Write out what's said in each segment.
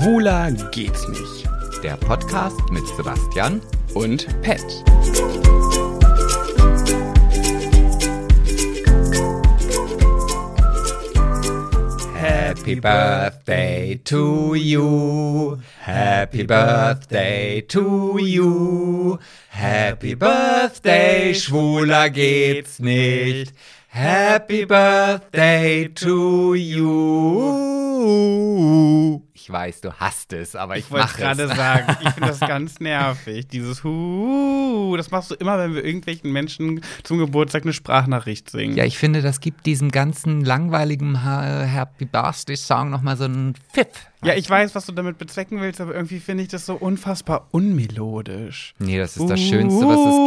Schwuler geht's nicht. Der Podcast mit Sebastian Und Pet. Happy Birthday to you. Happy Birthday to you. Happy Birthday, schwuler geht's nicht. Happy Birthday to you. Ich weiß, du hasst es, aber ich, Ich wollte gerade sagen, ich finde das ganz nervig. Dieses Hu, das machst du immer, wenn wir irgendwelchen Menschen zum Geburtstag eine Sprachnachricht singen. Ja, ich finde, das gibt diesem ganzen langweiligen Ha- Happy Birthday Song nochmal so einen Pfiff. Ja, ich weiß, was du damit bezwecken willst, aber irgendwie finde ich das so unfassbar unmelodisch. Nee, das ist das Schönste, was es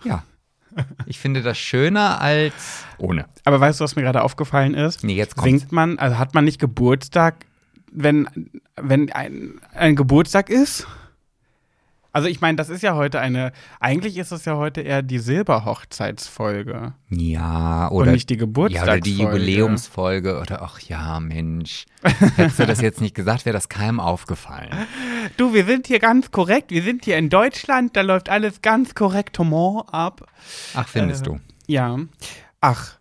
gibt. Ja. Ich finde das schöner als ohne. Aber weißt du, was mir gerade aufgefallen ist? Nee, jetzt kommt's. Singt man, also hat man nicht Geburtstag, wenn, wenn ein, ein Geburtstag ist? Also ich meine, das ist ja heute eine, eigentlich ist es ja heute eher die Silberhochzeitsfolge Ja, oder, und nicht die ja, oder Geburtstagsfolge. die Jubiläumsfolge oder ach ja, Mensch. Hättest du das jetzt nicht gesagt, wäre das keinem aufgefallen. Du, wir sind hier ganz korrekt, wir sind hier in Deutschland, da läuft alles ganz korrektement ab. Ach, findest Äh, du? Ja. Ach,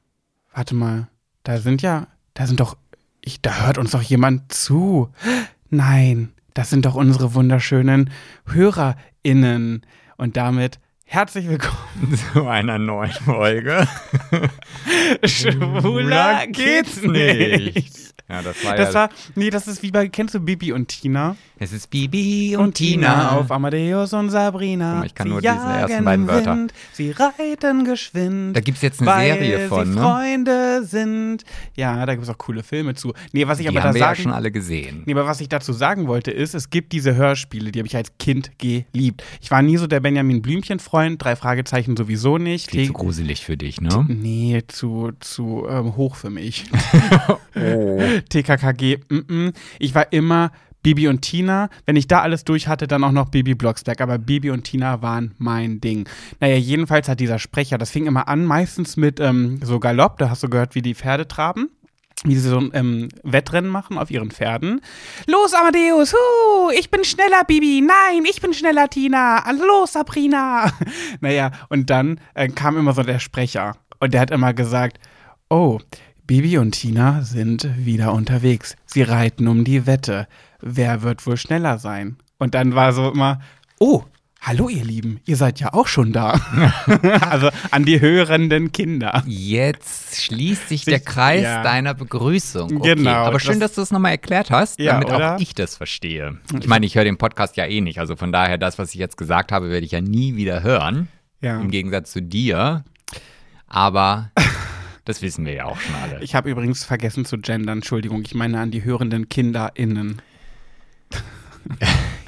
warte mal, da sind ja, da sind doch, ich, da hört uns doch jemand zu. Nein, das sind doch unsere wunderschönen HörerInnen. Und damit herzlich willkommen. Zu einer neuen Folge. Schwuler geht's nicht. Ja, das war Das ja. war, nee, das ist wie bei, kennst du Bibi und Tina? es ist Bibi und, Tina. auf Amadeus und Sabrina. Mal, ich kann sie nur diese ersten beiden Wörter. Wind, sie reiten geschwind. Da gibt's jetzt eine weil Serie von, sie ne? Freunde sind. Ja, da gibt's auch coole Filme zu. Nee, was ich Die aber haben da wir ja sagen, schon alle gesehen. nee, aber was ich dazu sagen wollte, ist, es gibt diese Hörspiele, die habe ich als Kind geliebt. Ich war nie so der Benjamin Blümchen-Freund, drei Fragezeichen sowieso nicht. Viel zu gruselig für dich, ne? Nee, zu, zu ähm, hoch für mich. Oh. TKKG, mm -mm. ich war immer Bibi und Tina. Wenn ich da alles durch hatte, dann auch noch Bibi Blocksberg. Aber Bibi und Tina waren mein Ding. Naja, jedenfalls hat dieser Sprecher, das fing immer an, meistens mit ähm, so Galopp. Da hast du gehört, wie die Pferde traben. Wie sie so ein ähm, Wettrennen machen auf ihren Pferden. Los, Amadeus, hu, ich bin schneller, Bibi. Nein, ich bin schneller, Tina. Los, Sabrina. naja, und dann äh, kam immer so der Sprecher. Und der hat immer gesagt, oh, Bibi und Tina sind wieder unterwegs. Sie reiten um die Wette. Wer wird wohl schneller sein? Und dann war so immer, oh, hallo ihr Lieben, ihr seid ja auch schon da. also an die hörenden Kinder. Jetzt schließt sich der Kreis ja. deiner Begrüßung. Okay. Genau, Aber schön, das- dass du es nochmal erklärt hast, Ja, damit oder? auch ich das verstehe. Ich meine, ich höre den Podcast ja eh nicht. Also von daher, das, was ich jetzt gesagt habe, werde ich ja nie wieder hören. Ja. Im Gegensatz zu dir. Aber das wissen wir ja auch schon alle. Ich habe übrigens vergessen zu gendern, Entschuldigung, ich meine an die hörenden KinderInnen.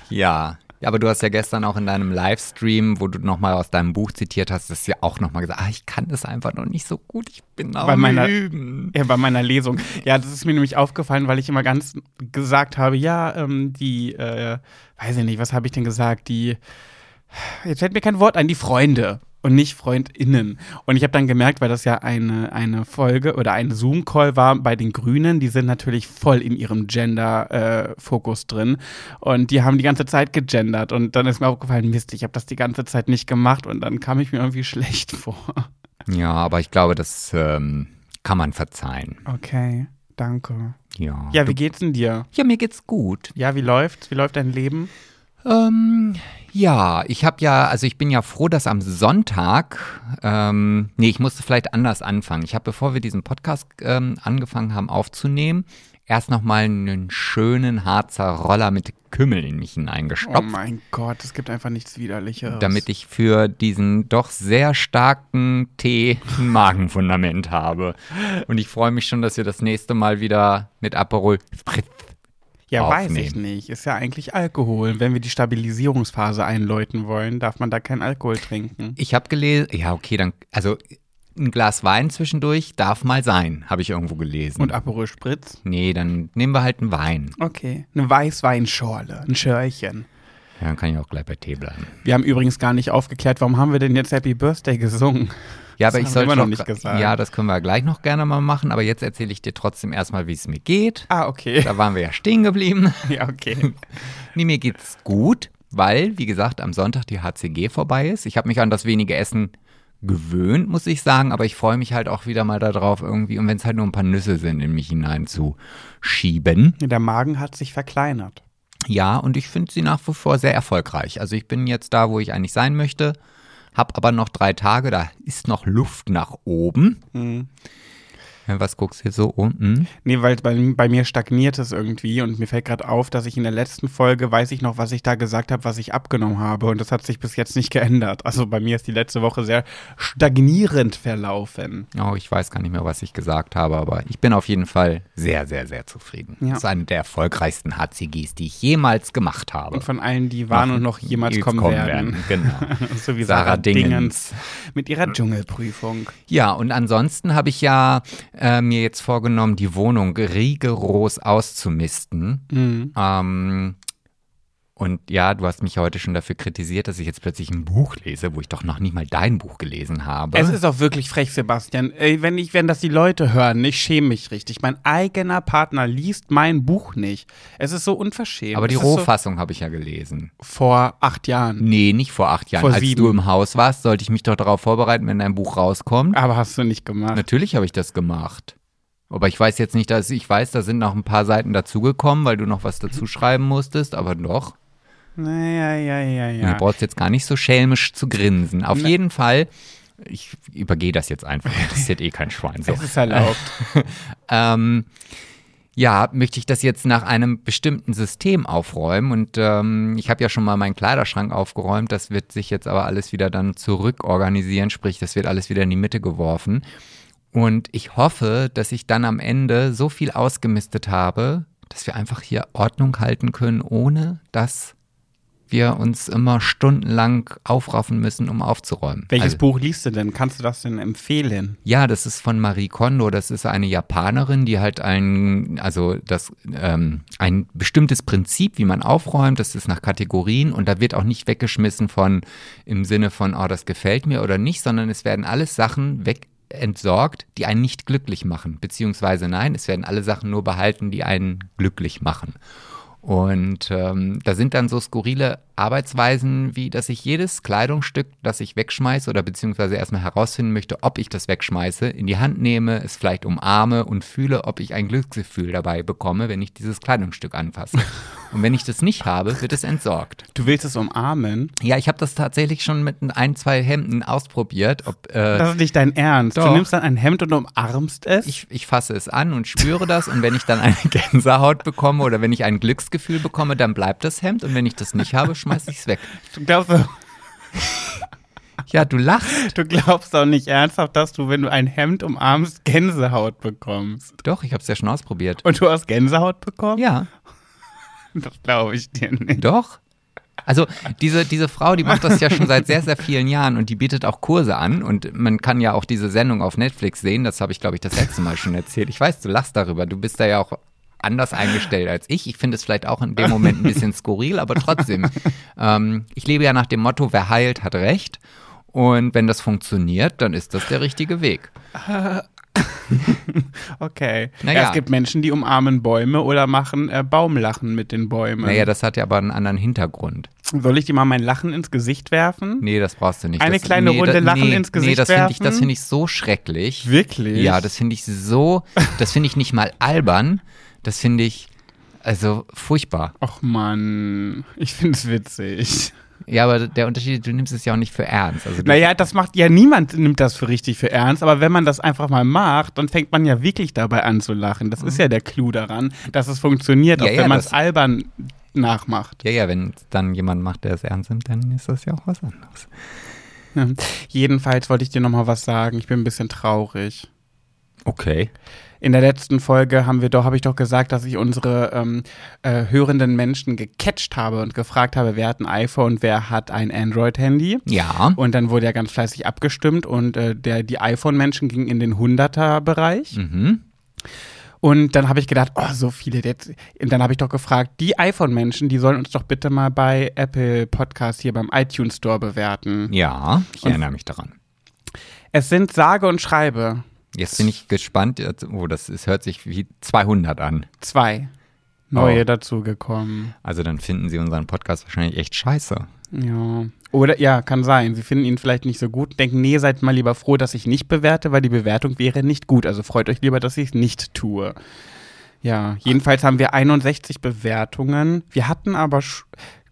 Ja. Ja, aber du hast ja gestern auch in deinem Livestream, wo du nochmal aus deinem Buch zitiert hast, das ja auch nochmal gesagt, ah, ich kann das einfach noch nicht so gut, ich bin am Bei meiner- Üben. Ja, bei meiner Lesung. Ja, das ist mir nämlich aufgefallen, weil ich immer ganz gesagt habe, ja, ähm, die, äh, weiß ich nicht, was habe ich denn gesagt? Die, jetzt fällt mir kein Wort ein, die Freunde und nicht FreundInnen. Und ich habe dann gemerkt, weil das ja eine, eine Folge oder ein Zoom-Call war bei den Grünen, die sind natürlich voll in ihrem Gender-Fokus drin. Und die haben die ganze Zeit gegendert. Und dann ist mir aufgefallen, Mist, ich habe das die ganze Zeit nicht gemacht. Und dann kam ich mir irgendwie schlecht vor. Ja, aber ich glaube, das ähm, kann man verzeihen. Okay, danke. Ja. Ja, wie geht's denn dir? ja, mir geht's gut. Ja, wie läuft's? Wie läuft dein Leben? Ähm, ja, ich habe ja, also ich bin ja froh, dass am Sonntag, ähm, nee, ich musste vielleicht anders anfangen. Ich habe, bevor wir diesen Podcast ähm, angefangen haben aufzunehmen, erst nochmal einen schönen Harzer Roller mit Kümmel in mich Oh hineingestopft. mein Gott, es gibt einfach nichts Widerlicheres. damit ich für diesen doch sehr starken Tee ein Magenfundament habe. Und ich freue mich schon, dass wir das nächste Mal wieder mit Aperol Spritz ja, weiß ich aufnehmen. nicht. Ist ja eigentlich Alkohol. Wenn wir die Stabilisierungsphase einläuten wollen, darf man da keinen Alkohol trinken. Ich habe gelesen, ja, okay, dann, also ein Glas Wein zwischendurch darf mal sein, habe ich irgendwo gelesen. Und Aperol Spritz? nee, dann nehmen wir halt einen Wein. Okay. Eine Weißweinschorle, ein Schörchen. Ja, dann kann ich auch gleich bei Tee bleiben. Wir haben übrigens gar nicht aufgeklärt, warum haben wir denn jetzt Happy Birthday gesungen? Ja, aber Das ich sollte immer noch noch nicht gesagt. Ja, das können wir gleich noch gerne mal machen, aber jetzt erzähle ich dir trotzdem erstmal, wie es mir geht. Ah, okay. Da waren wir ja stehen geblieben. Ja, okay. Nee, mir geht's gut, weil, wie gesagt, am Sonntag die HCG vorbei ist. Ich habe mich an das wenige Essen gewöhnt, muss ich sagen, aber ich freue mich halt auch wieder mal darauf irgendwie, und wenn es halt nur ein paar Nüsse sind, in mich hineinzuschieben. Der Magen hat sich verkleinert. Ja, und ich finde sie nach wie vor sehr erfolgreich. Also ich bin jetzt da, wo ich eigentlich sein möchte, habe aber noch drei Tage, da ist noch Luft nach oben. Mhm. Ja, was guckst du hier so unten? Nee, weil bei, bei mir stagniert es irgendwie und mir fällt gerade auf, dass ich in der letzten Folge, weiß ich noch, was ich da gesagt habe, was ich abgenommen habe und das hat sich bis jetzt nicht geändert. Also bei mir ist die letzte Woche sehr stagnierend verlaufen. Oh, ich weiß gar nicht mehr, was ich gesagt habe, aber ich bin auf jeden Fall sehr, sehr, sehr zufrieden. Ja. Das ist eine der erfolgreichsten HCGs, die ich jemals gemacht habe. Und von allen, die waren und noch jemals Jetzt kommen, werden. Genau. so wie Sarah Sarah, Dingens. Dingens. mit ihrer Dschungelprüfung. Ja, und ansonsten habe ich ja äh, mir jetzt vorgenommen, die Wohnung rigoros auszumisten. Mhm. Ähm, und ja, du hast mich heute schon dafür kritisiert, dass ich jetzt plötzlich ein Buch lese, wo ich doch noch nicht mal dein Buch gelesen habe. Es ist auch wirklich frech, Sebastian. Wenn ich, wenn das die Leute hören, ich schäme mich richtig. Mein eigener Partner liest mein Buch nicht. Es ist so unverschämt. Aber die Es ist so Rohfassung habe ich ja gelesen. vor acht Jahren. Nee, nicht vor acht Jahren. Vor Als sieben. du im Haus warst, sollte ich mich doch darauf vorbereiten, wenn dein Buch rauskommt. Aber hast du nicht gemacht. Natürlich habe ich das gemacht. Aber ich weiß jetzt nicht, dass ich weiß, da sind noch ein paar Seiten dazugekommen, weil du noch was dazu schreiben musstest, aber doch. Naja, ja, ja, ja. Du brauchst jetzt gar nicht so schelmisch zu grinsen. Auf Ne. jeden Fall, ich übergehe das jetzt einfach, interessiert eh kein Schwein. So. Es ist erlaubt. ähm, ja, möchte ich das jetzt nach einem bestimmten System aufräumen und ähm, ich habe ja schon mal meinen Kleiderschrank aufgeräumt, das wird sich jetzt aber alles wieder dann zurückorganisieren, sprich, das wird alles wieder in die Mitte geworfen. Und ich hoffe, dass ich dann am Ende so viel ausgemistet habe, dass wir einfach hier Ordnung halten können, ohne dass wir uns immer stundenlang aufraffen müssen, um aufzuräumen. Welches Also- Buch liest du denn? Kannst du das denn empfehlen? ja, das ist von Marie Kondo. Das ist eine Japanerin, die halt ein, also das, ähm, ein bestimmtes Prinzip, wie man aufräumt, das ist nach Kategorien und da wird auch nicht weggeschmissen von im Sinne von, oh, das gefällt mir oder nicht, sondern es werden alles Sachen weg entsorgt, die einen nicht glücklich machen. Beziehungsweise nein, es werden alle Sachen nur behalten, die einen glücklich machen. Und ähm, da sind dann so skurrile Arbeitsweisen, wie dass ich jedes Kleidungsstück, das ich wegschmeiße oder beziehungsweise erstmal herausfinden möchte, ob ich das wegschmeiße, in die Hand nehme, es vielleicht umarme und fühle, ob ich ein Glücksgefühl dabei bekomme, wenn ich dieses Kleidungsstück anfasse. Und wenn ich das nicht habe, wird es entsorgt. Du willst es umarmen? Ja, ich habe das tatsächlich schon mit ein, zwei Hemden ausprobiert. Ob, äh, Das ist nicht dein Ernst. Doch. Du nimmst dann ein Hemd und umarmst es? ich, ich fasse es an und spüre das und wenn ich dann eine Gänsehaut bekomme oder wenn ich ein Glücksgefühl bekomme, dann bleibt das Hemd und wenn ich das nicht habe, schmeiße ich es weg. du, glaubst, doch- Ja, du lachst. du glaubst doch nicht ernsthaft, dass du, wenn du ein Hemd umarmst, Gänsehaut bekommst. Doch, ich habe es ja schon ausprobiert. Und du hast Gänsehaut bekommen? Ja, Das glaube ich dir nicht. doch. Also diese, diese Frau, die macht das ja schon seit sehr, sehr vielen Jahren und die bietet auch Kurse an und man kann ja auch diese Sendung auf Netflix sehen, das habe ich, glaube ich, das letzte Mal schon erzählt. Ich weiß, du lachst darüber, du bist da ja auch anders eingestellt als ich. Ich finde es vielleicht auch in dem Moment ein bisschen skurril, aber trotzdem. Ähm, ich lebe ja nach dem Motto, wer heilt, hat recht. Und wenn das funktioniert, dann ist das der richtige Weg. Okay. Naja. Ja, es gibt Menschen, die umarmen Bäume oder machen äh, Baumlachen mit den Bäumen. Naja, das hat ja aber einen anderen Hintergrund. Soll ich dir mal mein Lachen ins Gesicht werfen? Nee, das brauchst du nicht. Eine das, kleine nee, Runde da, Lachen nee, ins Nee, Gesicht das finde ich, das werfen? finde ich so schrecklich. Wirklich? Ja, das finde ich so, das finde ich nicht mal albern. Das finde ich, also furchtbar. Och Mann, ich finde es witzig. Ja, aber der Unterschied, du nimmst es ja auch nicht für ernst. Also Naja, das macht ja niemand nimmt das für richtig für ernst, aber wenn man das einfach mal macht, dann fängt man ja wirklich dabei an zu lachen. Das ist ja der Clou daran, dass es funktioniert, Ja, auch ja, wenn man es albern nachmacht. ja, ja, wenn dann jemand macht, der es ernst nimmt, dann ist das ja auch was anderes. Ja. Jedenfalls wollte ich dir noch mal was sagen. Ich bin ein bisschen traurig. Okay. In der letzten Folge haben wir doch, habe ich doch gesagt, dass ich unsere ähm, äh, hörenden Menschen gecatcht habe und gefragt habe, wer hat ein iPhone, wer hat ein Android-Handy. Ja. Und dann wurde ja ganz fleißig abgestimmt und äh, der, die iPhone-Menschen gingen in den 100er-Bereich. Mhm. Und dann habe ich gedacht, oh, so viele. Jetzt. Und dann habe ich doch gefragt, die iPhone-Menschen, die sollen uns doch bitte mal bei Apple Podcast hier beim iTunes Store bewerten. Ja, ich Und- erinnere mich daran. Es sind sage und schreibe Jetzt bin ich gespannt. Oh, das ist, hört sich wie 200 an. zwei neue Oh. dazugekommen. Also dann finden Sie unseren Podcast wahrscheinlich echt scheiße. Ja. Oder ja, kann sein. Sie finden ihn vielleicht nicht so gut. Denken, nee, seid mal lieber froh, dass ich nicht bewerte, weil die Bewertung wäre nicht gut. Also freut euch lieber, dass ich es nicht tue. Ja, jedenfalls haben wir 61 Bewertungen. Wir hatten aber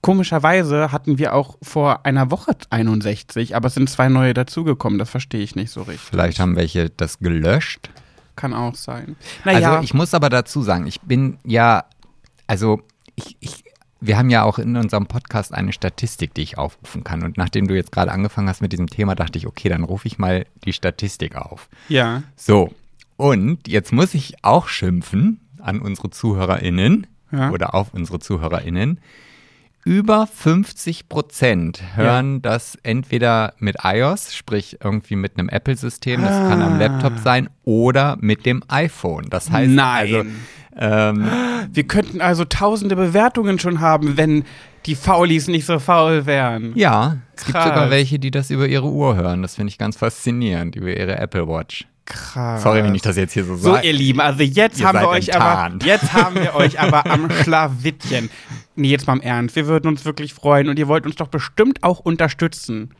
komischerweise hatten wir auch vor einer Woche 61, aber es sind zwei neue dazugekommen. Das verstehe ich nicht so richtig. Vielleicht haben welche das gelöscht. Kann auch sein. Naja, Also ich muss aber dazu sagen, ich bin ja, also ich, ich, wir haben ja auch in unserem Podcast eine Statistik, die ich aufrufen kann. Und nachdem du jetzt gerade angefangen hast mit diesem Thema, dachte ich, okay, dann rufe ich mal die Statistik auf. ja. So, und jetzt muss ich auch schimpfen an unsere ZuhörerInnen Ja. oder auf unsere ZuhörerInnen. Über 50 Prozent hören das entweder mit iOS, sprich irgendwie mit einem Apple-System, das kann am Laptop sein, oder mit dem iPhone. Das heißt, Nein. also, ähm, Wir könnten also tausende Bewertungen schon haben, wenn die Faulis nicht so faul wären. ja, es gibt Krass. sogar welche, die das über ihre Uhr hören. Das finde ich ganz faszinierend, über ihre Apple Watch. Krass. Sorry, wenn ich das jetzt hier so So, sage. ihr Lieben, also jetzt haben wir euch aber, jetzt haben wir euch aber am Schlawittchen. Nee, jetzt mal im Ernst. Wir würden uns wirklich freuen und ihr wollt uns doch bestimmt auch unterstützen.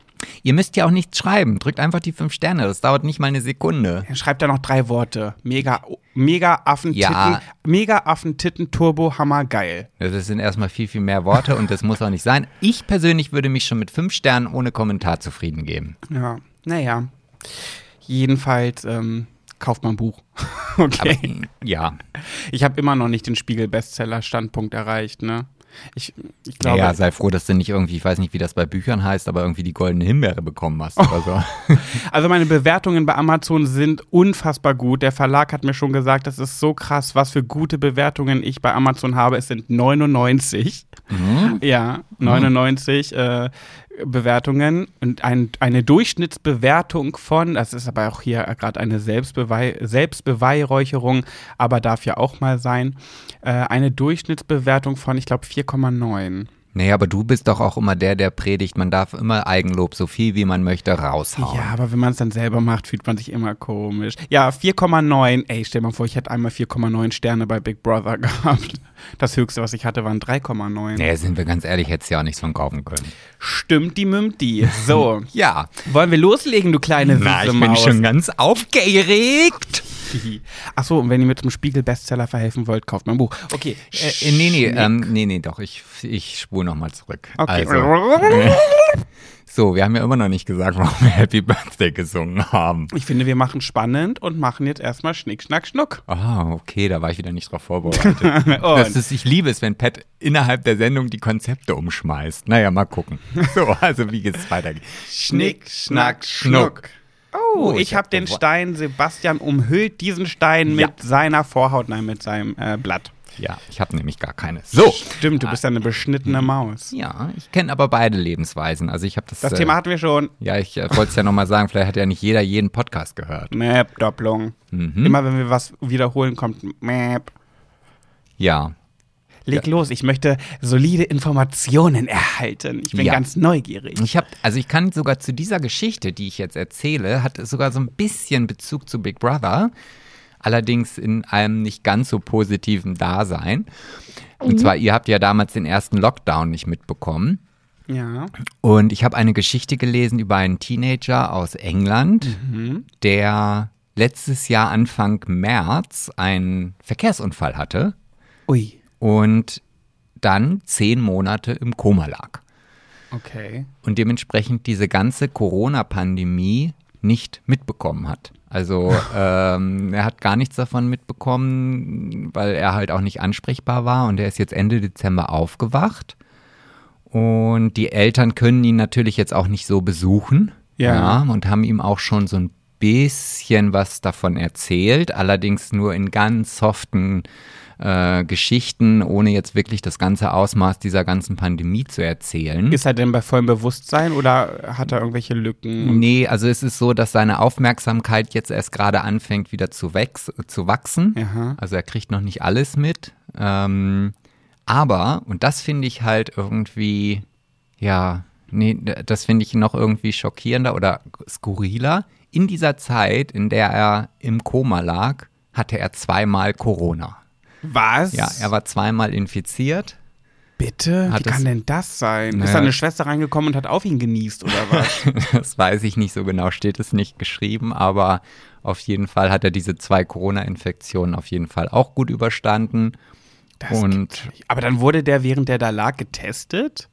Ihr müsst ja auch nichts schreiben. Drückt einfach die fünf Sterne. Das dauert nicht mal eine Sekunde. Schreibt da noch drei Worte. Mega, mega Affentitten, Ja. mega Affentitten, Turbo, Hammer, geil. Das sind erstmal viel, viel mehr Worte und das muss auch nicht sein. Ich persönlich würde mich schon mit fünf Sternen ohne Kommentar zufrieden geben. Ja, naja. Jedenfalls, ähm, kauft mal ein Buch. okay. Aber ja, ich habe immer noch nicht den Spiegel-Bestseller-Standpunkt erreicht, ne? Ich, ich glaube, naja, sei froh, dass du nicht irgendwie, ich weiß nicht, wie das bei Büchern heißt, aber irgendwie die goldene Himbeere bekommen hast oder so. Also meine Bewertungen bei Amazon sind unfassbar gut. Der Verlag hat mir schon gesagt, das ist so krass, was für gute Bewertungen ich bei Amazon habe. Es sind 99. Ja, 99 äh, Bewertungen und ein, eine Durchschnittsbewertung von, das ist aber auch hier gerade eine Selbstbewei Selbstbeweihräucherung, aber darf ja auch mal sein, äh, eine Durchschnittsbewertung von, ich glaube, 4,9. Nee, aber du bist doch auch immer der, der predigt, man darf immer Eigenlob so viel wie man möchte raushauen. Ja, aber wenn man es dann selber macht, fühlt man sich immer komisch. Ja, 4,9. Ey, stell mal vor, ich hätte einmal 4,9 Sterne bei Big Brother gehabt. Das höchste, was ich hatte, waren 3,9. Nee, sind wir ganz ehrlich, hättest du ja auch nichts von kaufen können. Stimmt die Mümti. So, Ja. wollen wir loslegen, du kleine Na, ich bin schon ganz aufgeregt. Achso, und wenn ihr mir zum Spiegel-Bestseller verhelfen wollt, kauft mein Buch. Okay. Äh, nee, nee, ähm, nee, nee, doch, ich, ich spule nochmal zurück. Okay. Also, so, wir haben ja immer noch nicht gesagt, warum wir Happy Birthday gesungen haben. Ich finde, wir machen spannend und machen jetzt erstmal Schnick, Schnack, Schnuck. Ah, okay, da war ich wieder nicht drauf vorbereitet. Das ist, ich liebe es, wenn Pat innerhalb der Sendung die Konzepte umschmeißt. Naja, mal gucken. So, also wie geht's weiter? Schnick, Schnack, Schnuck. Oh, Oh, ich, ich habe hab den Stein, Sebastian umhüllt diesen Stein Ja. mit seiner Vorhaut, nein, mit seinem äh, Blatt. Ja, ich habe nämlich gar keine. So. Stimmt, du bist ja eine beschnittene Maus. Ja, ich kenne aber beide Lebensweisen. Also ich habe das. Das äh, Thema hatten wir schon. Ja, ich äh, wollte es ja nochmal sagen, vielleicht hat ja nicht jeder jeden Podcast gehört. Map, Doppelung. Mhm. Immer wenn wir was wiederholen, kommt Map. Ja. Leg los, ich möchte solide Informationen erhalten. Ich bin Ja. ganz neugierig. Ich habe, also ich kann sogar zu dieser Geschichte, die ich jetzt erzähle, hat es sogar so ein bisschen Bezug zu Big Brother. Allerdings in einem nicht ganz so positiven Dasein. Und zwar, ihr habt ja damals den ersten Lockdown nicht mitbekommen. Ja. Und ich habe eine Geschichte gelesen über einen Teenager aus England, der letztes Jahr Anfang März einen Verkehrsunfall hatte Ui. Und dann zehn Monate im Koma lag. Okay. Und dementsprechend diese ganze Corona-Pandemie nicht mitbekommen hat. Also ähm, er hat gar nichts davon mitbekommen, weil er halt auch nicht ansprechbar war und er ist jetzt Ende Dezember aufgewacht. Und die Eltern können ihn natürlich jetzt auch nicht so besuchen. Ja. und haben ihm auch schon so ein bisschen was davon erzählt, allerdings nur in ganz soften äh, Geschichten, ohne jetzt wirklich das ganze Ausmaß dieser ganzen Pandemie zu erzählen. Ist er denn bei vollem Bewusstsein oder hat er irgendwelche Lücken? Nee, also es ist so, dass seine Aufmerksamkeit jetzt erst gerade anfängt wieder zu, wächs zu wachsen. Aha. Also er kriegt noch nicht alles mit. Ähm, aber, und das finde ich halt irgendwie, ja, nee, das finde ich noch irgendwie schockierender oder skurriler. In dieser Zeit, in der er im Koma lag, hatte er zweimal Corona. Was? Ja, er war zweimal infiziert. Bitte? Hat Wie kann denn das sein? Naja. Ist seine Schwester reingekommen und hat auf ihn genießt oder was? Das weiß ich nicht so genau, steht es nicht geschrieben, aber auf jeden Fall hat er diese zwei Corona-Infektionen auf jeden Fall auch gut überstanden. Das Und. Aber dann wurde der, während der da lag, getestet?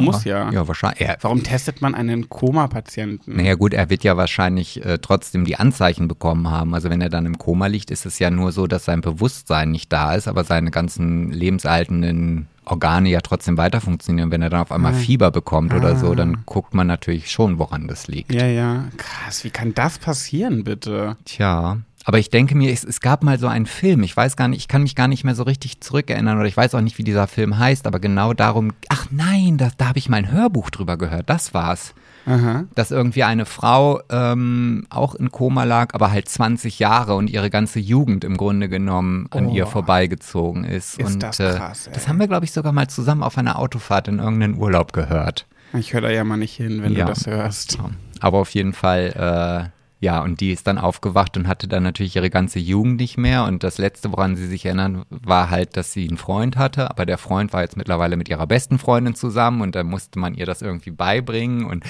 Muss ja. Ja, wahrscheinlich. Er, Warum testet man einen Koma-Patienten? Naja gut, er wird ja wahrscheinlich äh, trotzdem die Anzeichen bekommen haben. Also wenn er dann im Koma liegt, ist es ja nur so, dass sein Bewusstsein nicht da ist, aber seine ganzen lebenserhaltenden Organe ja trotzdem weiter funktionieren. Wenn er dann auf einmal Fieber bekommt oder so, dann guckt man natürlich schon, woran das liegt. Ja, ja. Krass, wie kann das passieren, bitte? Tja, aber ich denke mir, es, es gab mal so einen Film, ich weiß gar nicht, ich kann mich gar nicht mehr so richtig zurückerinnern oder ich weiß auch nicht, wie dieser Film heißt, aber genau darum, ach nein, das, da habe ich mal ein Hörbuch drüber gehört, das war's. Aha. dass irgendwie eine Frau ähm, auch in Koma lag, aber halt 20 Jahre und ihre ganze Jugend im Grunde genommen an Oh. ihr vorbeigezogen ist. Ist und das äh, krass, ey. das haben wir, glaube ich, sogar mal zusammen auf einer Autofahrt in irgendeinen Urlaub gehört. Ich höre da ja mal nicht hin, wenn Ja. du das hörst. Aber auf jeden Fall, äh, ja, und die ist dann aufgewacht und hatte dann natürlich ihre ganze Jugend nicht mehr. Und das Letzte, woran sie sich erinnern, war halt, dass sie einen Freund hatte. Aber der Freund war jetzt mittlerweile mit ihrer besten Freundin zusammen und da musste man ihr das irgendwie beibringen. Und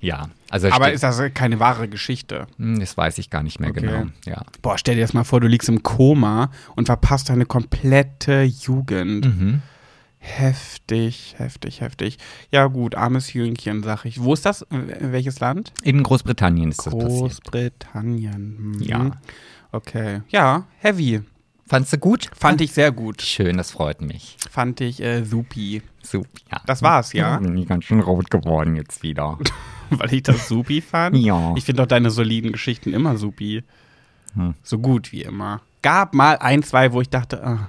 ja, also Aber ist das keine wahre Geschichte? Hm, Das weiß ich gar nicht mehr Okay. genau. Ja. Boah, stell dir das mal vor, du liegst im Koma und verpasst deine komplette Jugend. Mhm. Heftig, heftig, heftig. Ja gut, armes Jüngchen, sag ich. Wo ist das? Welches Land? In Großbritannien ist das passiert. Großbritannien. Mhm. Ja. Okay. Ja, heavy. Fandst du gut? Fand ich sehr gut. Schön, das freut mich. Fand ich äh, supi. Super. Ja. Das war's, ja? Bin ich ganz schön rot geworden jetzt wieder. Weil ich das supi fand. Ja. Ich finde doch deine soliden Geschichten immer supi. Hm. So gut wie immer. Gab mal ein, zwei, wo ich dachte, ah,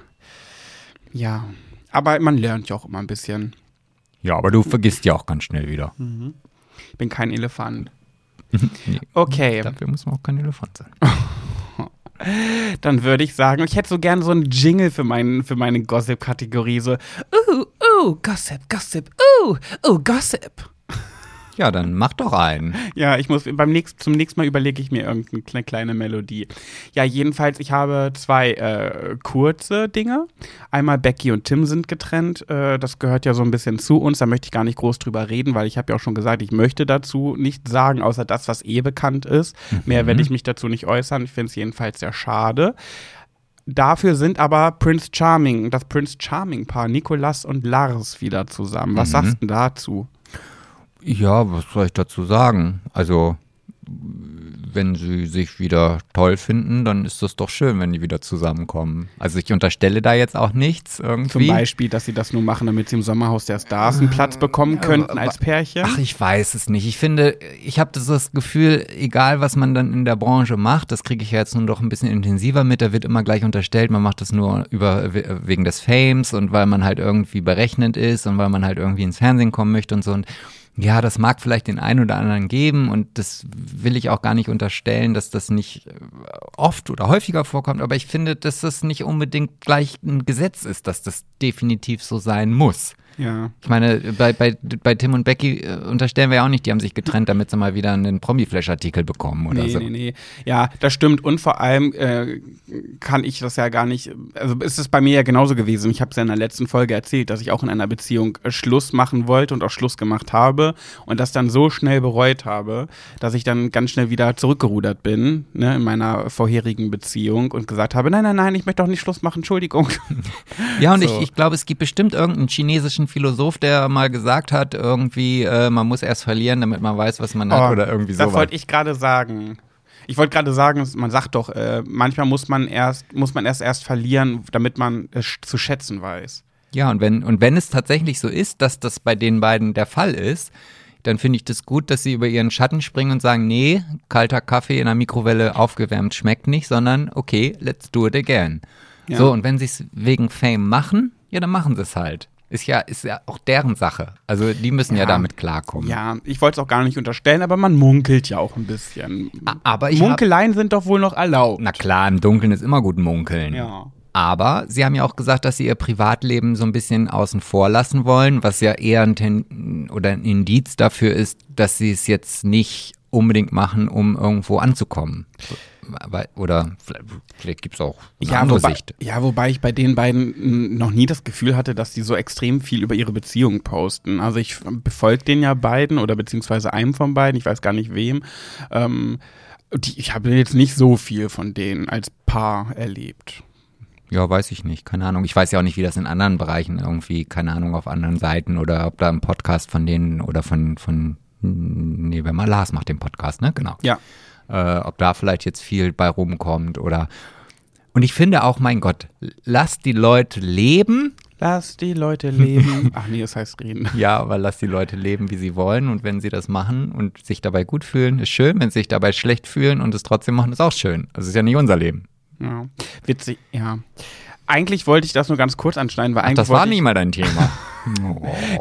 ja. Aber man lernt ja auch immer ein bisschen. Ja, aber du vergisst ja auch ganz schnell wieder. Ich bin kein Elefant. Nee. Okay, Dafür muss man auch kein Elefant sein. dann würde ich sagen, ich hätte so gerne so einen Jingle für, meinen, für meine Gossip-Kategorie. So, uh, uh, Gossip, Gossip, uh, uh, Gossip. Ja, dann mach doch einen. Ja, ich muss beim nächsten, zum nächsten Mal überlege ich mir irgendeine kle- kleine Melodie. Ja, jedenfalls, ich habe zwei äh, kurze Dinge. Einmal Becky und Tim sind getrennt. Äh, das gehört ja so ein bisschen zu uns. Da möchte ich gar nicht groß drüber reden, weil ich habe ja auch schon gesagt, ich möchte dazu nichts sagen, außer das, was eh bekannt ist. Mehr werde ich mich dazu nicht äußern. Ich finde es jedenfalls sehr schade. Dafür sind aber Prince Charming, das Prince Charming Paar, Nicolas und Lars wieder zusammen. Was Mhm. sagst du dazu? Ja, was soll ich dazu sagen? Also, wenn sie sich wieder toll finden, dann ist das doch schön, wenn die wieder zusammenkommen. Also ich unterstelle da jetzt auch nichts irgendwie. Zum Beispiel, dass sie das nur machen, damit sie im Sommerhaus der Stars einen Platz bekommen könnten als Pärchen. Ach, ich weiß es nicht. Ich finde, ich habe das, das Gefühl, egal was man dann in der Branche macht, das kriege ich ja jetzt nun doch ein bisschen intensiver mit, da wird immer gleich unterstellt, man macht das nur über, we- wegen des Fames und weil man halt irgendwie berechnend ist und weil man halt irgendwie ins Fernsehen kommen möchte und so. Und ja, das mag vielleicht den einen oder anderen geben und das will ich auch gar nicht unterstellen, dass das nicht äh, oft oder häufiger vorkommt, aber ich finde, dass das nicht unbedingt gleich ein Gesetz ist, dass das definitiv so sein muss. Ja. Ich meine, bei, bei, bei Tim und Becky äh, unterstellen wir ja auch nicht, die haben sich getrennt, damit sie mal wieder einen Promi-Flash-Artikel bekommen oder Nee, so. nee, nee. Ja, das stimmt. Und vor allem äh, kann ich das ja gar nicht. Also ist es bei mir ja genauso gewesen. Ich habe es ja in der letzten Folge erzählt, dass ich auch in einer Beziehung äh, Schluss machen wollte und auch Schluss gemacht habe und das dann so schnell bereut habe, dass ich dann ganz schnell wieder zurückgerudert bin ne, in meiner vorherigen Beziehung und gesagt habe, nein, nein, nein, ich möchte doch nicht Schluss machen, Entschuldigung. Ja, und So. ich, ich glaube, es gibt bestimmt irgendeinen chinesischen Philosoph, der mal gesagt hat, irgendwie, äh, man muss erst verlieren, damit man weiß, was man hat Oh, oder irgendwie Das sowas. wollte ich gerade sagen. Ich wollte gerade sagen, man sagt doch, äh, manchmal muss man erst, muss man erst erst verlieren, damit man es zu schätzen weiß. Ja, und wenn, und wenn es tatsächlich so ist, dass das bei den beiden der Fall ist, dann finde ich das gut, dass sie über ihren Schatten springen und sagen, nee, kalter Kaffee in der Mikrowelle aufgewärmt schmeckt nicht, sondern okay, let's do it again. Ja. So, und wenn sie es wegen Fame machen, ja, dann machen sie es halt. Ist ja, ist ja auch deren Sache. Also die müssen ja, Ja. damit klarkommen. Ja, ich wollte es auch gar nicht unterstellen, aber man munkelt ja auch ein bisschen. Aber ich hab, Munkeleien sind doch wohl noch erlaubt. Na klar, im Dunkeln ist immer gut munkeln. Ja. Aber sie haben ja auch gesagt, dass sie ihr Privatleben so ein bisschen außen vor lassen wollen, was ja eher ein Ten oder ein Indiz dafür ist, dass sie es jetzt nicht unbedingt machen, um irgendwo anzukommen. Oder vielleicht, gibt es auch eine Ja andere wobei, Sicht. ja, wobei ich bei den beiden noch nie das Gefühl hatte, dass die so extrem viel über ihre Beziehung posten. Also ich befolge den ja beiden oder beziehungsweise einem von beiden, ich weiß gar nicht wem. Ähm, die, ich habe jetzt nicht so viel von denen als Paar erlebt. Ja, weiß ich nicht, keine Ahnung. Ich weiß ja auch nicht, wie das in anderen Bereichen irgendwie, keine Ahnung, auf anderen Seiten oder ob da ein Podcast von denen oder von, von nee, wer mal Lars macht den Podcast, ne? Genau. Ja. Äh, ob da vielleicht jetzt viel bei rumkommt oder. Und ich finde auch, mein Gott, lass die Leute leben. Lass die Leute leben. Ach nee, das heißt reden. Ja, aber lass die Leute leben, wie sie wollen. Und wenn sie das machen und sich dabei gut fühlen, ist schön. Wenn sie sich dabei schlecht fühlen und es trotzdem machen, ist auch schön. Das ist ja nicht unser Leben. Ja. Witzig, ja. Eigentlich wollte ich das nur ganz kurz anschneiden, weil Ach, eigentlich das war ich, mal dein Thema.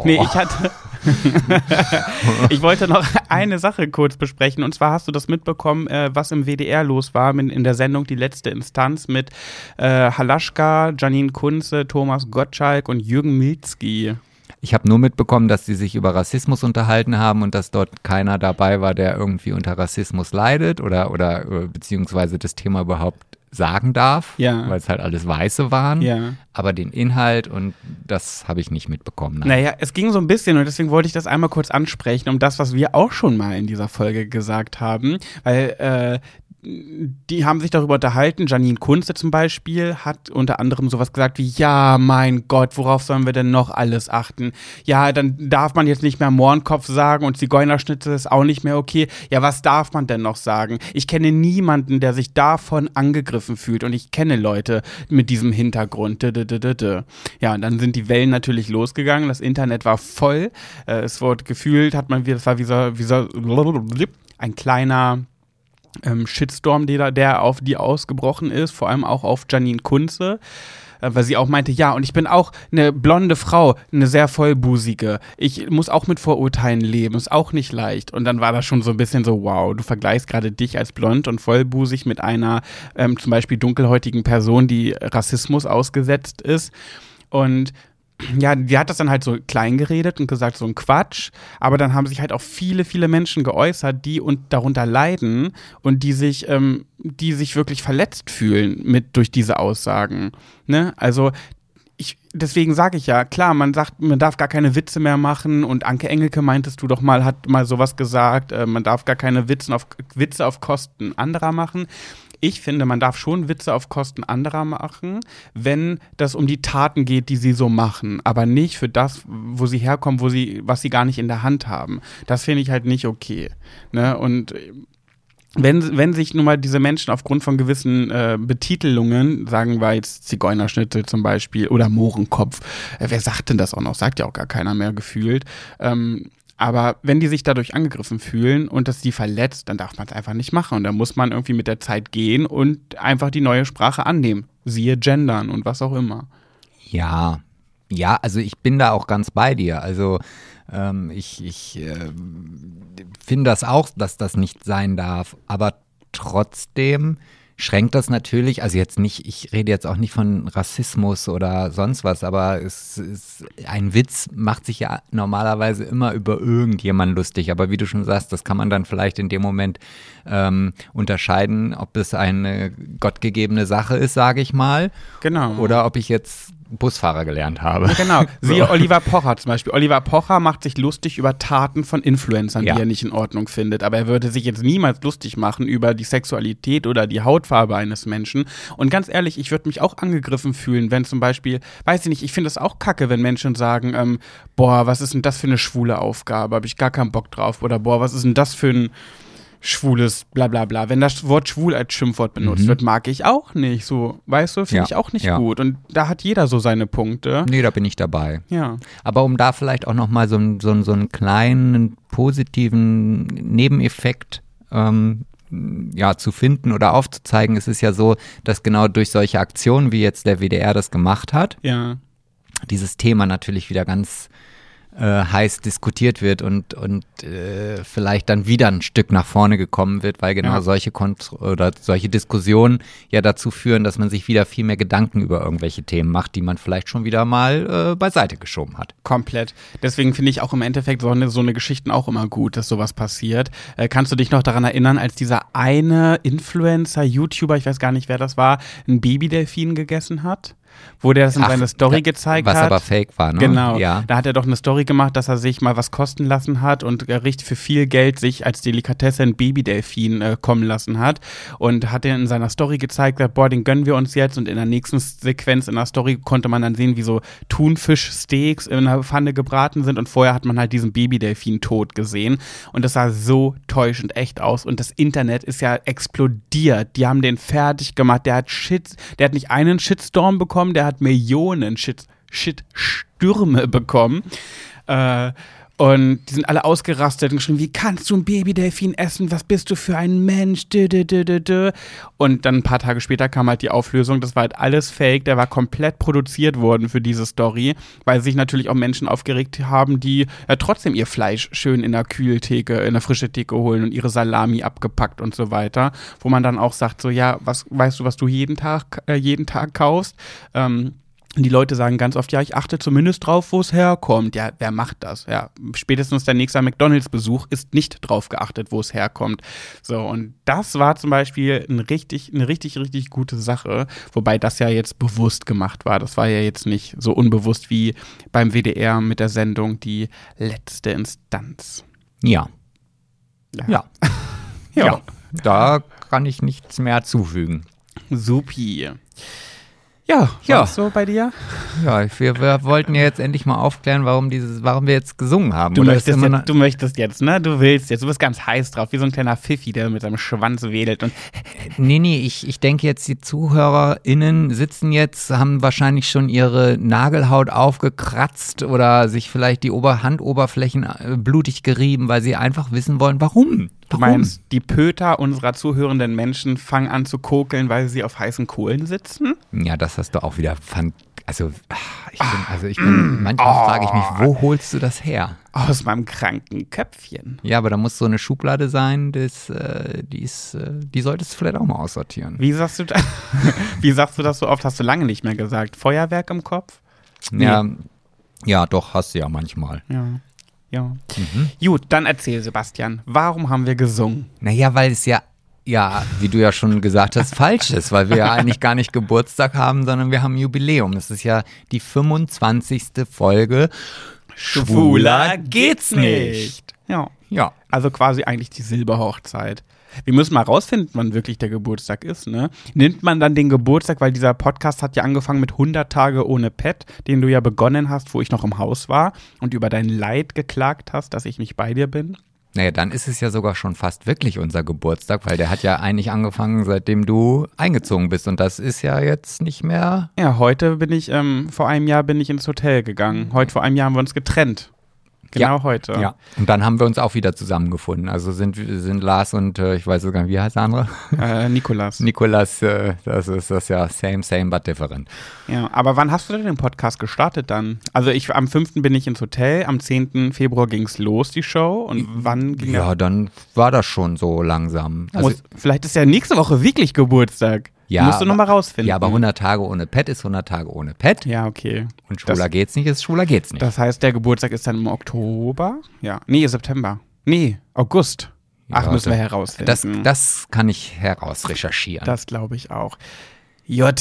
Nee, ich hatte. ich wollte noch eine Sache kurz besprechen. Und zwar hast du das mitbekommen, äh, was im WDR los war in, in der Sendung Die letzte Instanz mit äh, Halaschka, Janine Kunze, Thomas Gottschalk und Jürgen Milzki. Ich habe nur mitbekommen, dass sie sich über Rassismus unterhalten haben und dass dort keiner dabei war, der irgendwie unter Rassismus leidet oder, oder äh, beziehungsweise das Thema überhaupt sagen darf, Ja. weil es halt alles Weiße waren. Ja. Aber den Inhalt und das habe ich nicht mitbekommen. Nein. Naja, es ging so ein bisschen und deswegen wollte ich das einmal kurz ansprechen, um das, was wir auch schon mal in dieser Folge gesagt haben, weil äh, die haben sich darüber unterhalten. Janine Kunze zum Beispiel hat unter anderem sowas gesagt wie, ja, mein Gott, worauf sollen wir denn noch alles achten? Ja, dann darf man jetzt nicht mehr Mohrenkopf sagen und Zigeunerschnitzel ist auch nicht mehr okay. Ja, was darf man denn noch sagen? Ich kenne niemanden, der sich davon angegriffen fühlt und ich kenne Leute mit diesem Hintergrund. Ja, und dann sind die Wellen natürlich losgegangen. Das Internet war voll. Äh, es wurde gefühlt, hat man, wie- das war wie so, wie so ein kleiner ähm, Shitstorm, der, der auf die ausgebrochen ist, vor allem auch auf Janine Kunze, äh, weil sie auch meinte, ja, und ich bin auch eine blonde Frau, eine sehr vollbusige. Ich muss auch mit Vorurteilen leben, ist auch nicht leicht. Und dann war das schon so ein bisschen so, wow, du vergleichst gerade dich als blond und vollbusig mit einer ähm, zum Beispiel dunkelhäutigen Person, die Rassismus ausgesetzt ist. Und ja, die hat das dann halt so klein geredet und gesagt, so ein Quatsch. Aber dann haben sich halt auch viele, viele Menschen geäußert, die und darunter leiden und die sich, ähm, die sich wirklich verletzt fühlen mit durch diese Aussagen. Ne? Also ich, deswegen sage ich ja, klar, man sagt, man darf gar keine Witze mehr machen und Anke Engelke meintest du doch mal, hat mal sowas gesagt, äh, man darf gar keine Witze auf, Witze auf Kosten anderer machen. Ich finde, man darf schon Witze auf Kosten anderer machen, wenn das um die Taten geht, die sie so machen, aber nicht für das, wo sie herkommen, wo sie, was sie gar nicht in der Hand haben. Das finde ich halt nicht okay. Ne? Und äh, wenn, wenn sich nun mal diese Menschen aufgrund von gewissen äh, Betitelungen, sagen wir jetzt Zigeunerschnitzel zum Beispiel oder Mohrenkopf, äh, wer sagt denn das auch noch? Sagt ja auch gar keiner mehr gefühlt. Ähm, aber wenn die sich dadurch angegriffen fühlen und das sie verletzt, dann darf man es einfach nicht machen. Und dann muss man irgendwie mit der Zeit gehen und einfach die neue Sprache annehmen. Siehe Gendern und was auch immer. Ja, ja, also ich bin da auch ganz bei dir. Also ähm, ich, ich äh, finde das auch, dass das nicht sein darf. Aber trotzdem schränkt das natürlich, also jetzt nicht, ich rede jetzt auch nicht von Rassismus oder sonst was, aber es ist, ein Witz macht sich ja normalerweise immer über irgendjemand lustig. Aber wie du schon sagst, das kann man dann vielleicht in dem Moment ähm, unterscheiden, ob es eine gottgegebene Sache ist, sage ich mal, Genau. oder ob ich jetzt Busfahrer gelernt habe. Genau. Siehe Oliver Pocher zum Beispiel. Oliver Pocher macht sich lustig über Taten von Influencern, Ja. die er nicht in Ordnung findet. Aber er würde sich jetzt niemals lustig machen über die Sexualität oder die Hautfarbe eines Menschen. Und ganz ehrlich, ich würde mich auch angegriffen fühlen, wenn zum Beispiel, weiß ich nicht, ich finde es auch kacke, wenn Menschen sagen, ähm, boah, was ist denn das für eine schwule Aufgabe? Habe ich gar keinen Bock drauf. Oder boah, was ist denn das für ein schwules bla bla bla. Wenn das Wort schwul als Schimpfwort benutzt Mhm. wird, mag ich auch nicht. So, weißt du, finde Ja, ich auch nicht ja. gut. Und da hat jeder so seine Punkte. Nee, da bin ich dabei. Ja. Aber um da vielleicht auch nochmal so, einen- so, einen- so einen kleinen positiven Nebeneffekt ähm, ja, zu finden oder aufzuzeigen, es ist ja so, dass genau durch solche Aktionen, wie jetzt der WDR das gemacht hat, Ja. dieses Thema natürlich wieder ganz äh, heiß diskutiert wird und, und äh, vielleicht dann wieder ein Stück nach vorne gekommen wird, weil genau Ja. solche Kont oder solche Diskussionen ja dazu führen, dass man sich wieder viel mehr Gedanken über irgendwelche Themen macht, die man vielleicht schon wieder mal äh, beiseite geschoben hat. Komplett. Deswegen finde ich auch im Endeffekt so eine, so eine Geschichten auch immer gut, dass sowas passiert. Äh, kannst du dich noch daran erinnern, als dieser eine Influencer, YouTuber, ich weiß gar nicht, wer das war, ein Babydelfin gegessen hat? Wo der das in Ach, seiner Story da- gezeigt was hat. aber fake war, ne? Genau. Ja. Da hat er doch eine Story gemacht, dass er sich mal was kosten lassen hat und äh, richtig für viel Geld sich als Delikatesse ein Babydelfin äh, kommen lassen hat. Und hat er in seiner Story gezeigt, gesagt, boah, den gönnen wir uns jetzt. Und in der nächsten Sequenz in der Story konnte man dann sehen, wie so Thunfischsteaks in einer Pfanne gebraten sind. Und vorher hat man halt diesen Babydelfin tot gesehen. Und das sah so täuschend echt aus. Und das Internet ist ja explodiert. Die haben den fertig gemacht. Der hat Shit, der hat nicht einen Shitstorm bekommen, der hat Millionen Shit, Shitstürme bekommen. Äh, und die sind alle ausgerastet und geschrieben, wie kannst du ein Babydelfin essen? Was bist du für ein Mensch? Dö, dö, dö. Und dann ein paar Tage später kam halt die Auflösung, das war halt alles fake, der war komplett produziert worden für diese Story, weil sich natürlich auch Menschen aufgeregt haben, die ja trotzdem ihr Fleisch schön in der Kühltheke, in der frische Theke holen und ihre Salami abgepackt und so weiter, wo man dann auch sagt, so ja, was weißt du, was du jeden Tag, äh, jeden Tag kaufst? Ähm, die Leute sagen ganz oft, ja, ich achte zumindest drauf, wo es herkommt. Ja, wer macht das? Ja, spätestens der nächste McDonalds-Besuch ist nicht drauf geachtet, wo es herkommt. So, und das war zum Beispiel ein richtig, eine richtig, richtig gute Sache, wobei das ja jetzt bewusst gemacht war. Das war ja jetzt nicht so unbewusst wie beim WDR mit der Sendung Die letzte Instanz. Ja. Ja. Ja. Ja. ja. Da kann ich nichts mehr zufügen. Supi. Ja, Ja. so bei dir? Ja, wir, wir wollten ja jetzt endlich mal aufklären, warum dieses, warum wir jetzt gesungen haben. Du möchtest, jetzt, du möchtest jetzt, ne? Du willst jetzt. Du bist ganz heiß drauf, wie so ein kleiner Pfiffi, der mit seinem Schwanz wedelt. Und Nee, nee, ich, ich denke jetzt, die ZuhörerInnen sitzen jetzt, haben wahrscheinlich schon ihre Nagelhaut aufgekratzt oder sich vielleicht die Ober Handoberflächen äh, blutig gerieben, weil sie einfach wissen wollen, warum. Meinst, die Pöter unserer zuhörenden Menschen fangen an zu kokeln, weil sie auf heißen Kohlen sitzen? Ja, das hast du auch wieder fand. Also, ah, ich bin, also ich bin, manchmal frage ich mich, wo holst du das her? Aus meinem kranken Köpfchen. Ja, aber da muss so eine Schublade sein, das, äh, die, ist, äh, die solltest du vielleicht auch mal aussortieren. Wie sagst du, da, wie sagst du das so oft? Hast du lange nicht mehr gesagt. Feuerwerk im Kopf? Ja, ja, doch, hast du ja manchmal. Ja. Ja. Mhm. Gut, dann erzähl, Sebastian. Warum haben wir gesungen? Naja, weil es ja, ja, wie du ja schon gesagt hast, falsch ist, weil wir ja eigentlich gar nicht Geburtstag haben, sondern wir haben Jubiläum. Es ist ja die 25. Folge. Ja. Ja. Also quasi eigentlich die Silberhochzeit. Wir müssen mal rausfinden, wann wirklich der Geburtstag ist, ne? Nimmt man dann den Geburtstag, weil dieser Podcast hat ja angefangen mit 100 Tage ohne Pet, den du ja begonnen hast, wo ich noch im Haus war und über dein Leid geklagt hast, dass ich nicht bei dir bin? Naja, dann ist es ja sogar schon fast wirklich unser Geburtstag, weil der hat ja eigentlich angefangen, seitdem du eingezogen bist. Und das ist ja jetzt nicht mehr. Ja, heute bin ich, ähm, vor einem Jahr bin ich ins Hotel gegangen. Heute vor einem Jahr haben wir uns getrennt. Genau heute. Ja. Und dann haben wir uns auch wieder zusammengefunden. Also sind, sind Lars und äh, ich weiß sogar, nicht, wie heißt der andere? Äh, Nikolas. Nikolas, äh, das ist das ja same, same, but different. Ja, aber wann hast du denn den Podcast gestartet dann? Also ich am 5. bin ich ins Hotel, am 10. Februar ging's los, die Show. Und wann ging Ja, dann war das schon so langsam. Also, Muss, vielleicht ist ja nächste Woche wirklich Geburtstag. Ja, Musst du noch mal rausfinden. ja, aber 100 Tage ohne Pet ist 100 Tage ohne Pet. Ja, okay. Und schwuler Das- geht's nicht, ist schwuler geht's nicht. Das heißt, der Geburtstag ist dann im Oktober? Ja. Nee, September. Nee, August. Ach, Ja, müssen wir herausfinden. das, das kann ich herausrecherchieren. Das glaube ich auch. J.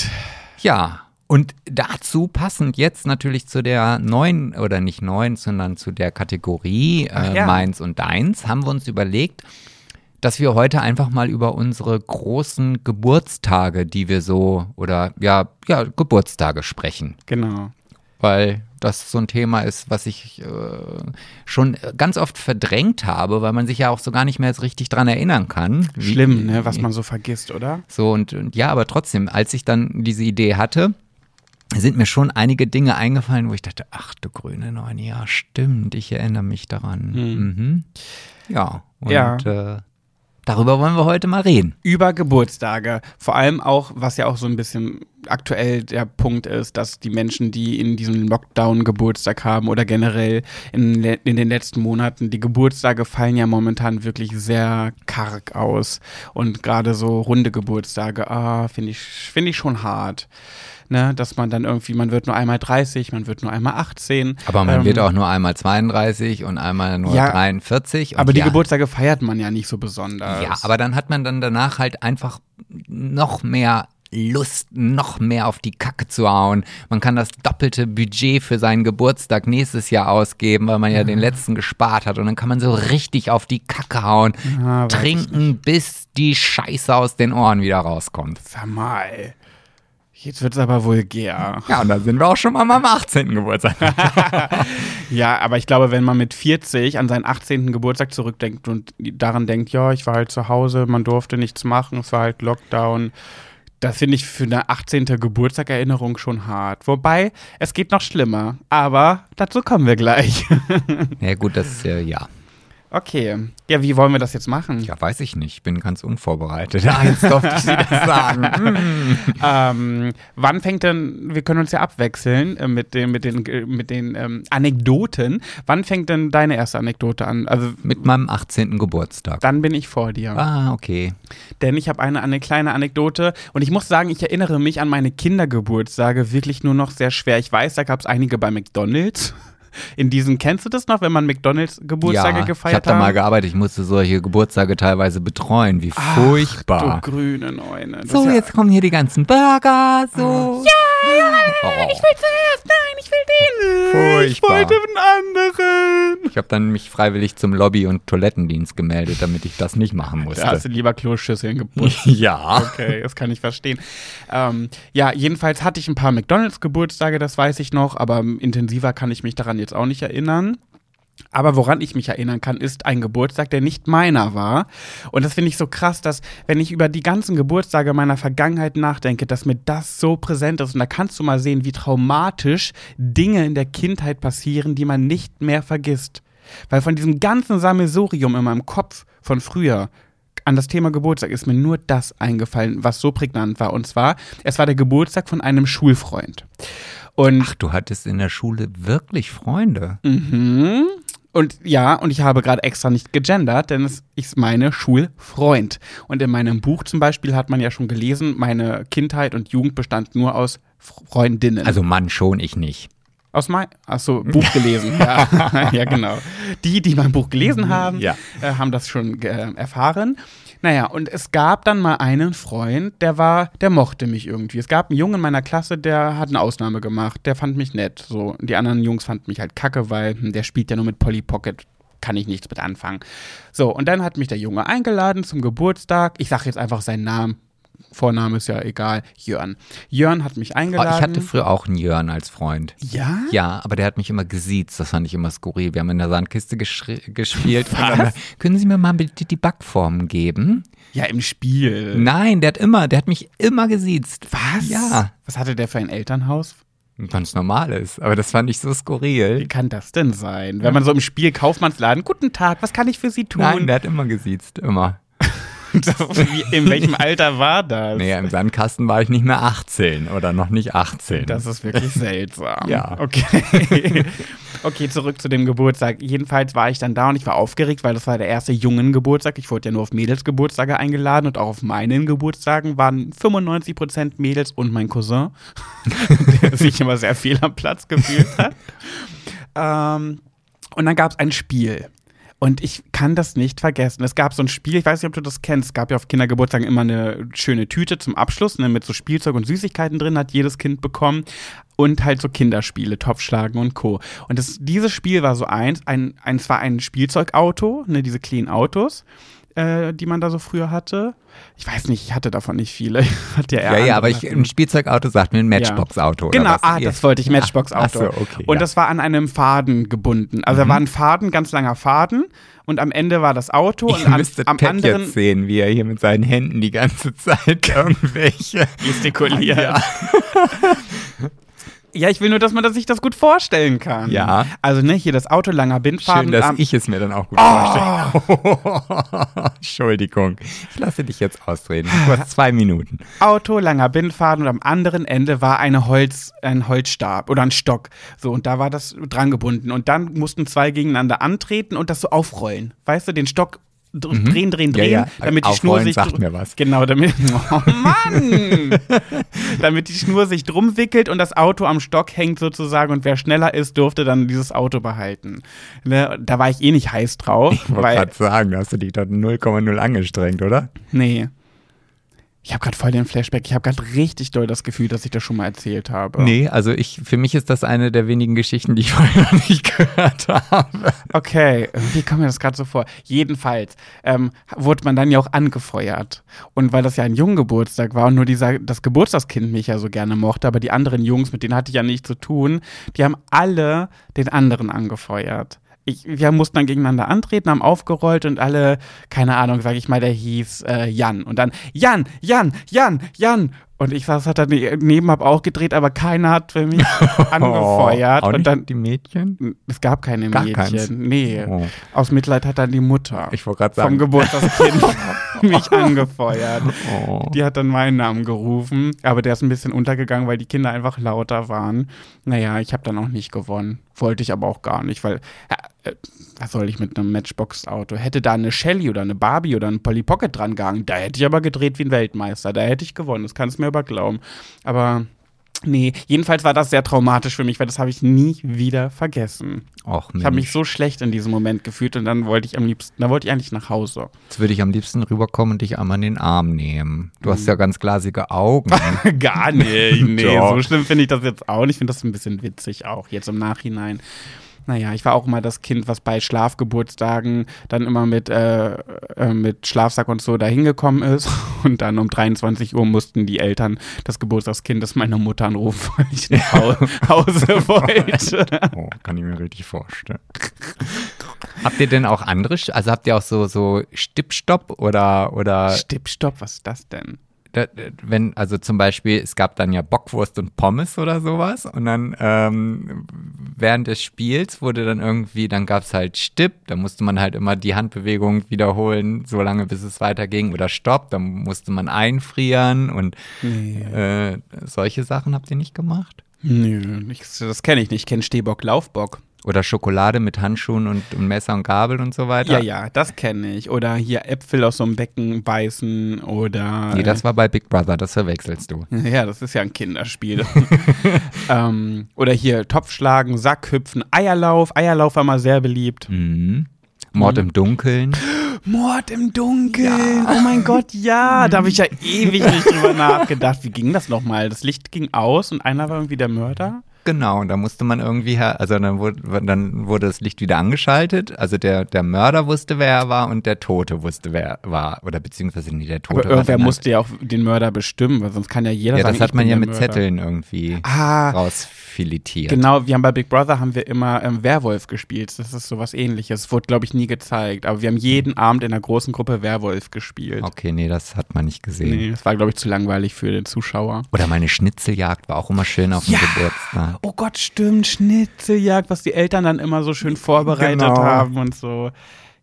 Ja, und dazu passend jetzt natürlich zu der neuen, oder nicht neuen, sondern zu der Kategorie äh, ja. Meins und Deins, haben wir uns überlegt, dass wir heute einfach mal über unsere großen Geburtstage, die wir so, oder ja, ja, Geburtstage sprechen. Genau. Weil das so ein Thema ist, was ich äh, schon ganz oft verdrängt habe, weil man sich ja auch so gar nicht mehr so richtig dran erinnern kann. wie- Schlimm, ne, was man so vergisst, oder? so und, und ja, aber trotzdem, als ich dann diese Idee hatte, sind mir schon einige Dinge eingefallen, wo ich dachte, ach du grüne Neun, ja, stimmt, ich erinnere mich daran. Mhm. Ja, und Ja. Äh, darüber wollen wir heute mal reden. über Geburtstage. Vor allem auch, was ja auch so ein bisschen aktuell der Punkt ist, dass die Menschen, die in diesem Lockdown Geburtstag haben oder generell in, in den letzten Monaten, die Geburtstage fallen ja momentan wirklich sehr karg aus. Und gerade so runde Geburtstage, ah, finde ich, finde ich schon hart. Ne, dass man dann irgendwie, man wird nur einmal 30, man wird nur einmal 18. Aber man Ähm, wird auch nur einmal 32 und einmal nur Ja, 43. Und Aber die ja, Geburtstage feiert man ja nicht so besonders. Ja, aber dann hat man dann danach halt einfach noch mehr Lust, noch mehr auf die Kacke zu hauen. Man kann das doppelte Budget für seinen Geburtstag nächstes Jahr ausgeben, weil man ja den letzten gespart hat. Und dann kann man so richtig auf die Kacke hauen, weiß trinken, bis die Scheiße aus den Ohren wieder rauskommt. Sag mal. Jetzt wird's aber vulgär. Ja, und dann sind wir auch schon mal am 18. Geburtstag. Ja, aber ich glaube, wenn man mit 40 an seinen 18. Geburtstag zurückdenkt und daran denkt, ja, ich war halt zu Hause, man durfte nichts machen, es war halt Lockdown. Das finde ich für eine 18. Geburtstag-Erinnerung schon hart. Wobei, es geht noch schlimmer. Aber dazu kommen wir gleich. Ja gut, das ist ja, ja. Okay. Ja, wie wollen wir das jetzt machen? Ja, weiß ich nicht. Ich bin ganz unvorbereitet. Ja, jetzt durfte ich Sie das sagen. Hm. Ähm, wann fängt denn, wir können uns ja abwechseln äh, mit den, mit den, äh, mit den ähm, Anekdoten. Wann fängt denn deine erste Anekdote an? Also, Mit meinem 18. Geburtstag. dann bin ich vor dir. Ah, okay. Denn ich habe eine, eine kleine Anekdote und ich muss sagen, ich erinnere mich an meine Kindergeburtstage wirklich nur noch sehr schwer. Ich weiß, da gab es einige bei McDonalds. In diesen, kennst du das noch, wenn man McDonalds Geburtstage ja, gefeiert ich habe da mal gearbeitet. Ich musste solche Geburtstage teilweise betreuen. Wie Ach, furchtbar. Du grüne Neune. So, ja- jetzt kommen hier die ganzen Burger, so. Ja, ja, oh. Ich will zuerst, nein, ich will den. Ich Furchtbar. wollte einen anderen. Ich habe dann mich freiwillig zum Lobby- und Toilettendienst gemeldet, damit ich das nicht machen Da hast musste. du lieber Kloschüsseln geputzt. ja. Okay, das kann ich verstehen. Ähm, ja, jedenfalls hatte ich ein paar McDonalds-Geburtstage, das weiß ich noch, aber intensiver kann ich mich daran jetzt auch nicht erinnern. Aber woran ich mich erinnern kann, ist ein Geburtstag, der nicht meiner war. Und das finde ich so krass, dass, wenn ich über die ganzen Geburtstage meiner Vergangenheit nachdenke, dass mir das so präsent ist. Und da kannst du mal sehen, wie traumatisch Dinge in der Kindheit passieren, die man nicht mehr vergisst. Weil von diesem ganzen Sammelsurium in meinem Kopf von früher an das Thema Geburtstag ist mir nur das eingefallen, was so prägnant war. Und zwar, es war der Geburtstag von einem Schulfreund. Und Ach, du hattest in der Schule wirklich Freunde. Mhm. Und ja, und ich habe gerade extra nicht gegendert, denn es ist meine Schulfreund. Und in meinem Buch zum Beispiel hat man ja schon gelesen, meine Kindheit und Jugend bestand nur aus Freundinnen. Also Mann schon, ich nicht. aus mein, achso, Buch gelesen. ja. ja, genau. Die, die mein Buch gelesen haben, Ja. äh, haben das schon äh, erfahren. Naja, und es gab dann mal einen Freund, der war, der mochte mich irgendwie. Es gab einen Jungen in meiner Klasse, der hat eine Ausnahme gemacht. Der fand mich nett. So, die anderen Jungs fanden mich halt kacke, weil hm, der spielt ja nur mit Polly Pocket. Kann ich nichts mit anfangen. So, und dann hat mich der Junge eingeladen zum Geburtstag. Ich sage jetzt einfach seinen Namen. Vorname ist ja egal. Jörn. Jörn hat mich Oh, eingeladen. ich hatte früher auch einen Jörn als Freund. ja? Ja, aber der hat mich immer gesiezt. Das fand ich immer skurril. Wir haben in der Sandkiste gespielt. Dann, können Sie mir mal bitte die Backformen geben? Ja, im Spiel. Nein, der hat immer, der hat mich immer gesiezt. Was? Ja. Was hatte der für ein Elternhaus? Ganz normales. Aber das fand ich so Wie skurril. kann das denn sein? Wenn man so im Spiel Kaufmannsladen, guten Tag, was kann ich für Sie tun? Nein, der hat immer gesiezt. Immer. Wie, in welchem Alter war das? Naja, im Sandkasten war ich nicht mehr 18 oder noch nicht 18. Das ist wirklich seltsam. Ja. Okay. okay, zurück zu dem Geburtstag. Jedenfalls war ich dann da und ich war aufgeregt, weil das war der erste Jungen-Geburtstag. Ich wurde ja nur auf Mädels-Geburtstage eingeladen und auch auf meinen Geburtstagen waren 95% Mädels und mein Cousin, der sich immer sehr fehl am Platz gefühlt hat. ähm, und dann gab es ein Spiel. Und ich kann das nicht vergessen. Es gab so ein Spiel, ich weiß nicht, ob du das kennst. Es gab ja auf Kindergeburtstagen immer eine schöne Tüte zum Abschluss, ne, mit so Spielzeug und Süßigkeiten drin, hat jedes Kind bekommen. Und halt so Kinderspiele, Topfschlagen und Co. Und das, dieses Spiel war so eins, ein, eins war ein Spielzeugauto, ne, diese clean Autos, äh, die man da so früher hatte. Ich weiß nicht, ich hatte davon nicht viele. Ich hatte ja, eher ja, ja, aber ich, ein Spielzeugauto sagt mir ein Matchbox-Auto. Genau, ah, das wollte ich, Matchbox-Auto. So, okay, und ja. das war an einem Faden gebunden. Also da war ein Faden, ganz langer Faden. Und am Ende war das Auto. Ihr und an, müsstet am Pep anderen jetzt sehen, wie er hier mit seinen Händen die ganze Zeit irgendwelche. gestikuliert. Ja. Ja, ich will nur, dass man das sich das gut vorstellen kann. Ja. Also, ne, hier das Auto langer Bindfaden. Schön, dass am- ich es mir dann auch gut Oh. vorstelle. Entschuldigung. Ich lasse dich jetzt ausreden. Du hast zwei Minuten. Auto, langer Bindfaden und am anderen Ende war eine Holz, ein Holzstab oder ein Stock. So, und da war das dran gebunden. Und dann mussten zwei gegeneinander antreten und das so aufrollen. Weißt du, den Stock dr- drehen, drehen, Mhm. Ja, drehen, ja. damit die Schnur sich. sagt mir was. Genau, damit. Oh Mann! damit die Schnur sich drum wickelt und das Auto am Stock hängt sozusagen und wer schneller ist, durfte dann dieses Auto behalten. Ne? Da war ich eh nicht heiß drauf. Ich wollte gerade sagen, hast du dich dort 0,0 angestrengt, oder? Nee. Ich habe gerade voll den Flashback. Ich habe gerade richtig doll das Gefühl, dass ich das schon mal erzählt habe. Nee, also ich, für mich ist das eine der wenigen Geschichten, die ich vorher noch nicht gehört habe. Okay, wie kommt mir das gerade so vor? Jedenfalls ähm, wurde man dann ja auch angefeuert. Und weil das ja ein Junggeburtstag war und nur dieser, das Geburtstagskind mich ja so gerne mochte, aber die anderen Jungs, mit denen hatte ich ja nichts zu tun, die haben alle den anderen angefeuert. Ich, wir mussten dann gegeneinander antreten, haben aufgerollt und alle, keine Ahnung, sag ich mal, der hieß äh, Jan. Und dann Jan, Jan, Jan, Jan. Und ich saß hat dann neben, hab auch gedreht, aber keiner hat für mich angefeuert. Oh, und dann, die Mädchen? es gab keine Gar Mädchen. keins? Nee. Oh. Aus Mitleid hat dann die Mutter Ich gerade vom sagen. Geburtstagskind mich angefeuert. Oh. Die hat dann meinen Namen gerufen, aber der ist ein bisschen untergegangen, weil die Kinder einfach lauter waren. Naja, ich habe dann auch nicht gewonnen. Wollte ich aber auch gar nicht, weil, äh, was soll ich mit einem Matchbox-Auto? Hätte da eine Shelly oder eine Barbie oder ein Polly Pocket dran gehangen, da hätte ich aber gedreht wie ein Weltmeister. Da hätte ich gewonnen, das kannst du mir aber glauben. Aber nee, jedenfalls war das sehr traumatisch für mich, weil das habe ich nie wieder vergessen. Och, Ich habe mich so schlecht in diesem Moment gefühlt und dann wollte ich am liebsten, da wollte ich eigentlich nach Hause. Jetzt würde ich am liebsten rüberkommen und dich einmal in den Arm nehmen. Du hast ja ganz glasige Augen. Gar nicht. Nee, so schlimm finde ich das jetzt auch nicht. Ich finde das ein bisschen witzig auch, jetzt im Nachhinein. Naja, ich war auch immer das Kind, was bei Schlafgeburtstagen dann immer mit, äh, äh, mit Schlafsack und so dahin gekommen ist. Und dann um 23 Uhr mussten die Eltern des Geburtstagskindes meine Mutter anrufen, weil ich nach Hau- Hause wollte. Oh, kann ich mir richtig vorstellen. habt ihr denn auch andere, also habt ihr auch so, so Stippstopp oder, oder Stipp, stopp, was ist das denn? Wenn, also zum Beispiel, es gab dann ja Bockwurst und Pommes oder sowas und dann ähm, während des Spiels wurde dann irgendwie, dann gab es halt Stipp, da musste man halt immer die Handbewegung wiederholen, so lange bis es weiterging oder Stopp, dann musste man einfrieren und äh, solche Sachen habt ihr nicht gemacht? Nö, ich, das kenne ich nicht. Ich kenne Stehbock, Laufbock. Oder Schokolade mit Handschuhen und, und Messer und Gabel und so weiter? Ja, ja, das kenne ich. Oder hier Äpfel aus so einem Becken beißen oder. Nee, das war bei Big Brother, das verwechselst du. Ja, das ist ja ein Kinderspiel. ähm, oder hier Topfschlagen, Sackhüpfen, Eierlauf. Eierlauf war mal sehr beliebt. Mhm. Mord im Dunkeln. Mord im Dunkeln. Oh mein Gott, ja. Da habe ich ja ewig nicht drüber nachgedacht. Wie ging das nochmal? Das Licht ging aus und einer war irgendwie der Mörder? Genau, und da musste man irgendwie, her- also dann wurde, dann wurde das Licht wieder angeschaltet. Also der, der Mörder wusste, wer er war und der Tote wusste, wer er war. Oder beziehungsweise nie der Tote. Aber irgendwer musste ja auch den Mörder bestimmen, weil sonst kann ja jeder Ja, sagen, das hat man ja mit Mörder. Zetteln irgendwie Ah, rausfiletiert. Genau, wir haben bei Big Brother haben wir immer ähm, Werwolf gespielt. Das ist sowas ähnliches. Es wurde, glaube ich, nie gezeigt. Aber wir haben jeden Abend in einer großen Gruppe Werwolf gespielt. Okay, nee, das hat man nicht gesehen. Nee, das war, glaube ich, zu langweilig für den Zuschauer. Oder meine Schnitzeljagd war auch immer schön auf dem Ja. Geburtstag. Oh Gott, stimmt. Schnitzeljagd, was die Eltern dann immer so schön vorbereitet Genau. haben und so.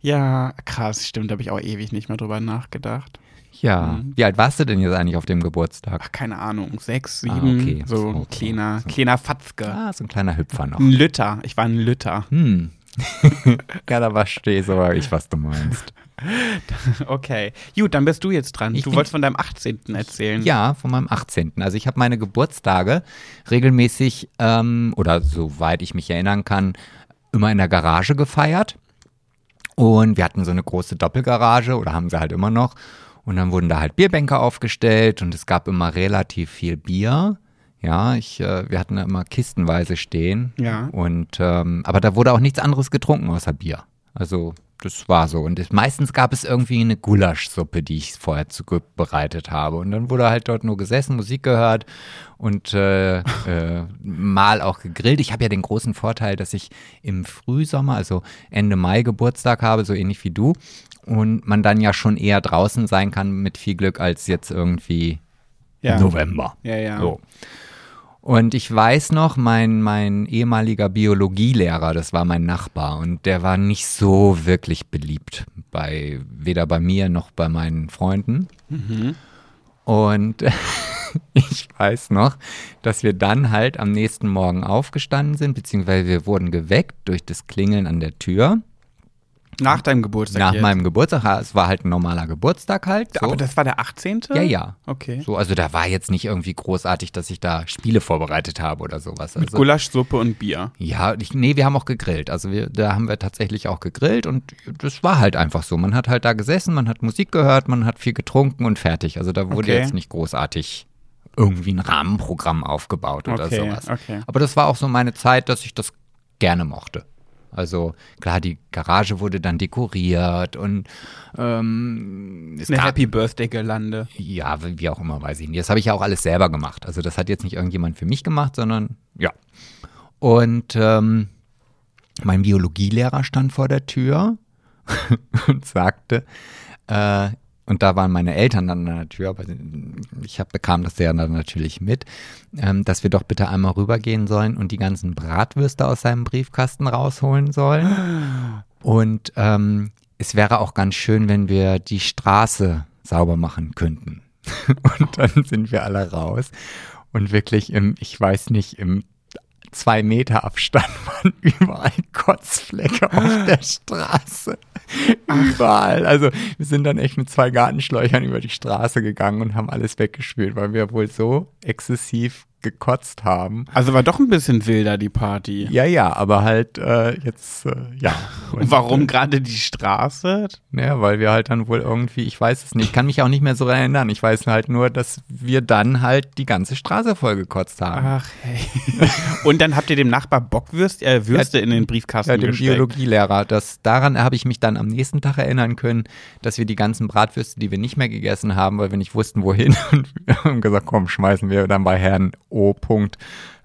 Ja, krass, stimmt. Da habe ich auch ewig nicht mehr drüber nachgedacht. Ja. Wie alt warst du denn jetzt eigentlich auf dem Geburtstag? Ach, keine Ahnung. Sechs, Ah, sieben. okay. So ein So, kleiner, so. kleiner Fatzke. Ah, so ein kleiner Hüpfer noch. Ein Lütter. Ich war ein Lütter. Hm. ja, da verstehe sogar ich, was du meinst. Okay. Gut, dann bist du jetzt dran. Ich du wolltest von deinem 18. erzählen. Ja, von meinem 18. Also ich habe meine Geburtstage regelmäßig, ähm, oder soweit ich mich erinnern kann, immer in der Garage gefeiert. Und wir hatten so eine große Doppelgarage oder haben sie halt immer noch. Und dann wurden da halt Bierbänke aufgestellt und es gab immer relativ viel Bier. Ja, ich, äh, wir hatten da immer kistenweise stehen. Ja. Und ähm, aber da wurde auch nichts anderes getrunken außer Bier. Also das war so. Und meistens gab es irgendwie eine Gulaschsuppe, die ich vorher zubereitet habe. Und dann wurde halt dort nur gesessen, Musik gehört und äh, äh, mal auch gegrillt. Ich habe ja den großen Vorteil, dass ich im Frühsommer, also Ende Mai Geburtstag habe, so ähnlich wie du. Und man dann ja schon eher draußen sein kann mit viel Glück als jetzt irgendwie Ja. November. Ja, ja. So. Und ich weiß noch, mein, mein ehemaliger Biologielehrer, das war mein Nachbar und der war nicht so wirklich beliebt bei, weder bei mir noch bei meinen Freunden. Und ich weiß noch, dass wir dann halt am nächsten Morgen aufgestanden sind, beziehungsweise wir wurden geweckt durch das Klingeln an der Tür. Nach deinem Geburtstag Nach jetzt. meinem Geburtstag, es war halt ein normaler Geburtstag halt. So. Aber das war der 18.? ja, ja. Okay. So, also da war jetzt nicht irgendwie großartig, dass ich da Spiele vorbereitet habe oder sowas. Mit Also, Gulaschsuppe und Bier. ja, ich, nee, wir haben auch gegrillt. Also wir, da haben wir tatsächlich auch gegrillt und das war halt einfach so. Man hat halt da gesessen, man hat Musik gehört, man hat viel getrunken und fertig. Also da wurde Okay. jetzt nicht großartig irgendwie ein Rahmenprogramm aufgebaut oder Okay, sowas. okay. Aber das war auch so meine Zeit, dass ich das gerne mochte. Also klar, die Garage wurde dann dekoriert und ähm, es Eine gab Happy Birthday Gelande. ja, wie wie auch immer, weiß ich nicht. Das habe ich ja auch alles selber gemacht. Also das hat jetzt nicht irgendjemand für mich gemacht, sondern ja. Und ähm, mein Biologielehrer stand vor der Tür und sagte, äh, und da waren meine Eltern dann an der Tür, aber ich hab, bekam das ja dann natürlich mit, ähm, dass wir doch bitte einmal rübergehen sollen und die ganzen Bratwürste aus seinem Briefkasten rausholen sollen. Und ähm, es wäre auch ganz schön, wenn wir die Straße sauber machen könnten. Und dann sind wir alle raus und wirklich im, ich weiß nicht, im zwei Meter Abstand waren überall Kotzflecke auf der Straße. Überall. Also wir sind dann echt mit zwei Gartenschläuchern über die Straße gegangen und haben alles weggespült, weil wir wohl so exzessiv gekotzt haben. Also war doch ein bisschen wilder, die Party. Ja, ja, aber halt äh, jetzt, äh, ja. Und warum gerade die Straße? Ja, weil wir halt dann wohl irgendwie, ich weiß es nicht, ich kann mich auch nicht mehr so erinnern. Ich weiß halt nur, dass wir dann halt die ganze Straße voll gekotzt haben. Ach, hey. Und dann habt ihr dem Nachbar Bockwürste, äh, Würste in den Briefkasten Ja, dem gesteckt. Biologielehrer. Das, daran habe ich mich dann am nächsten Tag erinnern können, dass wir die ganzen Bratwürste, die wir nicht mehr gegessen haben, weil wir nicht wussten, wohin, und wir haben gesagt, komm, schmeißen wir dann bei Herrn O. Punkt,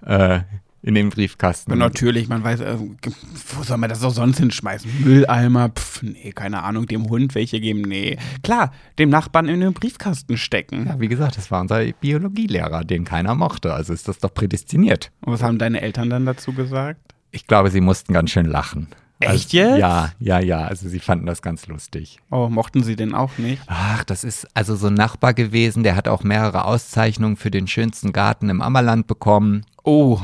äh, in den Briefkasten. Und natürlich, man weiß, äh, wo soll man das auch sonst hinschmeißen? Mülleimer, pf, nee, keine Ahnung, dem Hund welche geben, nee. Klar, dem Nachbarn in den Briefkasten stecken. Ja, wie gesagt, das war unser Biologielehrer, den keiner mochte. Also ist das doch prädestiniert. Und was haben deine Eltern dann dazu gesagt? Ich glaube, sie mussten ganz schön lachen. Echt also, jetzt? Ja, ja, ja. Also sie fanden das ganz lustig. Oh, mochten sie den auch nicht? Ach, das ist also so ein Nachbar gewesen, der hat auch mehrere Auszeichnungen für den schönsten Garten im Ammerland bekommen. Oh,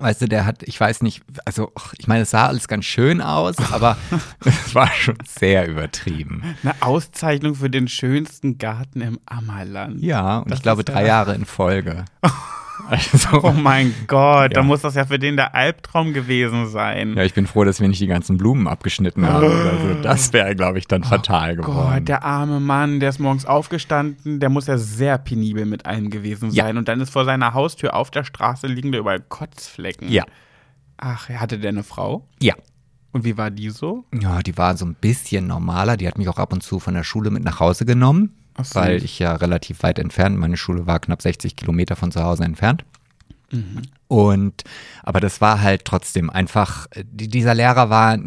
Weißt du, der hat, ich weiß nicht, also ich meine, es sah alles ganz schön aus, aber es war schon sehr übertrieben. eine Auszeichnung für den schönsten Garten im Ammerland. Ja, und Das ich glaube drei Jahre in Folge. Oh Also, mein Gott, Ja. da muss das ja für den der Albtraum gewesen sein. ja, ich bin froh, dass wir nicht die ganzen Blumen abgeschnitten haben. oder so. das wäre, glaube ich, dann fatal geworden. Oh Gott, der arme Mann, der ist morgens aufgestanden, der muss ja sehr penibel mit allem gewesen Ja. sein. Und dann ist vor seiner Haustür auf der Straße liegen da überall Kotzflecken. ja, Ach, hatte der eine Frau? ja. Und wie war die so? Ja, die war so ein bisschen normaler. Die hat mich auch ab und zu von der Schule mit nach Hause genommen, so. weil ich ja relativ weit entfernt, meine Schule war knapp 60 Kilometer von zu Hause entfernt. Und, aber das war halt trotzdem einfach, die, dieser Lehrer war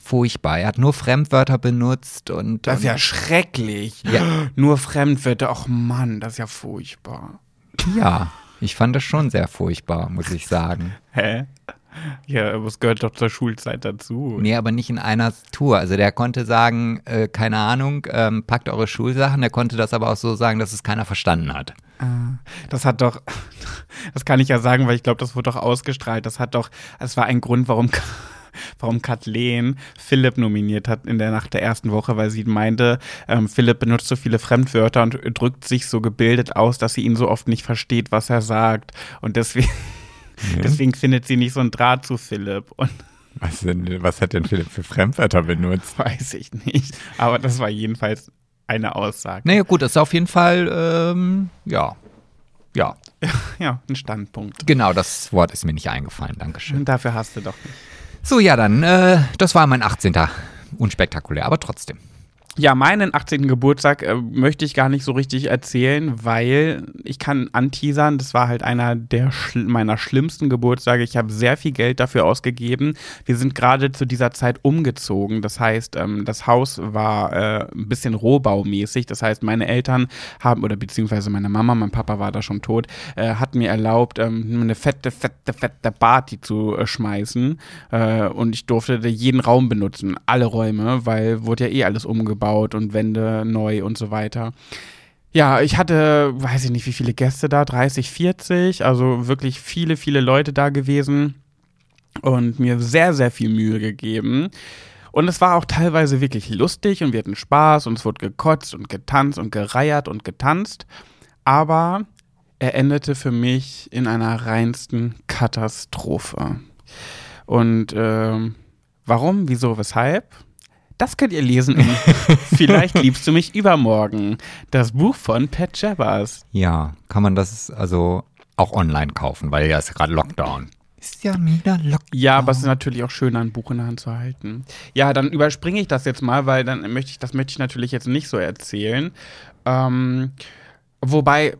furchtbar. Er hat nur Fremdwörter benutzt und. Das ist ja und, schrecklich. Ja. Nur Fremdwörter. Ach Mann, das ist ja furchtbar. ja, ich fand das schon sehr furchtbar, muss ich sagen. Hä? Ja, aber es gehört doch zur Schulzeit dazu. Nee, aber nicht in einer Tour. Also der konnte sagen, äh, keine Ahnung, ähm, packt eure Schulsachen. Der konnte das aber auch so sagen, dass es keiner verstanden hat. Das hat doch, das kann ich ja sagen, weil ich glaube, das wurde doch ausgestrahlt. Das hat doch, es war ein Grund, warum, warum Kathleen Philipp nominiert hat in der Nacht der ersten Woche, weil sie meinte, ähm, Philipp benutzt so viele Fremdwörter und drückt sich so gebildet aus, dass sie ihn so oft nicht versteht, was er sagt. Und deswegen, deswegen findet sie nicht so einen Draht zu Philipp. Und Was, denn, was hat denn Philipp für Fremdwörter benutzt? weiß ich nicht. Aber das war jedenfalls eine Aussage. Naja, gut, das ist auf jeden Fall, ähm, ja. Ja, Ja, ein Standpunkt. genau, das Wort ist mir nicht eingefallen. Dankeschön. Und dafür hast du doch nicht. So, ja, dann, äh, das war mein 18. Unspektakulär, aber trotzdem. Ja, meinen 18. Geburtstag äh, möchte ich gar nicht so richtig erzählen, weil ich kann anteasern, das war halt einer der schl meiner schlimmsten Geburtstage. Ich habe sehr viel Geld dafür ausgegeben. Wir sind gerade zu dieser Zeit umgezogen. Das heißt, ähm, das Haus war äh, ein bisschen rohbaumäßig. Das heißt, meine Eltern haben, oder beziehungsweise meine Mama, mein Papa war da schon tot, äh, hat mir erlaubt, ähm, eine fette, fette, fette Party zu äh, schmeißen. Äh, und ich durfte jeden Raum benutzen, alle Räume, weil wurde ja eh alles umgebaut umgebaut und Wände neu und so weiter. Ja, ich hatte, weiß ich nicht, wie viele Gäste da, 30, 40, also wirklich viele, viele Leute da gewesen und mir sehr, sehr viel Mühe gegeben. Und es war auch teilweise wirklich lustig und wir hatten Spaß und es wurde gekotzt und getanzt und gereiert und getanzt. Aber er endete für mich in einer reinsten Katastrophe. Und äh, warum, wieso, weshalb? Das könnt ihr lesen in Vielleicht liebst du mich übermorgen. Das Buch von Pat Jabbers. Ja, kann man das also auch online kaufen, weil ja ist gerade Lockdown. Ist ja wieder Lockdown. Ja, aber es ist natürlich auch schön, ein Buch in der Hand zu halten. Ja, dann überspringe ich das jetzt mal, weil dann möchte ich, das möchte ich natürlich jetzt nicht so erzählen. Ähm, wobei,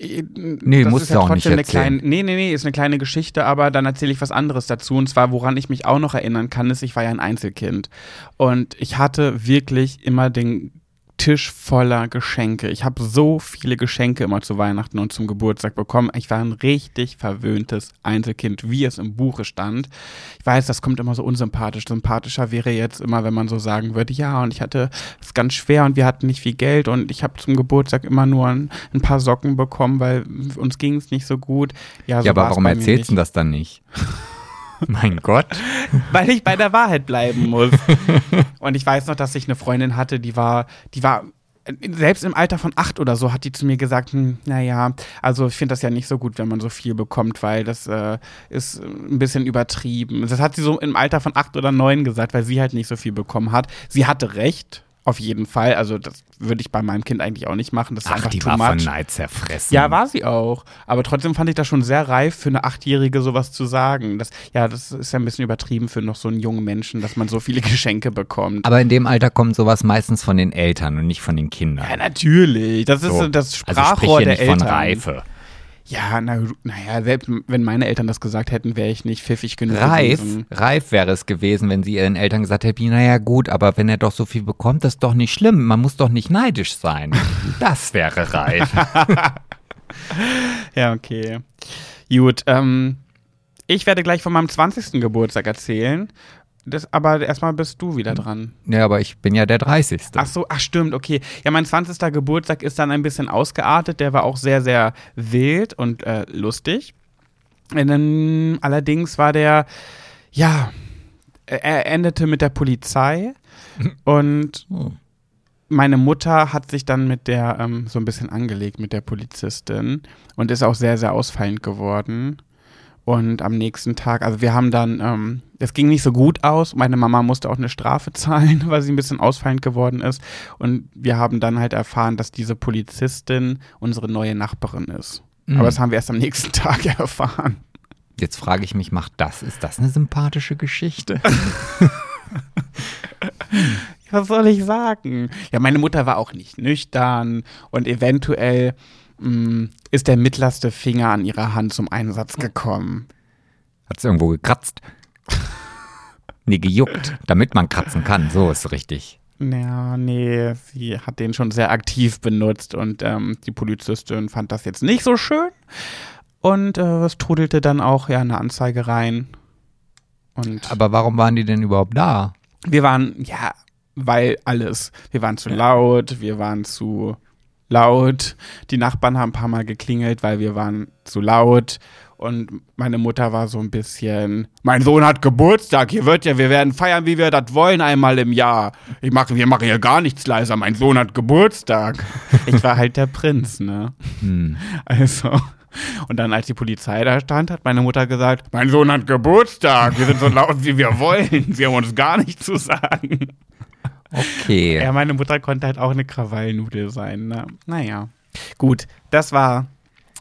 Nee, das muss ja auch nicht eine kleine, Nee, nee, nee, ist eine kleine Geschichte, aber dann erzähle ich was anderes dazu. Und zwar, woran ich mich auch noch erinnern kann, ist, ich war ja ein Einzelkind. Und ich hatte wirklich immer den Tisch voller Geschenke. Ich habe so viele Geschenke immer zu Weihnachten und zum Geburtstag bekommen. Ich war ein richtig verwöhntes Einzelkind, wie es im Buche stand. Ich weiß, das kommt immer so unsympathisch. Sympathischer wäre jetzt immer, wenn man so sagen würde, ja, und ich hatte es ganz schwer und wir hatten nicht viel Geld und ich habe zum Geburtstag immer nur ein, ein, paar Socken bekommen, weil uns ging es nicht so gut. Ja, so ja aber warum erzählst du das dann nicht? Mein Gott. Weil ich bei der Wahrheit bleiben muss. Und ich weiß noch, dass ich eine Freundin hatte, die war, die war selbst im Alter von acht oder so hat die zu mir gesagt, hm, naja, also ich finde das ja nicht so gut, wenn man so viel bekommt, weil das äh, ist ein bisschen übertrieben. Das hat sie so im Alter von acht oder neun gesagt, weil sie halt nicht so viel bekommen hat. Sie hatte recht, auf jeden Fall. Also, das würde ich bei meinem Kind eigentlich auch nicht machen. Das ist Ach, einfach die too war much. von Neid zerfressen. Ja, war sie auch. Aber trotzdem fand ich das schon sehr reif für eine Achtjährige sowas zu sagen. Das, ja, das ist ja ein bisschen übertrieben für noch so einen jungen Menschen, dass man so viele Geschenke bekommt. Aber in dem Alter kommt sowas meistens von den Eltern und nicht von den Kindern. Ja, natürlich. Das ist so. das also Sprachrohr also der Eltern. Von Reife. Ja, naja, na selbst wenn meine Eltern das gesagt hätten, wäre ich nicht pfiffig genug reif, gewesen. Reif wäre es gewesen, wenn sie ihren Eltern gesagt hätten, naja gut, aber wenn er doch so viel bekommt, das ist doch nicht schlimm. Man muss doch nicht neidisch sein. das wäre reif. ja, okay. Gut, ähm, ich werde gleich von meinem 20. Geburtstag erzählen. Das, aber erstmal bist du wieder dran. Ja, aber ich bin ja der 30. Ach so, ach stimmt, okay. Ja, mein 20. Geburtstag ist dann ein bisschen ausgeartet. Der war auch sehr, sehr wild und äh, lustig. Und dann, allerdings war der, ja, er endete mit der Polizei und oh. meine Mutter hat sich dann mit der ähm, so ein bisschen angelegt mit der Polizistin und ist auch sehr, sehr ausfallend geworden. Und am nächsten Tag, also wir haben dann, ähm, es ging nicht so gut aus. Meine Mama musste auch eine Strafe zahlen, weil sie ein bisschen ausfallend geworden ist. Und wir haben dann halt erfahren, dass diese Polizistin unsere neue Nachbarin ist. Mhm. Aber das haben wir erst am nächsten Tag erfahren. Jetzt frage ich mich, macht das, ist das eine sympathische Geschichte? Was soll ich sagen? Ja, meine Mutter war auch nicht nüchtern und eventuell ist der mittlerste Finger an ihrer Hand zum Einsatz gekommen. Hat es irgendwo gekratzt? nee, gejuckt, damit man kratzen kann. So ist richtig. Ja, nee, sie hat den schon sehr aktiv benutzt und ähm, die Polizistin fand das jetzt nicht so schön. Und äh, es trudelte dann auch ja eine Anzeige rein. Und Aber warum waren die denn überhaupt da? Wir waren, ja, weil alles. Wir waren zu laut, wir waren zu laut. Die Nachbarn haben ein paar Mal geklingelt, weil wir waren zu laut. Und meine Mutter war so ein bisschen, mein Sohn hat Geburtstag, hier wird ja, wir werden feiern, wie wir das wollen, einmal im Jahr. Ich mache, wir machen ja gar nichts leiser, mein Sohn hat Geburtstag. Ich war halt der Prinz, ne? Hm. Also. Und dann, als die Polizei da stand, hat meine Mutter gesagt, mein Sohn hat Geburtstag, wir sind so laut, wie wir wollen, wir haben uns gar nichts zu sagen. Okay. Ja, meine Mutter konnte halt auch eine Krawallnudel sein. Ne? Naja. Gut, das war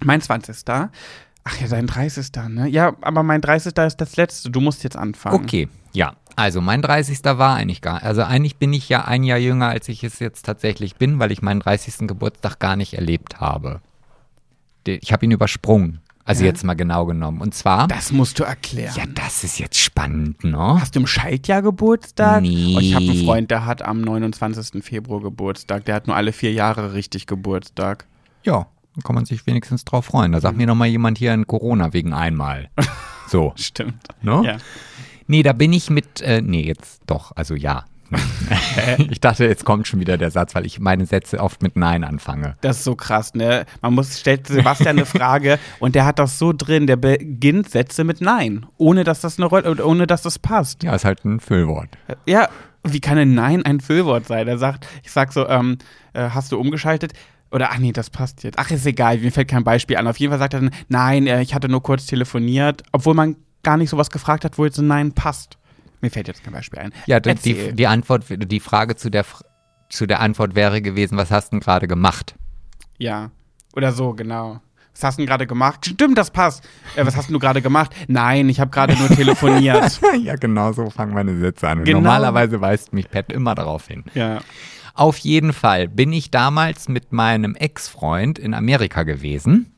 mein 20. Ach ja, dein 30. Ne? Ja, aber mein 30. ist das letzte. Du musst jetzt anfangen. Okay, Ja, also mein 30. war eigentlich gar, also eigentlich bin ich ja ein Jahr jünger, als ich es jetzt tatsächlich bin, weil ich meinen 30. Geburtstag gar nicht erlebt habe. Ich habe ihn übersprungen. Also Ja? jetzt mal genau genommen. Und zwar, Das musst du erklären. ja, das ist jetzt spannend, ne? Hast du im Schaltjahr Geburtstag? Nee. Oh, ich habe einen Freund, der hat am 29. Februar Geburtstag. Der hat nur alle vier Jahre richtig Geburtstag. Ja, da kann man sich wenigstens drauf freuen. Da sagt mir noch mal jemand hier in Corona wegen einmal. So, Stimmt. ne? Ja. Nee, da bin ich mit, äh, nee, jetzt doch, also ja. ich dachte, jetzt kommt schon wieder der Satz, weil ich meine Sätze oft mit Nein anfange. Das ist so krass, ne? Man muss, stellt Sebastian eine Frage und der hat das so drin, der beginnt Sätze mit Nein, ohne dass das eine Rolle, ohne dass das passt. Ja, ist halt ein Füllwort. Ja, wie kann ein Nein ein Füllwort sein? Er sagt, ich sag so, ähm, äh, hast du umgeschaltet? Oder, ach nee, das passt jetzt. Ach, ist egal, mir fällt kein Beispiel an. Auf jeden Fall sagt er dann, nein, äh, ich hatte nur kurz telefoniert, obwohl man gar nicht sowas gefragt hat, wo jetzt ein Nein passt. Mir fällt jetzt kein Beispiel ein. Ja, die, die, die Antwort, die Frage zu der, zu der Antwort wäre gewesen, was hast du denn gerade gemacht? Ja, oder so, genau. Was hast du denn gerade gemacht? Stimmt, das passt. Äh, was hast denn du gerade gemacht? Nein, ich habe gerade nur telefoniert. ja, genau so fangen meine Sätze an. Genau. Normalerweise weist mich Pat immer darauf hin. ja. Auf jeden Fall bin ich damals mit meinem Ex-Freund in Amerika gewesen.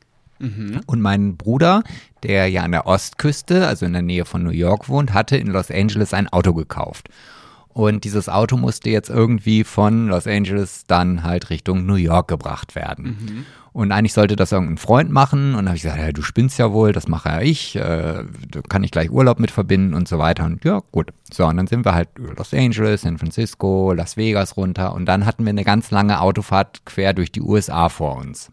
Und mein Bruder, der ja an der Ostküste, also in der Nähe von New York wohnt, hatte in Los Angeles ein Auto gekauft. Und dieses Auto musste jetzt irgendwie von Los Angeles dann halt Richtung New York gebracht werden. Und eigentlich sollte das irgendein Freund machen. Und habe ich gesagt, ja, du spinnst ja wohl, das mache ja ich. Äh, da kann ich gleich Urlaub mit verbinden und so weiter. Und ja, gut. So, und dann sind wir halt über Los Angeles, San Francisco, Las Vegas runter. Und dann hatten wir eine ganz lange Autofahrt quer durch die USA vor uns.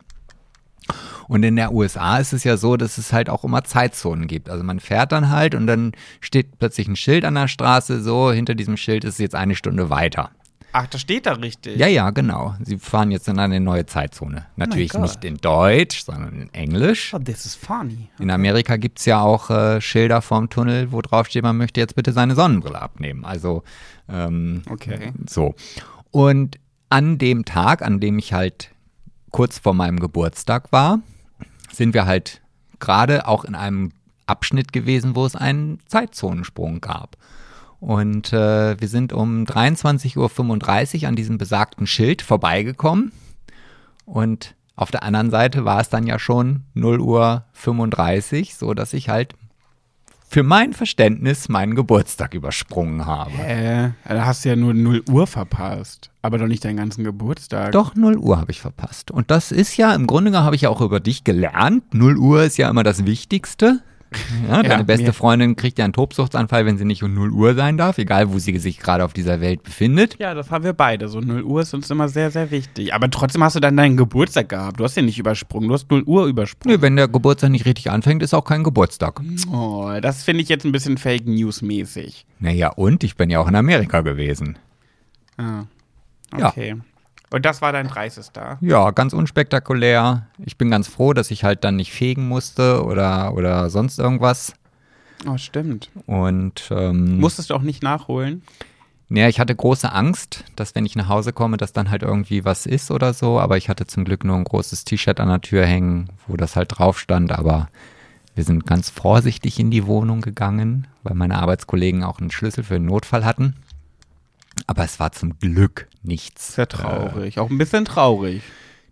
Und in der USA ist es ja so, dass es halt auch immer Zeitzonen gibt. Also man fährt dann halt und dann steht plötzlich ein Schild an der Straße, so hinter diesem Schild ist es jetzt eine Stunde weiter. Ach, das steht da richtig. Ja, ja, genau. Sie fahren jetzt in eine neue Zeitzone. Natürlich Gott. nicht in Deutsch, sondern in Englisch. Oh, this is funny. In Amerika gibt es ja auch äh, Schilder vorm Tunnel, wo drauf steht, man möchte jetzt bitte seine Sonnenbrille abnehmen. Also ähm, Okay. so. Und an dem Tag, an dem ich halt kurz vor meinem Geburtstag war, sind wir halt gerade auch in einem Abschnitt gewesen, wo es einen Zeitzonensprung gab. Und äh, wir sind um 23.35 Uhr an diesem besagten Schild vorbeigekommen. Und auf der anderen Seite war es dann ja schon 0 Uhr 35, so ich halt für mein Verständnis meinen Geburtstag übersprungen habe. Äh, da hast du ja nur 0 Uhr verpasst. Aber doch nicht deinen ganzen Geburtstag. Doch, 0 Uhr habe ich verpasst. Und das ist ja, im Grunde genommen habe ich ja auch über dich gelernt. 0 Uhr ist ja immer das Wichtigste. Ja, deine Ja, beste mir- Freundin kriegt ja einen Tobsuchtsanfall, wenn sie nicht um 0 Uhr sein darf, egal wo sie sich gerade auf dieser Welt befindet. Ja, das haben wir beide. So 0 Uhr ist uns immer sehr, sehr wichtig. Aber trotzdem hast du dann deinen Geburtstag gehabt. Du hast ja nicht übersprungen. Du hast 0 Uhr übersprungen. Nö, wenn der Geburtstag nicht richtig anfängt, ist auch kein Geburtstag. Oh, das finde ich jetzt ein bisschen Fake News mäßig. Naja, und ich bin ja auch in Amerika gewesen. Ah. Ja. Und das war dein 30. Ja, ganz unspektakulär. Ich bin ganz froh, dass ich halt dann nicht fegen musste oder, oder sonst irgendwas. Oh, stimmt. Und ähm, Musstest du auch nicht nachholen? Ja, ich hatte große Angst, dass wenn ich nach Hause komme, dass dann halt irgendwie was ist oder so. Aber ich hatte zum Glück nur ein großes T-Shirt an der Tür hängen, wo das halt drauf stand. Aber wir sind ganz vorsichtig in die Wohnung gegangen, weil meine Arbeitskollegen auch einen Schlüssel für den Notfall hatten. Aber es war zum Glück nichts. Sehr traurig. Auch ein bisschen traurig.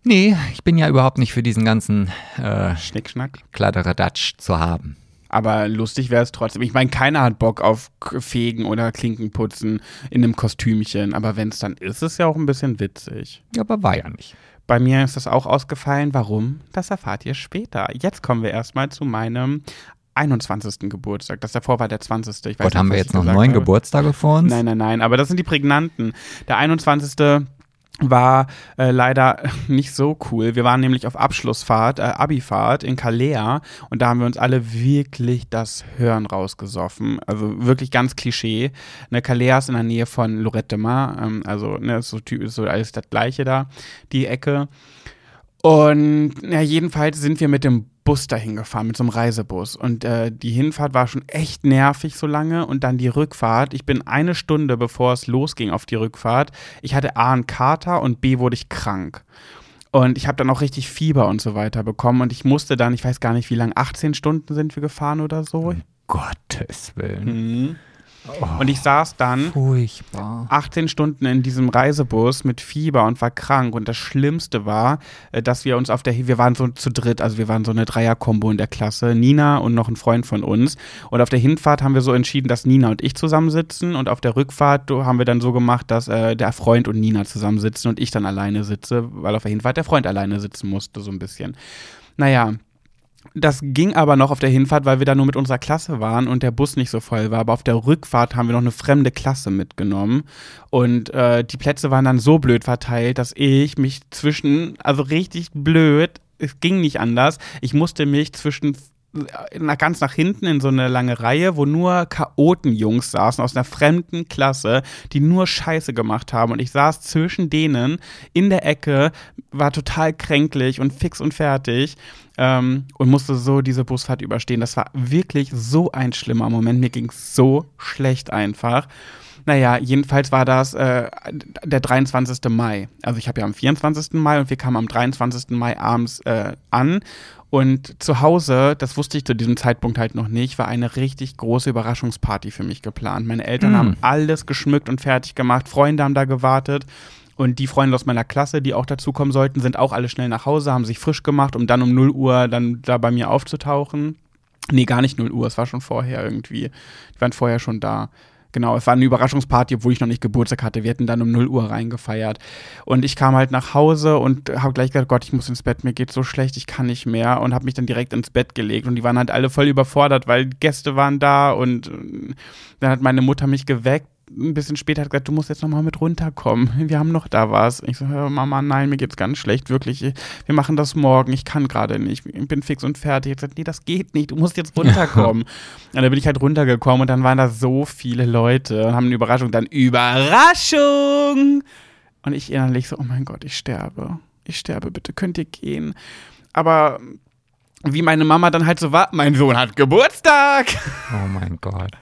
Nee, ich bin ja überhaupt nicht für diesen ganzen äh, Schnickschnack. Kladderadatsch zu haben. Aber lustig wäre es trotzdem. Ich meine, keiner hat Bock auf Fegen oder Klinkenputzen in einem Kostümchen. Aber wenn es dann ist, ist es ja auch ein bisschen witzig. Ja, aber war ja nicht. Bei mir ist das auch ausgefallen. Warum? Das erfahrt ihr später. Jetzt kommen wir erstmal zu meinem 21. Geburtstag. Das davor war der 20. Ich weiß Gott, nicht, haben wir jetzt noch neun. Geburtstage vor uns? Nein, nein, nein. Aber das sind die prägnanten. Der 21. war äh, leider nicht so cool. Wir waren nämlich auf Abschlussfahrt, äh, Abifahrt in Calais und da haben wir uns alle wirklich das Hören rausgesoffen. Also wirklich ganz Klischee. Ne, Calais ist in der Nähe von Lorette de Mar, ähm, also ne, ist so, ty- ist so alles das gleiche da, die Ecke. Und ja, jedenfalls sind wir mit dem Bus dahin gefahren, mit so einem Reisebus. Und äh, die Hinfahrt war schon echt nervig so lange. Und dann die Rückfahrt. Ich bin eine Stunde, bevor es losging auf die Rückfahrt. Ich hatte A, einen Kater und B, wurde ich krank. Und ich habe dann auch richtig Fieber und so weiter bekommen. Und ich musste dann, ich weiß gar nicht wie lange, 18 Stunden sind wir gefahren oder so. Gottes Willen. Mhm. Und ich saß dann Furchtbar. 18 Stunden in diesem Reisebus mit Fieber und war krank. Und das Schlimmste war, äh, dass wir uns auf der, wir waren so zu dritt, also wir waren so eine Dreierkombo in der Klasse, Nina und noch ein Freund von uns. Und auf der Hinfahrt haben wir so entschieden, dass Nina und ich zusammensitzen. Und auf der Rückfahrt haben wir dann so gemacht, dass äh, der Freund und Nina zusammensitzen und ich dann alleine sitze, weil auf der Hinfahrt der Freund alleine sitzen musste, so ein bisschen. Naja, das ging aber noch auf der Hinfahrt, weil wir da nur mit unserer Klasse waren und der Bus nicht so voll war. Aber auf der Rückfahrt haben wir noch eine fremde Klasse mitgenommen. Und äh, die Plätze waren dann so blöd verteilt, dass ich mich zwischen, also richtig blöd, es ging nicht anders. Ich musste mich zwischen nach, ganz nach hinten in so eine lange Reihe, wo nur Chaotenjungs saßen aus einer fremden Klasse, die nur Scheiße gemacht haben. Und ich saß zwischen denen in der Ecke, war total kränklich und fix und fertig ähm, und musste so diese Busfahrt überstehen. Das war wirklich so ein schlimmer Moment. Mir ging so schlecht einfach. Naja, jedenfalls war das äh, der 23. Mai. Also ich habe ja am 24. Mai und wir kamen am 23. Mai abends äh, an und zu Hause, das wusste ich zu diesem Zeitpunkt halt noch nicht, war eine richtig große Überraschungsparty für mich geplant. Meine Eltern mm. haben alles geschmückt und fertig gemacht, Freunde haben da gewartet. Und die Freunde aus meiner Klasse, die auch dazukommen sollten, sind auch alle schnell nach Hause, haben sich frisch gemacht, um dann um 0 Uhr dann da bei mir aufzutauchen. Nee, gar nicht 0 Uhr, es war schon vorher irgendwie. Die waren vorher schon da. Genau, es war eine Überraschungsparty, obwohl ich noch nicht Geburtstag hatte. Wir hätten dann um 0 Uhr reingefeiert. Und ich kam halt nach Hause und habe gleich gesagt, Gott, ich muss ins Bett, mir geht so schlecht, ich kann nicht mehr. Und habe mich dann direkt ins Bett gelegt. Und die waren halt alle voll überfordert, weil Gäste waren da. Und äh, dann hat meine Mutter mich geweckt ein bisschen später hat gesagt, du musst jetzt nochmal mit runterkommen. Wir haben noch da was. Ich so, Mama, nein, mir geht's ganz schlecht, wirklich. Wir machen das morgen. Ich kann gerade nicht. Ich bin fix und fertig. Ich gesagt, nee, das geht nicht. Du musst jetzt runterkommen. und dann bin ich halt runtergekommen und dann waren da so viele Leute und haben eine Überraschung. Dann Überraschung! Und ich innerlich so, oh mein Gott, ich sterbe. Ich sterbe, bitte könnt ihr gehen. Aber wie meine Mama dann halt so war, mein Sohn hat Geburtstag. Oh mein Gott.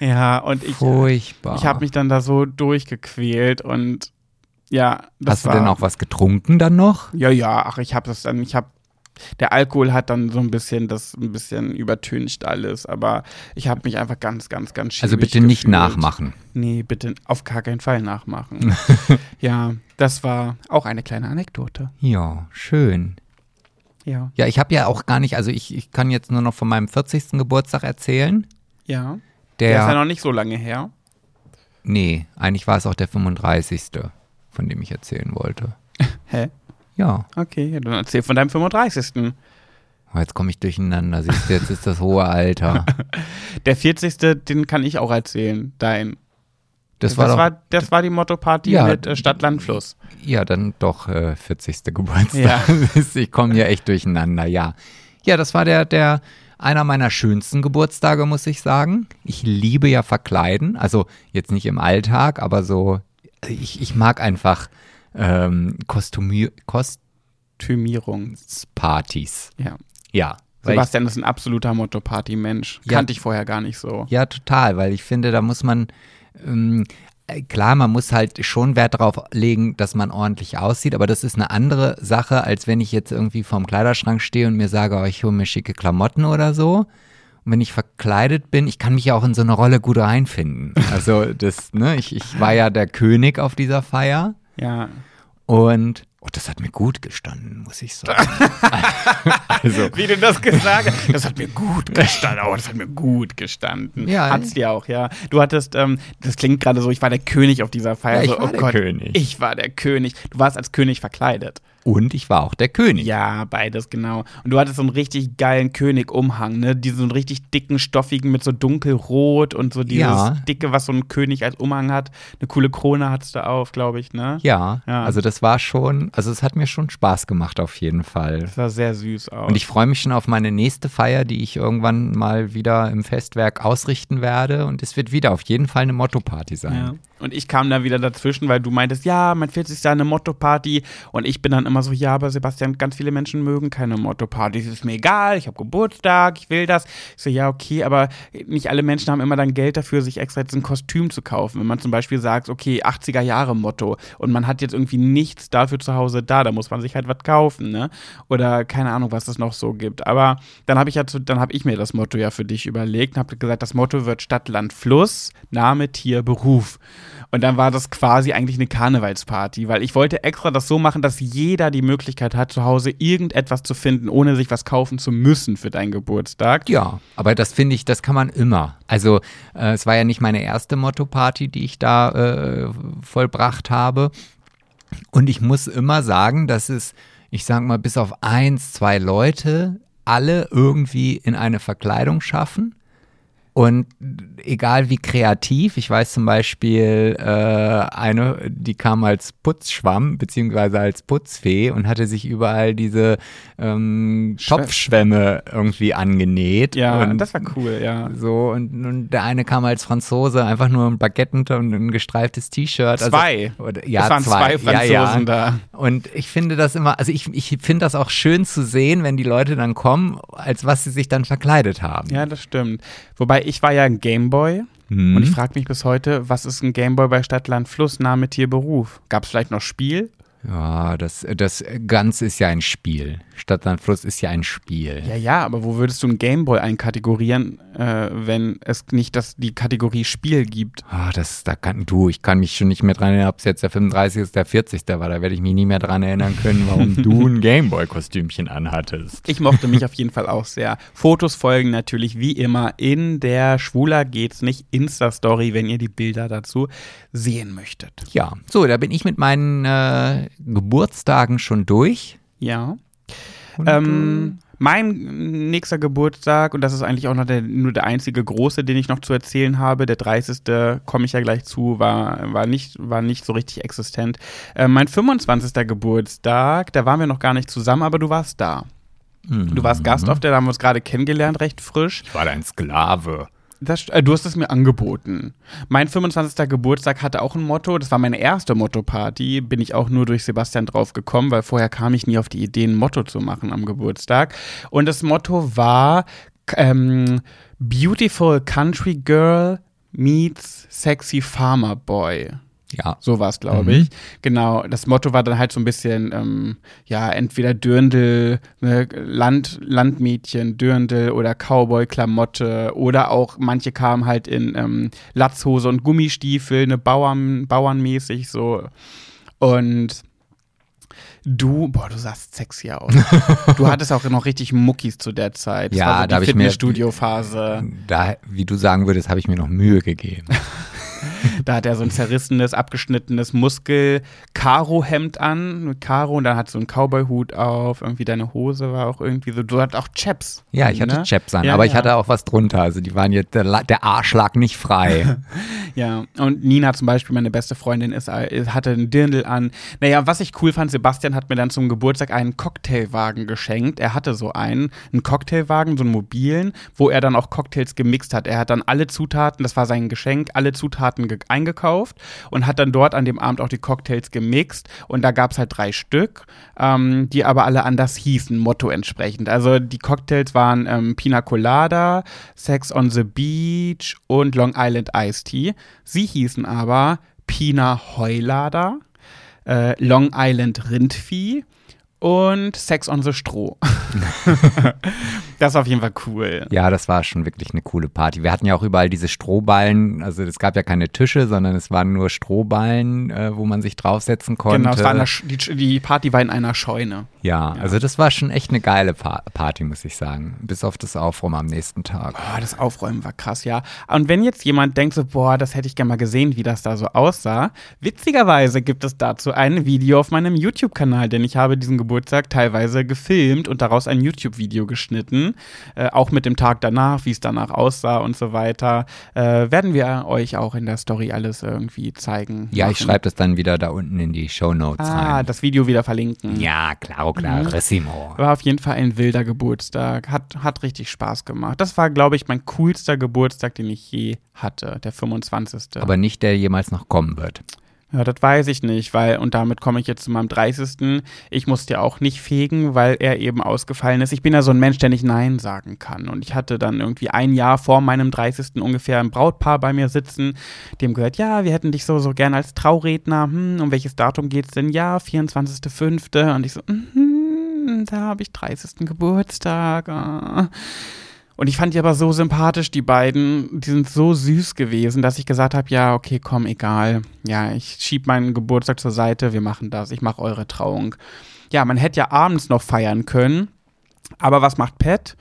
Ja, und ich, Furchtbar. ich habe mich dann da so durchgequält und ja. Hast du denn auch was getrunken dann noch? Ja, ja, ach, ich habe das dann, ich habe der Alkohol hat dann so ein bisschen das ein bisschen übertüncht alles, aber ich habe mich einfach ganz, ganz, ganz Also bitte gefühlt. nicht nachmachen. Nee, bitte auf gar keinen Fall nachmachen. ja, das war auch eine kleine Anekdote. Ja, schön. Ja. Ja, ich habe ja auch gar nicht, also ich, ich kann jetzt nur noch von meinem 40. Geburtstag erzählen. Ja. Der, der ist ja noch nicht so lange her. Nee, eigentlich war es auch der 35. von dem ich erzählen wollte. Hä? Ja. Okay, dann erzähl von deinem 35. Oh, jetzt komme ich durcheinander, siehst du, jetzt ist das hohe Alter. der 40. den kann ich auch erzählen, dein. Das, das, war, doch, war, das war die Motto-Party ja, mit äh, Stadt, Land, Fluss. Ja, dann doch äh, 40. Geburtstag. Ja. ich komme hier echt durcheinander, ja. Ja, das war der, der, einer meiner schönsten Geburtstage, muss ich sagen. Ich liebe ja Verkleiden, also jetzt nicht im Alltag, aber so, ich, ich mag einfach ähm, Kostümier Kostümierungspartys. Ja. Ja. Sebastian ist ein absoluter Motto-Party-Mensch. Ja, Kannte ich vorher gar nicht so. Ja, total, weil ich finde, da muss man klar, man muss halt schon Wert darauf legen, dass man ordentlich aussieht, aber das ist eine andere Sache, als wenn ich jetzt irgendwie vorm Kleiderschrank stehe und mir sage, oh, ich hole mir schicke Klamotten oder so. Und wenn ich verkleidet bin, ich kann mich ja auch in so eine Rolle gut reinfinden. Also das, ne, ich, ich war ja der König auf dieser Feier. Ja. Und Oh, das hat mir gut gestanden, muss ich sagen. also. Wie du das gesagt hast. Das hat mir gut gestanden. Oh, das hat mir gut gestanden. Ja. Hat's dir auch, ja. Du hattest, ähm, das klingt gerade so, ich war der König auf dieser Feier. Ja, ich so, war oh der Gott, König. Ich war der König. Du warst als König verkleidet. Und ich war auch der König. Ja, beides, genau. Und du hattest so einen richtig geilen König-Umhang, ne? Diesen richtig dicken, stoffigen mit so dunkelrot und so dieses Ja. dicke, was so ein König als Umhang hat. Eine coole Krone hattest du auf, glaube ich, ne? Ja, Ja. also das war schon, also es hat mir schon Spaß gemacht auf jeden Fall. Das sah sehr süß aus. Und ich freue mich schon auf meine nächste Feier, die ich irgendwann mal wieder im Festwerk ausrichten werde. Und es wird wieder auf jeden Fall eine Motto-Party ja. sein. Und ich kam da wieder dazwischen, weil du meintest, ja, mein 40. Jahr eine Motto-Party. Und ich bin dann immer immer so, ja, aber Sebastian, ganz viele Menschen mögen keine Motto-Partys. Ist mir egal, ich habe Geburtstag, ich will das. Ich so, ja, okay, aber nicht alle Menschen haben immer dann Geld dafür, sich extra jetzt ein Kostüm zu kaufen. Wenn man zum Beispiel sagt, okay, 80er Jahre Motto und man hat jetzt irgendwie nichts dafür zu Hause da, da muss man sich halt was kaufen, ne? Oder keine Ahnung, was es noch so gibt. Aber dann habe ich ja zu, dann habe ich mir das Motto ja für dich überlegt und habe gesagt, das Motto wird Stadt, Land, Fluss, Name, Tier, Beruf. Und dann war das quasi eigentlich eine Karnevalsparty, weil ich wollte extra das so machen, dass jeder die Möglichkeit hat, zu Hause irgendetwas zu finden, ohne sich was kaufen zu müssen für deinen Geburtstag. Ja, aber das finde ich, das kann man immer. Also äh, es war ja nicht meine erste Motto-Party, die ich da äh, vollbracht habe. Und ich muss immer sagen, dass es, ich sage mal, bis auf eins, zwei Leute alle irgendwie in eine Verkleidung schaffen. Und egal wie kreativ, ich weiß zum Beispiel äh, eine, die kam als Putzschwamm beziehungsweise als Putzfee und hatte sich überall diese ähm, Topfschwämme irgendwie angenäht. Ja, und das war cool, ja. So, und, und der eine kam als Franzose, einfach nur ein Baguette und ein gestreiftes T-Shirt. Zwei. Also, oder, ja, es waren zwei, zwei Franzosen ja, ja. da. Und ich finde das immer, also ich, ich finde das auch schön zu sehen, wenn die Leute dann kommen, als was sie sich dann verkleidet haben. Ja, das stimmt. Wobei ich war ja ein Gameboy Mhm. und ich frage mich bis heute, was ist ein Gameboy bei Stadt, Land, Fluss, Name, Tier, Beruf? Gab es vielleicht noch Spiel? Ja, das, das Ganze ist ja ein Spiel. Stadtland Fluss ist ja ein Spiel. Ja, ja, aber wo würdest du ein Gameboy einkategorieren, äh, wenn es nicht das, die Kategorie Spiel gibt? Ah, das, da kann du, ich kann mich schon nicht mehr dran erinnern, ob es jetzt der 35. ist, der 40. war. Da werde ich mich nie mehr dran erinnern können, warum du ein Gameboy-Kostümchen anhattest. Ich mochte mich auf jeden Fall auch sehr. Fotos folgen natürlich wie immer in der Schwuler geht's nicht Insta-Story, wenn ihr die Bilder dazu sehen möchtet. Ja, so, da bin ich mit meinen äh, Geburtstagen schon durch. Ja. Und, äh, Ähm, mein nächster Geburtstag, und das ist eigentlich auch noch der, nur der einzige große, den ich noch zu erzählen habe, der 30. komme ich ja gleich zu, war, war, nicht, war nicht so richtig existent. Äh, mein 25. Geburtstag, da waren wir noch gar nicht zusammen, aber du warst da. Du warst Gast auf der, da haben wir uns gerade kennengelernt, recht frisch. ich war dein Sklave. Das, äh, du hast es mir angeboten. Mein 25. Geburtstag hatte auch ein Motto. Das war meine erste Motto-Party. Bin ich auch nur durch Sebastian drauf gekommen, weil vorher kam ich nie auf die Idee, ein Motto zu machen am Geburtstag. Und das Motto war ähm, Beautiful Country Girl meets Sexy Farmer Boy. Ja. So war es, glaube Mhm. ich. Genau, das Motto war dann halt so ein bisschen, ähm, ja, entweder Dürndl, ne, Land, Landmädchen, Dürndl oder Cowboy-Klamotte oder auch manche kamen halt in ähm, Latzhose und Gummistiefel, ne, Bauern, Bauernmäßig so. Und du, boah, du sahst sexy aus. du hattest auch noch richtig Muckis zu der Zeit. Das Ja, so da hab die ich mir- Fitnessstudio-Phase. Da, wie du sagen würdest, habe ich mir noch Mühe gegeben. Da hat er so ein zerrissenes, abgeschnittenes Muskel-Karo-Hemd an, mit Karo, und dann hat so einen Cowboy-Hut auf. Irgendwie deine Hose war auch irgendwie so. Du hattest auch Chaps. Ja, ich hatte ne? Chaps an, Ja, aber ich ja. hatte auch was drunter. Also die waren jetzt, der, der Arsch lag nicht frei. Ja, und Nina zum Beispiel, meine beste Freundin, ist, äh, hatte einen Dirndl an. Naja, was ich cool fand, Sebastian hat mir dann zum Geburtstag einen Cocktailwagen geschenkt. Er hatte so einen, einen Cocktailwagen, so einen mobilen, wo er dann auch Cocktails gemixt hat. Er hat dann alle Zutaten, das war sein Geschenk, alle Zutaten eingekauft und hat dann dort an dem Abend auch die Cocktails gemixt. Und da gab es halt drei Stück, ähm, die aber alle anders hießen, Motto entsprechend. Also die Cocktails waren ähm, Pina Colada, Sex on the Beach und Long Island Iced Tea. Sie hießen aber Pina Heulada, äh, Long Island Rindvieh und Sex on the Stroh. das war auf jeden Fall cool. Ja, das war schon wirklich eine coole Party. Wir hatten ja auch überall diese Strohballen. Also es gab ja keine Tische, sondern es waren nur Strohballen, äh, wo man sich draufsetzen konnte. Genau, es war der, die, die Party war in einer Scheune. ja, also das war schon echt eine geile pa Party, muss ich sagen. Bis auf das Aufräumen am nächsten Tag. Boah, das Aufräumen war krass, ja. Und wenn jetzt jemand denkt so, boah, das hätte ich gerne mal gesehen, wie das da so aussah, witzigerweise gibt es dazu ein Video auf meinem YouTube-Kanal, denn ich habe diesen Geburtstag teilweise gefilmt und daraus ein YouTube-Video geschnitten, äh, auch mit dem Tag danach, wie es danach aussah und so weiter. Äh, werden wir euch auch in der Story alles irgendwie zeigen. Ja, ich machen. schreibe das dann wieder da unten in die Show Notes Ah, rein. das Video wieder verlinken. Ja, claro, clarissimo. War auf jeden Fall ein wilder Geburtstag. Hat, hat richtig Spaß gemacht. Das war, glaube ich, mein coolster Geburtstag, den ich je hatte. Der 25. Aber nicht der jemals noch kommen wird. Ja, das weiß ich nicht, weil, und damit komme ich jetzt zu meinem 30. Ich musste ja auch nicht fegen, weil er eben ausgefallen ist. Ich bin ja so ein Mensch, der nicht Nein sagen kann. Und ich hatte dann irgendwie ein Jahr vor meinem 30. ungefähr ein Brautpaar bei mir sitzen, dem gehört, ja, wir hätten dich so, so gern als Trauredner. Hm, um welches Datum geht's denn? Ja, 24.05. Und ich so, mm, da habe ich 30. Geburtstag. Ah. Und ich fand die aber so sympathisch, die beiden. Die sind so süß gewesen, dass ich gesagt habe, ja, okay, komm, egal. Ja, ich schieb meinen Geburtstag zur Seite, wir machen das. Ich mache eure Trauung. Ja, man hätte ja abends noch feiern können. Aber was macht Pat?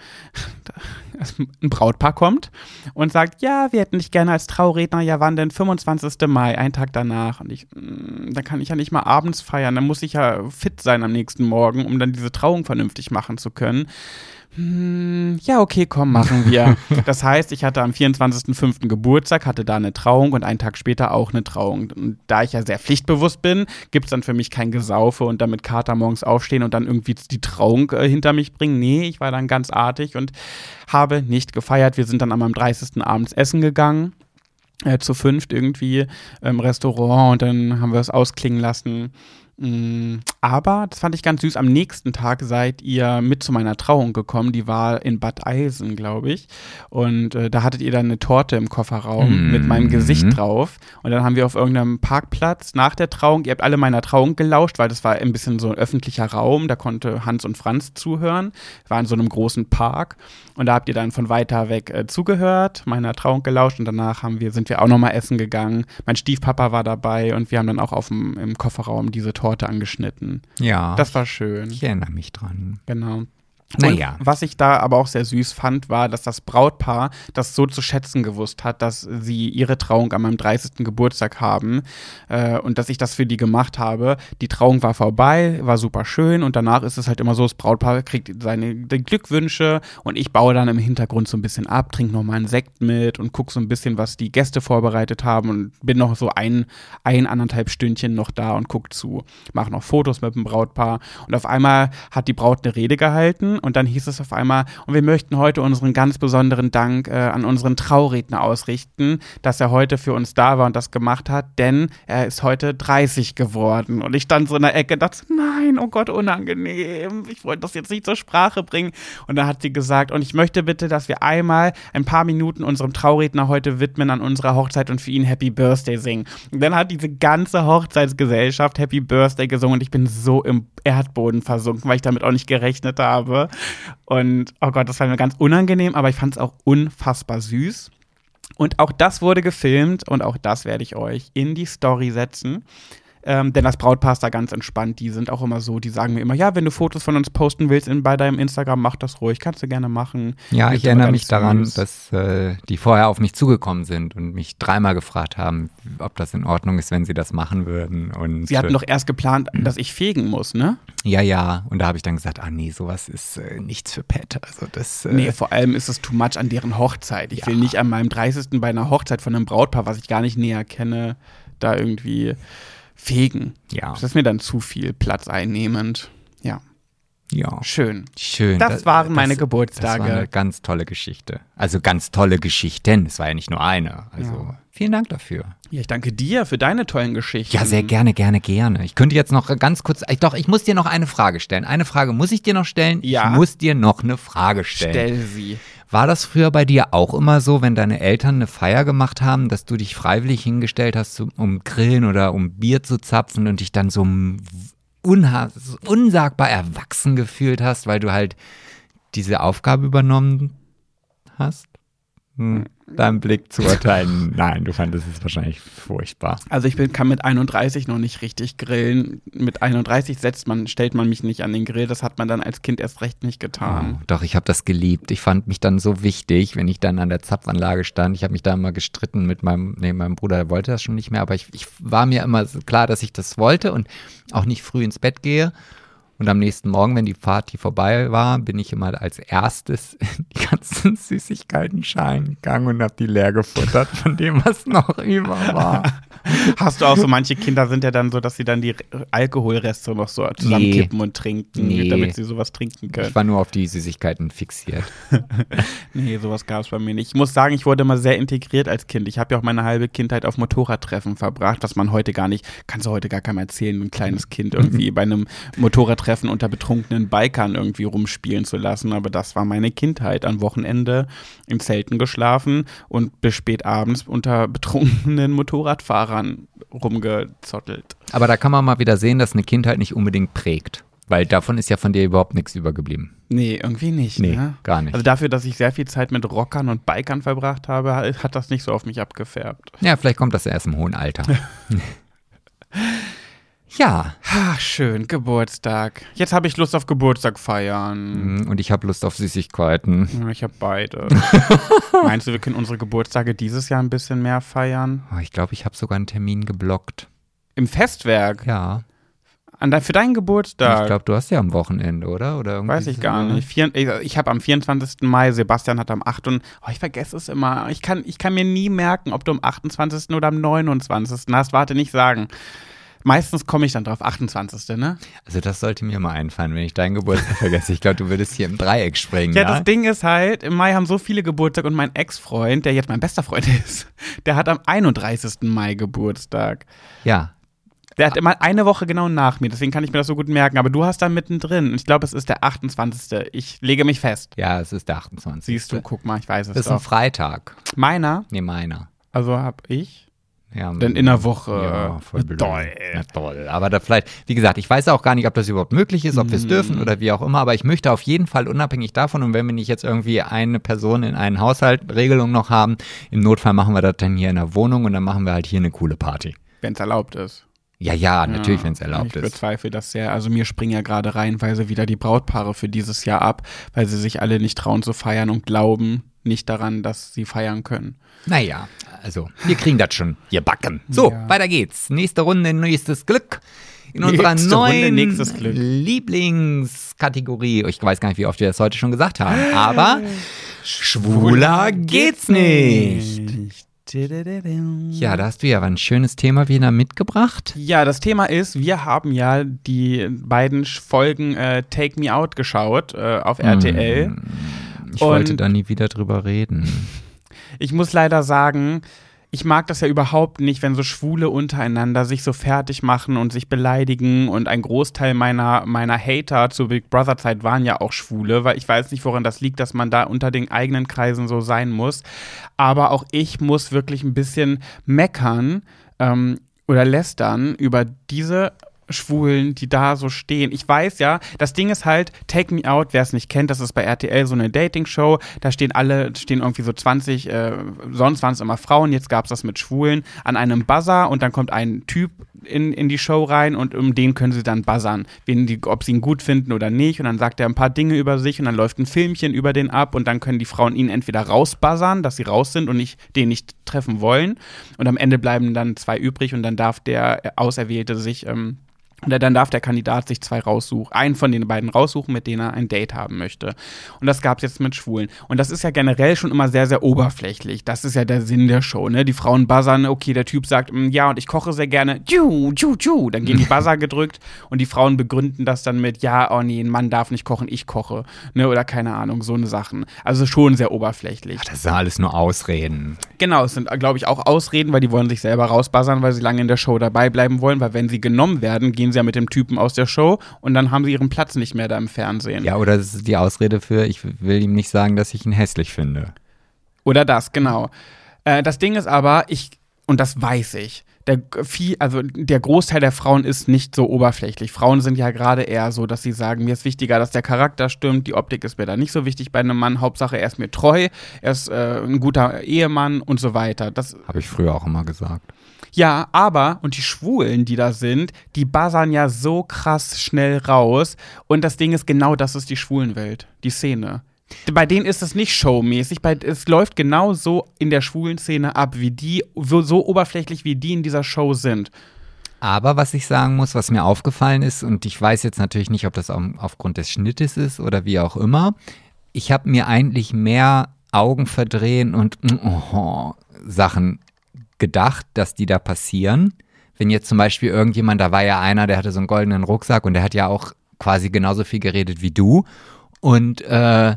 Ein Brautpaar kommt und sagt, ja, wir hätten dich gerne als Trauredner. Ja, wann denn? 25. Mai, ein Tag danach. Und ich, mm, da kann ich ja nicht mal abends feiern. Dann muss ich ja fit sein am nächsten Morgen, um dann diese Trauung vernünftig machen zu können. Hm, ja, okay, komm, machen wir. das heißt, ich hatte am 24.05. Geburtstag, hatte da eine Trauung und einen Tag später auch eine Trauung. Und da ich ja sehr pflichtbewusst bin, gibt es dann für mich kein Gesaufe und dann mit Kater morgens aufstehen und dann irgendwie die Trauung äh, hinter mich bringen. Nee, ich war dann ganz artig und habe nicht gefeiert. Wir sind dann am 30. abends essen gegangen. Äh, zu fünft irgendwie im Restaurant und dann haben wir es ausklingen lassen. Aber, das fand ich ganz süß, am nächsten Tag seid ihr mit zu meiner Trauung gekommen. Die war in Bad Eisen, glaube ich. Und äh, da hattet ihr dann eine Torte im Kofferraum mm. mit meinem Gesicht drauf. Und dann haben wir auf irgendeinem Parkplatz nach der Trauung, ihr habt alle meiner Trauung gelauscht, weil das war ein bisschen so ein öffentlicher Raum. Da konnte Hans und Franz zuhören. War in so einem großen Park. Und da habt ihr dann von weiter weg äh, zugehört, meiner Trauung gelauscht. Und danach haben wir, sind wir auch nochmal essen gegangen. Mein Stiefpapa war dabei und wir haben dann auch auf dem, im Kofferraum diese Torte angeschnitten. Ja. Das war schön. Ich erinnere mich dran. Genau. Naja. was ich da aber auch sehr süß fand, war, dass das Brautpaar das so zu schätzen gewusst hat, dass sie ihre Trauung an meinem 30. Geburtstag haben äh, und dass ich das für die gemacht habe. Die Trauung war vorbei, war super schön und danach ist es halt immer so, das Brautpaar kriegt seine Glückwünsche und ich baue dann im Hintergrund so ein bisschen ab, trinke noch mal einen Sekt mit und gucke so ein bisschen, was die Gäste vorbereitet haben und bin noch so ein, ein anderthalb Stündchen noch da und gucke zu. Mache noch Fotos mit dem Brautpaar und auf einmal hat die Braut eine Rede gehalten und dann hieß es auf einmal, und wir möchten heute unseren ganz besonderen Dank äh, an unseren Trauredner ausrichten, dass er heute für uns da war und das gemacht hat, denn er ist heute 30 geworden. Und ich stand so in der Ecke und dachte, nein, oh Gott, unangenehm. Ich wollte das jetzt nicht zur Sprache bringen. Und dann hat sie gesagt, und ich möchte bitte, dass wir einmal ein paar Minuten unserem Trauredner heute widmen an unserer Hochzeit und für ihn Happy Birthday singen. Und dann hat diese ganze Hochzeitsgesellschaft Happy Birthday gesungen und ich bin so im Erdboden versunken, weil ich damit auch nicht gerechnet habe. Und oh Gott, das war mir ganz unangenehm, aber ich fand es auch unfassbar süß. Und auch das wurde gefilmt und auch das werde ich euch in die Story setzen. Ähm, denn das Brautpaar ist da ganz entspannt. Die sind auch immer so, die sagen mir immer, ja, wenn du Fotos von uns posten willst in, bei deinem Instagram, mach das ruhig, kannst du gerne machen. Ja, ich erinnere mich daran, dass äh, die vorher auf mich zugekommen sind und mich dreimal gefragt haben, ob das in Ordnung ist, wenn sie das machen würden. Und, sie hatten doch erst geplant, dass ich fegen muss, ne? Ja, ja. Und da habe ich dann gesagt, ah nee, sowas ist äh, nichts für Pet. Also das. Äh, nee, vor allem ist es too much an deren Hochzeit. Ich ja. will nicht an meinem 30. bei einer Hochzeit von einem Brautpaar, was ich gar nicht näher kenne, da irgendwie fegen. Ja. Das ist mir dann zu viel Platz einnehmend. Ja. Ja. Schön. Schön. Das, das waren meine das, Geburtstage. Das war eine ganz tolle Geschichte. Also ganz tolle Geschichten. Es war ja nicht nur eine. Also ja. vielen Dank dafür. Ja, ich danke dir für deine tollen Geschichten. Ja, sehr gerne, gerne, gerne. Ich könnte jetzt noch ganz kurz, ich, doch, ich muss dir noch eine Frage stellen. Eine Frage muss ich dir noch stellen. Ja. Ich muss dir noch eine Frage stellen. Stell sie. War das früher bei dir auch immer so, wenn deine Eltern eine Feier gemacht haben, dass du dich freiwillig hingestellt hast, um Grillen oder um Bier zu zapfen und dich dann so unsagbar erwachsen gefühlt hast, weil du halt diese Aufgabe übernommen hast? Hm deinem Blick zu urteilen. Nein, du fandest es wahrscheinlich furchtbar. Also ich bin, kann mit 31 noch nicht richtig grillen. Mit 31 setzt man, stellt man mich nicht an den Grill. Das hat man dann als Kind erst recht nicht getan. Oh, doch, ich habe das geliebt. Ich fand mich dann so wichtig, wenn ich dann an der Zapfanlage stand. Ich habe mich da immer gestritten mit meinem, nee, meinem Bruder, der wollte das schon nicht mehr. Aber ich, ich war mir immer klar, dass ich das wollte und auch nicht früh ins Bett gehe. Und am nächsten Morgen, wenn die Party vorbei war, bin ich immer als erstes in die ganzen Süßigkeiten-Schalen gegangen und habe die leer gefuttert von dem, was noch über war. Hast du auch so, manche Kinder sind ja dann so, dass sie dann die Alkoholreste noch so zusammenkippen und trinken, Nee. damit sie sowas trinken können. Ich war nur auf die Süßigkeiten fixiert. Nee, sowas gab es bei mir nicht. Ich muss sagen, ich wurde immer sehr integriert als Kind. Ich habe ja auch meine halbe Kindheit auf Motorradtreffen verbracht, was man heute gar nicht, kannst du heute gar keinem erzählen, ein kleines Kind irgendwie bei einem Motorradtreffen unter betrunkenen Bikern irgendwie rumspielen zu lassen. Aber das war meine Kindheit. Am Wochenende in Zelten geschlafen und bis spät abends unter betrunkenen Motorradfahrern rumgezottelt. Aber da kann man mal wieder sehen, dass eine Kindheit nicht unbedingt prägt. Weil davon ist ja von dir überhaupt nichts übergeblieben. Nee, irgendwie nicht. Nee, ne? gar nicht. Also dafür, dass ich sehr viel Zeit mit Rockern und Bikern verbracht habe, hat das nicht so auf mich abgefärbt. Ja, vielleicht kommt das erst im hohen Alter. ja, Ach, schön, Geburtstag. Jetzt habe ich Lust auf Geburtstag feiern. mm, und ich habe Lust auf Süßigkeiten. Ich habe beide. Meinst du, wir können unsere Geburtstage dieses Jahr ein bisschen mehr feiern? Oh, ich glaube, ich habe sogar einen Termin geblockt. Im Festwerk? Ja. An de für deinen Geburtstag? Ich glaube, du hast ja am Wochenende, oder? oder Weiß ich gar nicht. Vier, ich ich habe am 24. Mai, Sebastian hat am 8. Und, oh, ich vergesse es immer. Ich kann, ich kann mir nie merken, ob du am 28. oder am 29. hast. Warte, nicht sagen. Meistens komme ich dann drauf, 28. Ne? Also das sollte mir mal einfallen, wenn ich deinen Geburtstag vergesse. Ich glaube, du würdest hier im Dreieck springen, Ja, ja? das Ding ist halt, im Mai haben so viele Geburtstag und mein Ex-Freund, der jetzt mein bester Freund ist, der hat am 31. Mai Geburtstag. ja. Der hat immer eine Woche genau nach mir, deswegen kann ich mir das so gut merken. Aber du hast da mittendrin. Und ich glaube, es ist der 28. Ich lege mich fest. Ja, es ist der 28. Siehst du, guck mal, ich weiß es Das ist ein doch. Freitag. Meiner, Nee, meiner. also hab ich, Ja, dann in der Woche. Ja, voll blöd. Toll. Ja, toll. Aber da vielleicht, wie gesagt, ich weiß auch gar nicht, ob das überhaupt möglich ist, ob wir Mm. es dürfen oder wie auch immer, aber ich möchte auf jeden Fall unabhängig davon und wenn wir nicht jetzt irgendwie eine Person in einen Haushalt Regelung noch haben, im Notfall machen wir das dann hier in der Wohnung und dann machen wir halt hier eine coole Party. Wenn es erlaubt ist. Ja, ja, natürlich, wenn es Ja, erlaubt ich ist. bezweifle das sehr. Also mir springen ja gerade reihenweise wieder die Brautpaare für dieses Jahr ab, weil sie sich alle nicht trauen zu feiern und glauben nicht daran, dass sie feiern können. Naja, also, wir kriegen das schon. Wir backen. So, Ja. weiter geht's. Nächste Runde, nächstes Glück. In unserer Nächste Runde, neuen Glück. Lieblingskategorie. Ich weiß gar nicht, wie oft wir das heute schon gesagt haben, aber schwuler geht's nicht. Ja, da hast du ja ein schönes Thema wieder mitgebracht. Ja, das Thema ist, wir haben ja die beiden Folgen äh, Take Me Out geschaut äh, auf RTL. Ich wollte da nie wieder drüber reden. Ich muss leider sagen, ich mag das ja überhaupt nicht, wenn so Schwule untereinander sich so fertig machen und sich beleidigen. Und ein Großteil meiner, meiner Hater zur Big Brother Zeit waren ja auch Schwule, weil ich weiß nicht, woran das liegt, dass man da unter den eigenen Kreisen so sein muss. Aber auch ich muss wirklich ein bisschen meckern ähm, oder lästern über diese Schwulen, die da so stehen. Ich weiß ja, das Ding ist halt, Take Me Out, wer es nicht kennt, das ist bei RTL so eine Dating-Show. Da stehen alle, stehen irgendwie so 20, äh, sonst waren es immer Frauen, jetzt gab es das mit Schwulen, an einem Buzzer und dann kommt ein Typ in, in die Show rein und um den können sie dann buzzern, wen die, ob sie ihn gut finden oder nicht. Und dann sagt er ein paar Dinge über sich und dann läuft ein Filmchen über den ab und dann können die Frauen ihn entweder rausbuzzern, dass sie raus sind und nicht, den nicht treffen wollen. Und am Ende bleiben dann zwei übrig und dann darf der Auserwählte sich ähm, oder dann darf der Kandidat sich zwei raussuchen, einen von den beiden raussuchen, mit denen er ein Date haben möchte. Und das gab es jetzt mit Schwulen. Und das ist ja generell schon immer sehr, sehr oberflächlich. Das ist ja der Sinn der Show, ne? Die Frauen buzzern, okay, der Typ sagt, "Mm, ja, und ich koche sehr gerne, tschu, tschu, tschu. Dann gehen die Buzzer gedrückt und die Frauen begründen das dann mit, ja, oh nee, ein Mann darf nicht kochen, ich koche, ne? Oder keine Ahnung, so eine Sachen. Also schon sehr oberflächlich. Das sind alles nur Ausreden. Genau, es sind, glaube ich, auch Ausreden, weil die wollen sich selber rausbuzzern, weil sie lange in der Show dabei bleiben wollen, weil wenn sie genommen werden, gehen sie ja mit dem Typen aus der Show und dann haben sie ihren Platz nicht mehr da im Fernsehen. Ja, oder das ist die Ausrede für, ich will ihm nicht sagen, dass ich ihn hässlich finde. Oder das, genau. Äh, das Ding ist aber, ich, und das weiß ich, der, viel, also der Großteil der Frauen ist nicht so oberflächlich. Frauen sind ja gerade eher so, dass sie sagen, mir ist wichtiger, dass der Charakter stimmt, die Optik ist mir da nicht so wichtig bei einem Mann. Hauptsache, er ist mir treu, er ist äh, ein guter Ehemann und so weiter. Das Habe ich früher auch immer gesagt. Ja, aber, und die Schwulen, die da sind, die buzzern ja so krass schnell raus. Und das Ding ist genau, das ist die Schwulenwelt, die Szene. Bei denen ist es nicht showmäßig, bei, es läuft genau so in der schwulen Szene ab, wie die, so, so oberflächlich wie die in dieser Show sind. Aber was ich sagen muss, was mir aufgefallen ist, und ich weiß jetzt natürlich nicht, ob das aufgrund des Schnittes ist oder wie auch immer, ich habe mir eigentlich mehr Augen verdrehen und oh, Sachen gedacht, dass die da passieren. Wenn jetzt zum Beispiel irgendjemand, da war ja einer, der hatte so einen goldenen Rucksack und der hat ja auch quasi genauso viel geredet wie du. Und äh,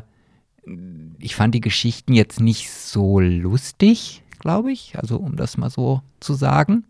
ich fand die Geschichten jetzt nicht so lustig, glaube ich, also um das mal so zu sagen.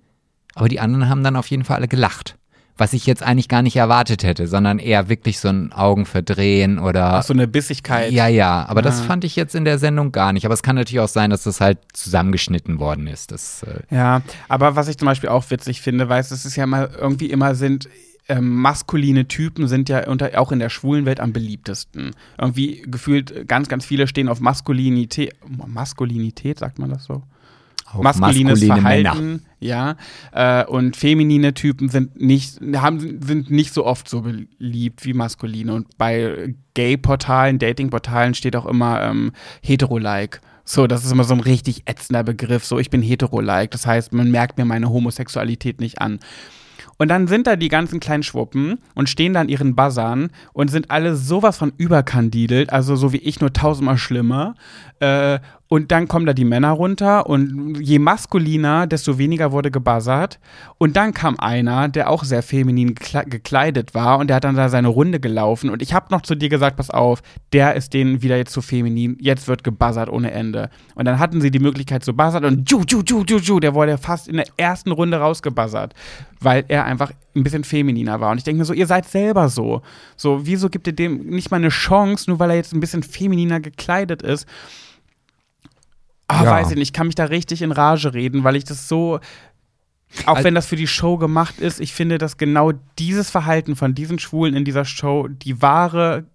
Aber die anderen haben dann auf jeden Fall alle gelacht. Was ich jetzt eigentlich gar nicht erwartet hätte, sondern eher wirklich so ein Augenverdrehen oder. Ach, so eine Bissigkeit. Ja, ja. Aber ah. das fand ich jetzt in der Sendung gar nicht. Aber es kann natürlich auch sein, dass das halt zusammengeschnitten worden ist. Das, äh ja, aber was ich zum Beispiel auch witzig finde, weißt du, es ist ja mal irgendwie immer sind ähm, maskuline Typen sind ja unter, auch in der schwulen Welt am beliebtesten. Irgendwie gefühlt ganz, ganz viele stehen auf Maskulinität. Maskulinität, sagt man das so? Auch maskulines Verhalten, Männer. ja. Äh, und feminine Typen sind nicht, haben, sind nicht so oft so beliebt wie maskuline. Und bei Gay-Portalen, Dating-Portalen steht auch immer ähm, hetero-like. So, das ist immer so ein richtig ätzender Begriff. So, ich bin hetero-like. Das heißt, man merkt mir meine Homosexualität nicht an. Und dann sind da die ganzen kleinen Schwuppen und stehen da an ihren Buzzern und sind alle sowas von überkandidelt, also so wie ich nur tausendmal schlimmer. Äh, und dann kommen da die Männer runter und je maskuliner, desto weniger wurde gebuzzert. Und dann kam einer, der auch sehr feminin gekleidet war und der hat dann da seine Runde gelaufen. Und ich habe noch zu dir gesagt, pass auf, der ist denen wieder jetzt zu feminin, jetzt wird gebuzzert ohne Ende. Und dann hatten sie die Möglichkeit zu buzzern und ju, ju, ju, ju, ju, der wurde fast in der ersten Runde rausgebuzzert, weil er einfach ein bisschen femininer war. Und ich denke mir so, ihr seid selber so. So, wieso gibt ihr dem nicht mal eine Chance, nur weil er jetzt ein bisschen femininer gekleidet ist? Ah, ja. weiß ich nicht, ich kann mich da richtig in Rage reden, weil ich das so, auch also, wenn das für die Show gemacht ist, ich finde, dass genau dieses Verhalten von diesen Schwulen in dieser Show die wahre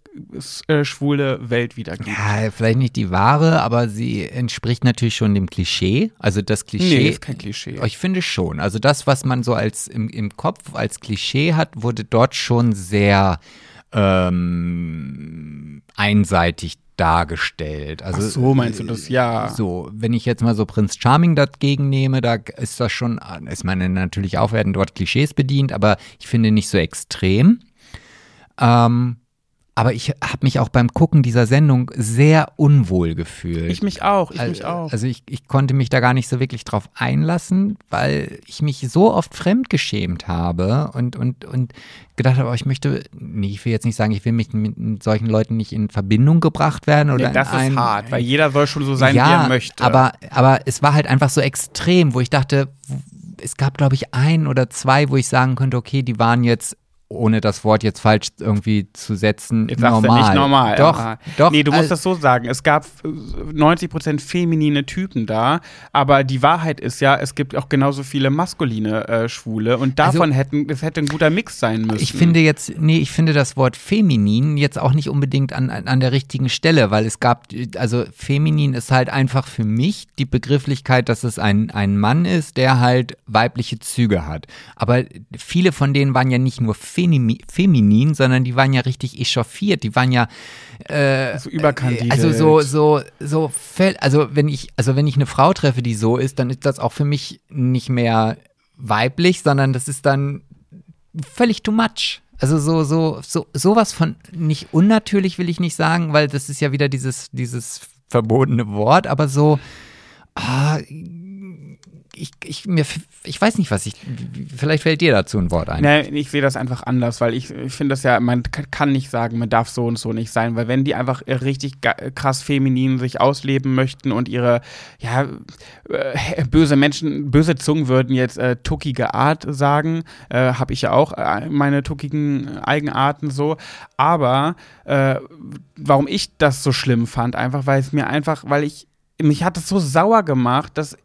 äh, schwule Welt wiedergibt. Ja, vielleicht nicht die wahre, aber sie entspricht natürlich schon dem Klischee. Also das Klischee. Nee, ist kein Klischee. Ich finde schon. Also das, was man so als im, im Kopf als Klischee hat, wurde dort schon sehr ähm, einseitig dargestellt. Also, Ach so, meinst du das? Ja. So, wenn ich jetzt mal so Prinz Charming dagegen nehme, da ist das schon, ist meine natürlich auch werden dort Klischees bedient, aber ich finde nicht so extrem. Ähm, aber ich habe mich auch beim Gucken dieser Sendung sehr unwohl gefühlt. Ich mich auch, ich also, mich auch. Also ich, ich konnte mich da gar nicht so wirklich drauf einlassen, weil ich mich so oft fremdgeschämt habe und, und, und gedacht habe, oh, ich möchte, nee, ich will jetzt nicht sagen, ich will mich mit solchen Leuten nicht in Verbindung gebracht werden oder nee, das ist hart, weil jeder soll schon so sein, ja, wie er möchte. Aber, aber es war halt einfach so extrem, wo ich dachte, es gab, glaube ich, ein oder zwei, wo ich sagen könnte, okay, die waren jetzt ohne das Wort jetzt falsch irgendwie zu setzen, jetzt normal. Sagst du nicht normal. Doch, aber, doch. Nee, du musst das so sagen. Es gab 90% feminine Typen da, aber die Wahrheit ist ja, es gibt auch genauso viele maskuline äh, Schwule und davon also, hätten, es hätte ein guter Mix sein müssen. Ich finde jetzt, nee, ich finde das Wort feminin jetzt auch nicht unbedingt an, an der richtigen Stelle, weil es gab, also feminin ist halt einfach für mich die Begrifflichkeit, dass es ein, ein Mann ist, der halt weibliche Züge hat. Aber viele von denen waren ja nicht nur feminin, feminin, sondern die waren ja richtig echauffiert. Die waren ja äh, so überkandidiert. Also so, so, so, also wenn ich, also wenn ich eine Frau treffe, die so ist, dann ist das auch für mich nicht mehr weiblich, sondern das ist dann völlig too much. Also so, so, so, sowas von nicht unnatürlich will ich nicht sagen, weil das ist ja wieder dieses, dieses verbotene Wort, aber so, ah, ich, ich, mir, ich weiß nicht, was ich. Vielleicht fällt dir dazu ein Wort ein. Nee, ich sehe das einfach anders, weil ich, ich finde das ja, man kann nicht sagen, man darf so und so nicht sein, weil wenn die einfach richtig krass feminin sich ausleben möchten und ihre, ja, äh, böse Menschen, böse Zungen würden jetzt äh, tuckige Art sagen, äh, habe ich ja auch äh, meine tuckigen Eigenarten so, aber äh, warum ich das so schlimm fand, einfach weil es mir einfach, weil ich mich hat es so sauer gemacht, dass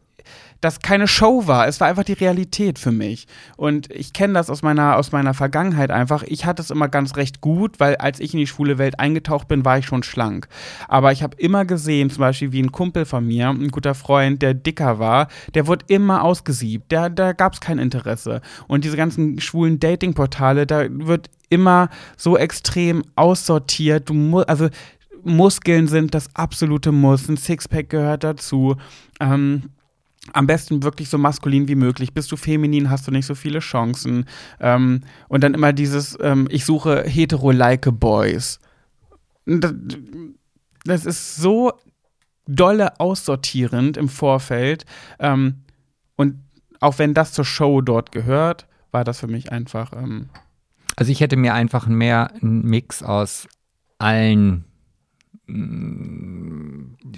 das keine Show war. Es war einfach die Realität für mich. Und ich kenne das aus meiner, aus meiner Vergangenheit einfach. Ich hatte es immer ganz recht gut, weil als ich in die schwule Welt eingetaucht bin, war ich schon schlank. Aber ich habe immer gesehen, zum Beispiel wie ein Kumpel von mir, ein guter Freund, der dicker war, der wurde immer ausgesiebt. Der, da gab es kein Interesse. Und diese ganzen schwulen Dating-Portale, da wird immer so extrem aussortiert. Du musst, also Muskeln sind das absolute Muss. Ein Sixpack gehört dazu. Ähm, am besten wirklich so maskulin wie möglich. Bist du feminin, hast du nicht so viele Chancen. Ähm, und dann immer dieses, ähm, ich suche hetero-like Boys. Das, das, ist so dolle aussortierend im Vorfeld. Ähm, und auch wenn das zur Show dort gehört, war das für mich einfach. Ähm, also ich hätte mir einfach mehr einen Mix aus allen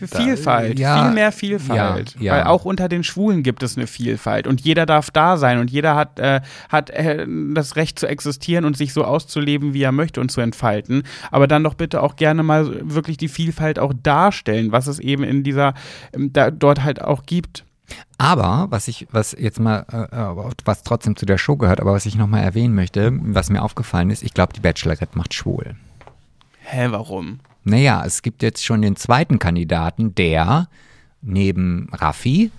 Vielfalt, ja, viel mehr Vielfalt. Ja, ja. Weil auch unter den Schwulen gibt es eine Vielfalt und jeder darf da sein und jeder hat, äh, hat äh, das Recht zu existieren und sich so auszuleben, wie er möchte und zu entfalten. Aber dann doch bitte auch gerne mal wirklich die Vielfalt auch darstellen, was es eben in dieser, ähm, da, dort halt auch gibt. Aber was ich, was jetzt mal, äh, äh was trotzdem zu der Show gehört, aber was ich nochmal erwähnen möchte, was mir aufgefallen ist, ich glaube, die Bachelorette macht schwul. Hä, warum? Naja, es gibt jetzt schon den zweiten Kandidaten, der neben Raffi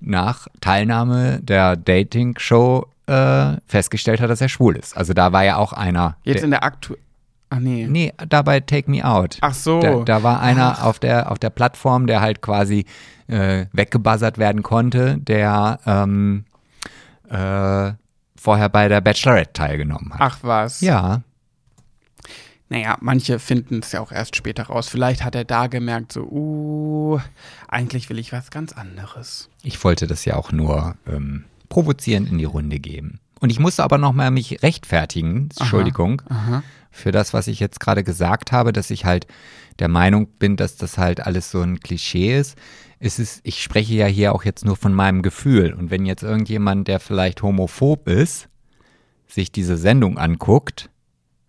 nach Teilnahme der Dating-Show äh, festgestellt hat, dass er schwul ist. Also da war ja auch einer. Jetzt der, in der aktuellen. Ach nee. Nee, dabei Take Me Out. Ach so. Da, da war einer auf der, auf der Plattform, der halt quasi äh, weggebuzzert werden konnte, der ähm, äh, vorher bei der Bachelorette teilgenommen hat. Ach was. Ja. Naja, manche finden es ja auch erst später raus. Vielleicht hat er da gemerkt, so, uh, eigentlich will ich was ganz anderes. Ich wollte das ja auch nur ähm, provozierend in die Runde geben. Und ich musste aber nochmal mich rechtfertigen, Entschuldigung, Aha. für das, was ich jetzt gerade gesagt habe, dass ich halt der Meinung bin, dass das halt alles so ein Klischee ist. Es ist, ich spreche ja hier auch jetzt nur von meinem Gefühl. Und wenn jetzt irgendjemand, der vielleicht homophob ist, sich diese Sendung anguckt,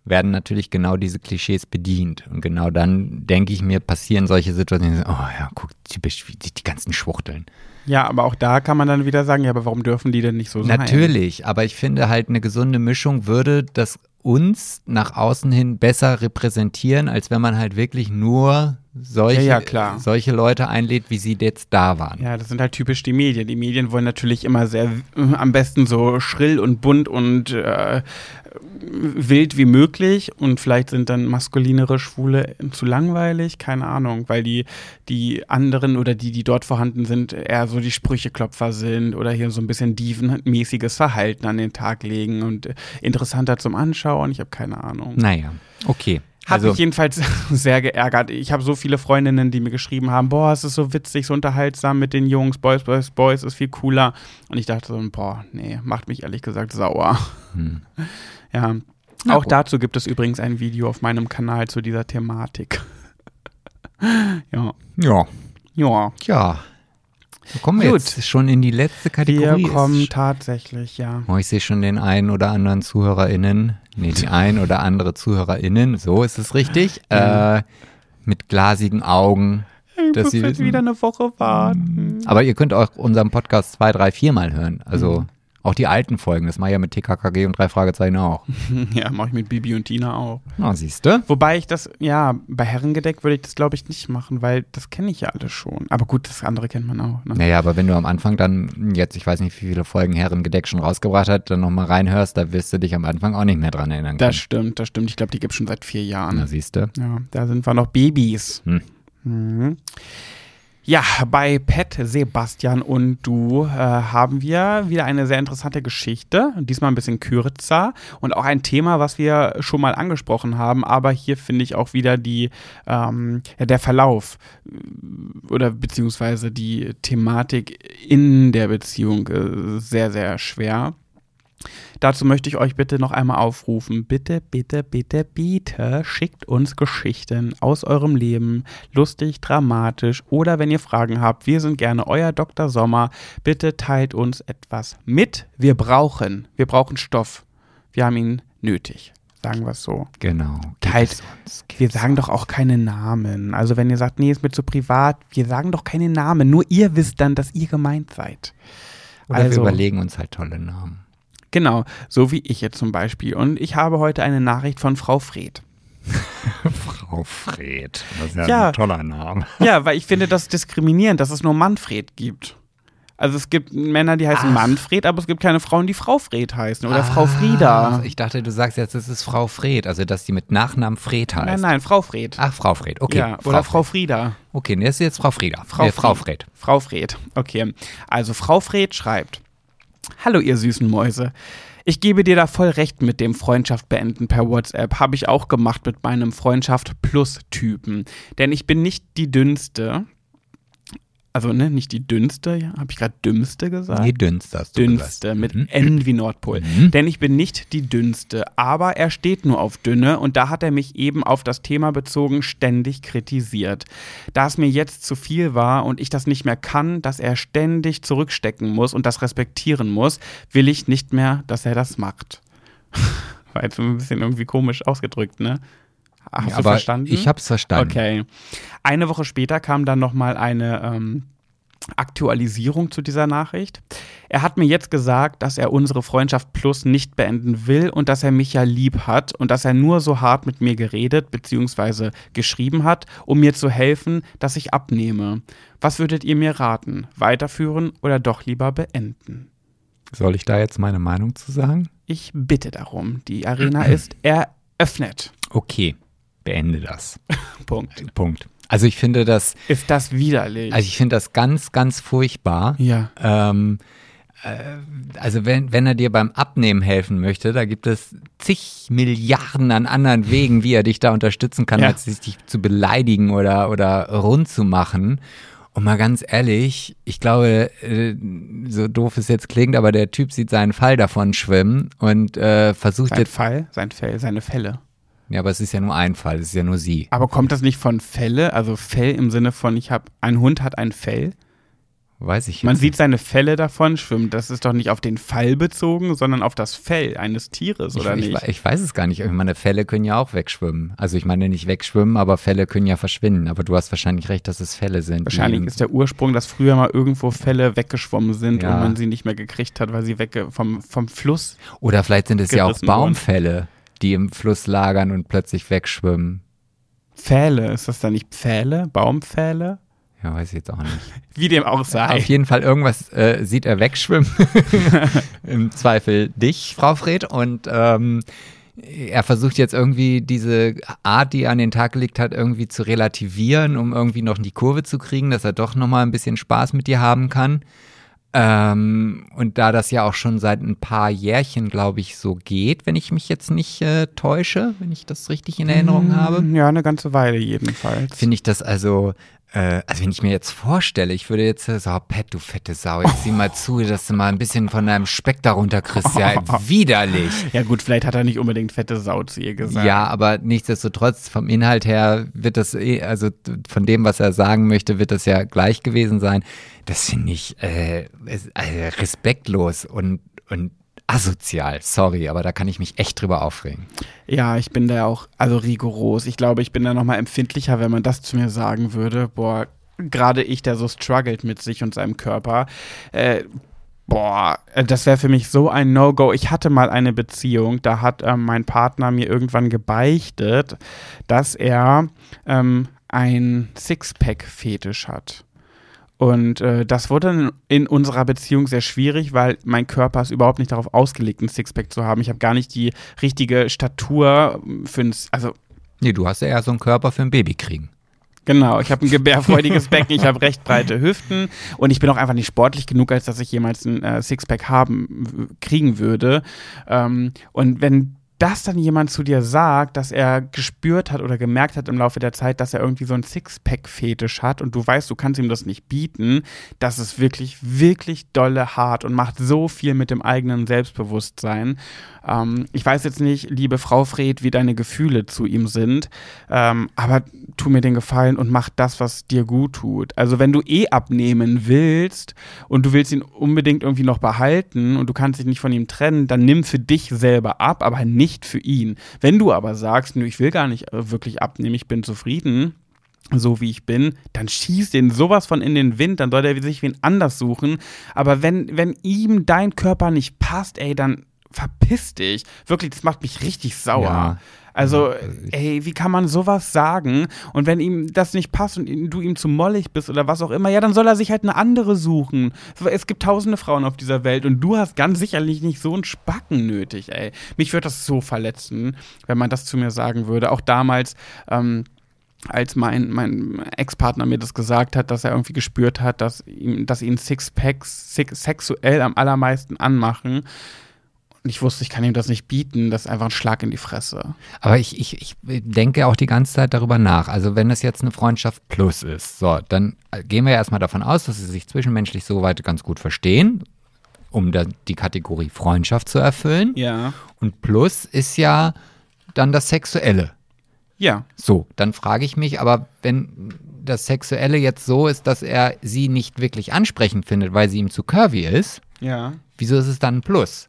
werden natürlich genau diese Klischees bedient. Und genau dann, denke ich mir, passieren solche Situationen, oh ja, guck, typisch, wie die, die ganzen Schwuchteln. Ja, aber auch da kann man dann wieder sagen, ja, aber warum dürfen die denn nicht so sein? Natürlich, aber ich finde halt eine gesunde Mischung würde das uns nach außen hin besser repräsentieren, als wenn man halt wirklich nur solche, Ja, ja, solche Leute einlädt, wie sie jetzt da waren. Ja, das sind halt typisch die Medien. Die Medien wollen natürlich immer sehr äh, am besten so schrill und bunt und äh, wild wie möglich und vielleicht sind dann maskulinere Schwule zu langweilig, keine Ahnung, weil die, die anderen oder die, die dort vorhanden sind, eher so die Sprücheklopfer sind oder hier so ein bisschen dievenmäßiges Verhalten an den Tag legen und interessanter zum Anschauen. Ich habe keine Ahnung. Naja, okay. Hat Also, mich jedenfalls sehr geärgert. Ich habe so viele Freundinnen, die mir geschrieben haben, boah, es ist so witzig, so unterhaltsam mit den Jungs, Boys, Boys, Boys ist viel cooler. Und ich dachte so, boah, nee, macht mich ehrlich gesagt sauer. Hm. Ja. Na Auch gut. dazu gibt es übrigens ein Video auf meinem Kanal zu dieser Thematik. ja. ja, Ja. ja. So kommen wir Gut. jetzt schon in die letzte Kategorie. Wir kommen tatsächlich, ja. Oh, ich sehe schon den einen oder anderen ZuhörerInnen, nee, die ein oder andere ZuhörerInnen, so ist es richtig, äh, mit glasigen Augen. Ich Dass muss Sie jetzt wissen- wieder eine Woche warten. Aber ihr könnt auch unseren Podcast zwei, drei, viermal hören. Also Mhm. Auch die alten Folgen, das mache ich ja mit TKKG und drei Fragezeichen auch. Ja, mache ich mit Bibi und Tina auch. Na, siehst du? Wobei ich das, ja, bei Herrengedeck würde ich das, glaube ich, nicht machen, weil das kenne ich ja alles schon. Aber gut, das andere kennt man auch. Ne? Naja, aber wenn du am Anfang dann jetzt, ich weiß nicht, wie viele Folgen Herrengedeck schon rausgebracht hat, dann nochmal reinhörst, da wirst du dich am Anfang auch nicht mehr dran erinnern können. Das stimmt, das stimmt. Ich glaube, die gibt es schon seit vier Jahren. Na, siehst du? Ja, da sind wir noch Babys. Hm. Mhm. Ja, bei Pet, Sebastian und du äh, haben wir wieder eine sehr interessante Geschichte. Diesmal ein bisschen kürzer und auch ein Thema, was wir schon mal angesprochen haben. Aber hier finde ich auch wieder die, ähm, ja, der Verlauf äh, oder beziehungsweise die Thematik in der Beziehung äh, sehr, sehr schwer. Dazu möchte ich euch bitte noch einmal aufrufen. Bitte, bitte, bitte, bitte schickt uns Geschichten aus eurem Leben. Lustig, dramatisch oder wenn ihr Fragen habt. Wir sind gerne euer Dr. Sommer. Bitte teilt uns etwas mit. Wir brauchen, wir brauchen Stoff. Wir haben ihn nötig. Sagen wir es so. Genau. Teilt- es uns, Wir sagen doch auch keine Namen. Also wenn ihr sagt, nee, ist mir zu privat, wir sagen doch keine Namen. Nur ihr wisst dann, dass ihr gemeint seid. Oder wir also- überlegen uns halt tolle Namen. Genau, so wie ich jetzt zum Beispiel. Und ich habe heute eine Nachricht von Frau Fred. Frau Fred. Das ist Ja. ein toller Name. Ja, weil ich finde das diskriminierend, dass es nur Manfred gibt. Also es gibt Männer, die heißen Ach. Manfred, aber es gibt keine Frauen, die Frau Fred heißen oder Frau Ah, Frieda. Ich dachte, du sagst jetzt, es ist Frau Fred, also dass die mit Nachnamen Fred heißt. Nein, nein, Frau Fred. Ach, Frau Fred, okay. ja, oder Frau Frieda. Okay, das ist jetzt Frau Frieda. Frau, nee, Frau Fred. Fred. Frau Fred, okay. Also Frau Fred schreibt: Hallo, ihr süßen Mäuse. Ich gebe dir da voll recht mit dem Freundschaft beenden per WhatsApp. Habe ich auch gemacht mit meinem Freundschaft Plus Typen. Denn ich bin nicht die dünnste. Also, ne, nicht die dünnste, ja, habe ich gerade dümmste gesagt? Nee, dünnst hast du dünnste gesagt. mit Mhm. N wie Nordpol. Mhm. Denn ich bin nicht die dünnste, aber er steht nur auf dünne und da hat er mich eben auf das Thema bezogen ständig kritisiert. Da es mir jetzt zu viel war und ich das nicht mehr kann, dass er ständig zurückstecken muss und das respektieren muss, will ich nicht mehr, dass er das macht. War jetzt ein bisschen irgendwie komisch ausgedrückt, ne? Hast du aber verstanden? Ich hab's verstanden. Okay. Eine Woche später kam dann nochmal eine ähm, Aktualisierung zu dieser Nachricht. Er hat mir jetzt gesagt, dass er unsere Freundschaft Plus nicht beenden will und dass er mich ja lieb hat und dass er nur so hart mit mir geredet bzw. geschrieben hat, um mir zu helfen, dass ich abnehme. Was würdet ihr mir raten? Weiterführen oder doch lieber beenden? Soll ich da jetzt meine Meinung zu sagen? Ich bitte darum. Die Arena ist eröffnet. Okay, beende das. Punkt. Punkt. Also ich finde das, Ist das widerlich? also ich finde das ganz, ganz furchtbar. ja. Ähm, äh, also wenn, wenn er dir beim Abnehmen helfen möchte, da gibt es zig Milliarden an anderen Wegen, wie er dich da unterstützen kann, Ja. als dich zu beleidigen oder, oder rund zu machen. Und mal ganz ehrlich, ich glaube, äh, so doof es jetzt klingt, aber der Typ sieht seinen Fall davon schwimmen und äh, versucht Sein jetzt, Fall, sein Fell, seine Fälle. Ja, aber es ist ja nur ein Fall, es ist ja nur sie. Aber kommt das nicht von Felle? Also Fell im Sinne von, ich habe, ein Hund hat ein Fell. Weiß ich Man sieht seine Felle davon schwimmen. Das ist doch nicht auf den Fall bezogen, sondern auf das Fell eines Tieres, Ich, oder ich, nicht? ich weiß es gar nicht. Ich meine, Fälle können ja auch wegschwimmen. Also ich meine nicht wegschwimmen, aber Fälle können ja verschwinden. Aber du hast wahrscheinlich recht, dass es Fälle sind. Wahrscheinlich ist der Ursprung, dass früher mal irgendwo Fälle weggeschwommen sind Ja. und man sie nicht mehr gekriegt hat, weil sie wegge vom, vom Fluss. Oder vielleicht sind es ja auch gerissen wurden. Die im Fluss lagern und plötzlich wegschwimmen. Pfähle, ist das dann nicht Pfähle? Baumpfähle? Ja, weiß ich jetzt auch nicht. Wie dem auch sei. Auf jeden Fall irgendwas äh, sieht er wegschwimmen. Im Zweifel dich, Frau Fred. Und ähm, er versucht jetzt irgendwie diese Art, die er an den Tag gelegt hat, irgendwie zu relativieren, um irgendwie noch in die Kurve zu kriegen, dass er doch nochmal ein bisschen Spaß mit dir haben kann. Ähm, und da das ja auch schon seit ein paar Jährchen, glaube ich, so geht, wenn ich mich jetzt nicht äh, täusche, wenn ich das richtig in Erinnerung habe, Ja, eine ganze Weile jedenfalls. finde ich das also, also wenn ich mir jetzt vorstelle, ich würde jetzt äh, so, oh, Pet, du fette Sau, jetzt sieh mal zu, dass du mal ein bisschen von deinem Speck darunter kriegst, ja, widerlich. ja gut, vielleicht hat er nicht unbedingt fette Sau zu ihr gesagt. Ja, aber nichtsdestotrotz, vom Inhalt her wird das, eh, also von dem, was er sagen möchte, wird das ja gleich gewesen sein. Das finde ich äh, ist, äh, respektlos und, und asozial. Sorry, aber da kann ich mich echt drüber aufregen. Ja, ich bin da auch, also rigoros. Ich glaube, ich bin da nochmal empfindlicher, wenn man das zu mir sagen würde. Boah, gerade ich, der so struggelt mit sich und seinem Körper. Äh, boah, äh, das wäre für mich so ein No-Go. Ich hatte mal eine Beziehung, da hat ähm, mein Partner mir irgendwann gebeichtet, dass er ähm, ein Sixpack-Fetisch hat. Und äh, das wurde dann in unserer Beziehung sehr schwierig, weil mein Körper ist überhaupt nicht darauf ausgelegt, ein Sixpack zu haben. Ich habe gar nicht die richtige Statur für ein, also Nee, du hast ja eher so einen Körper für ein Baby kriegen. Genau, ich habe ein gebärfreudiges Becken, ich habe recht breite Hüften und ich bin auch einfach nicht sportlich genug, als dass ich jemals ein äh, Sixpack haben kriegen würde. Ähm, und wenn das dann jemand zu dir sagt, dass er gespürt hat oder gemerkt hat im Laufe der Zeit, dass er irgendwie so ein Sixpack-Fetisch hat und du weißt, du kannst ihm das nicht bieten, das ist wirklich, wirklich dolle hart und macht so viel mit dem eigenen Selbstbewusstsein. Ähm, ich weiß jetzt nicht, liebe Frau Fred, wie deine Gefühle zu ihm sind, ähm, aber tu mir den Gefallen und mach das, was dir gut tut. Also wenn du eh abnehmen willst und du willst ihn unbedingt irgendwie noch behalten und du kannst dich nicht von ihm trennen, dann nimm für dich selber ab, aber nicht für ihn. Wenn du aber sagst, nö, ich will gar nicht äh, wirklich abnehmen, ich bin zufrieden, so wie ich bin, dann schießt den sowas von in den Wind, dann soll er sich wen anders suchen. Aber wenn, wenn ihm dein Körper nicht passt, ey, dann verpiss dich. Wirklich, das macht mich richtig sauer. Ja. Also, ey, wie kann man sowas sagen? Und wenn ihm das nicht passt und du ihm zu mollig bist oder was auch immer, ja, dann soll er sich halt eine andere suchen. Es gibt tausende Frauen auf dieser Welt und du hast ganz sicherlich nicht so einen Spacken nötig, ey. Mich würde das so verletzen, wenn man das zu mir sagen würde. Auch damals, ähm, als mein, mein Ex-Partner mir das gesagt hat, dass er irgendwie gespürt hat, dass, ihm, dass ihn Sixpacks six, sexuell am allermeisten anmachen. Und ich wusste, ich kann ihm das nicht bieten. Das ist einfach ein Schlag in die Fresse. Aber ich, ich, ich denke auch die ganze Zeit darüber nach. Also wenn das jetzt eine Freundschaft plus ist, so, dann gehen wir ja erstmal davon aus, dass sie sich zwischenmenschlich soweit ganz gut verstehen, um da die Kategorie Freundschaft zu erfüllen. Ja. Und plus ist ja dann das Sexuelle. Ja. So, dann frage ich mich, aber wenn das Sexuelle jetzt so ist, dass er sie nicht wirklich ansprechend findet, weil sie ihm zu curvy ist, Ja. wieso ist es dann ein Plus?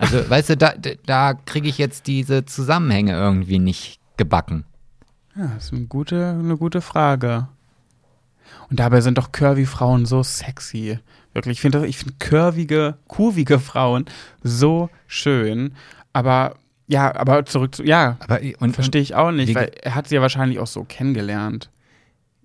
Also, weißt du, da, da kriege ich jetzt diese Zusammenhänge irgendwie nicht gebacken. Ja, das ist eine gute, eine gute Frage. Und dabei sind doch curvy Frauen so sexy. Wirklich, ich finde ich find curvige, kurvige Frauen so schön. Aber ja, aber zurück zu, ja, Aber und verstehe ich auch nicht, weil er hat sie ja wahrscheinlich auch so kennengelernt.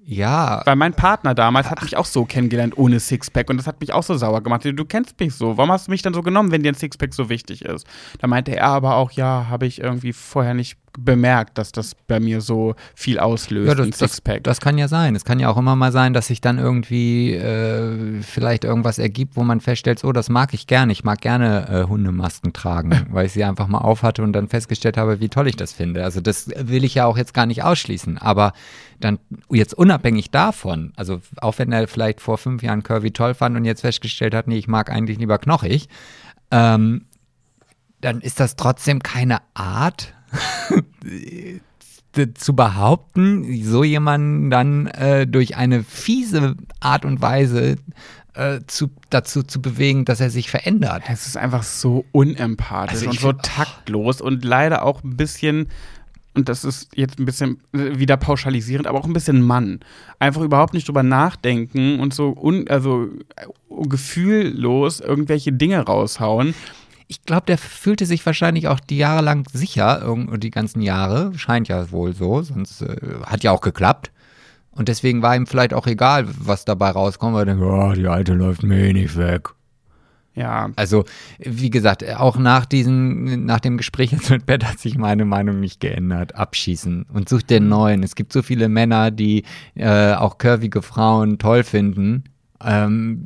Ja, Weil mein Partner damals hat mich auch so kennengelernt ohne Sixpack und das hat mich auch so sauer gemacht. Du kennst mich so, warum hast du mich dann so genommen, wenn dir ein Sixpack so wichtig ist? Da meinte er aber auch, ja, habe ich irgendwie vorher nicht bemerkt, dass das bei mir so viel auslöst, Ja, das, das, Sixpack. das kann ja sein. Es kann ja auch immer mal sein, dass sich dann irgendwie äh, vielleicht irgendwas ergibt, wo man feststellt, so, das mag ich gerne. Ich mag gerne äh, Hundemasken tragen, weil ich sie einfach mal aufhatte und dann festgestellt habe, wie toll ich das finde. Also das will ich ja auch jetzt gar nicht ausschließen. Aber dann jetzt unabhängig davon, also auch wenn er vielleicht vor fünf Jahren Curvy toll fand und jetzt festgestellt hat, nee, ich mag eigentlich lieber knochig, ähm, dann ist das trotzdem keine Art, zu behaupten, so jemanden dann äh, durch eine fiese Art und Weise äh, zu, dazu zu bewegen, dass er sich verändert. Es ist einfach so unempathisch Also und so taktlos und leider auch ein bisschen, und das ist jetzt ein bisschen äh, wieder pauschalisierend, aber auch ein bisschen Mann. Einfach überhaupt nicht drüber nachdenken und so un, also äh, gefühllos irgendwelche Dinge raushauen. Ich glaube, der fühlte sich wahrscheinlich auch die Jahre lang sicher, irgend- die ganzen Jahre, scheint ja wohl so, sonst äh, hat ja auch geklappt. Und deswegen war ihm vielleicht auch egal, was dabei rauskommt, weil er denkt, oh, die alte läuft mir eh nicht weg. Ja, Also, wie gesagt, auch nach diesem, nach dem Gespräch jetzt mit Bett hat sich meine Meinung nicht geändert. Abschießen und sucht den neuen. Es gibt so viele Männer, die äh, auch curvige Frauen toll finden, ähm,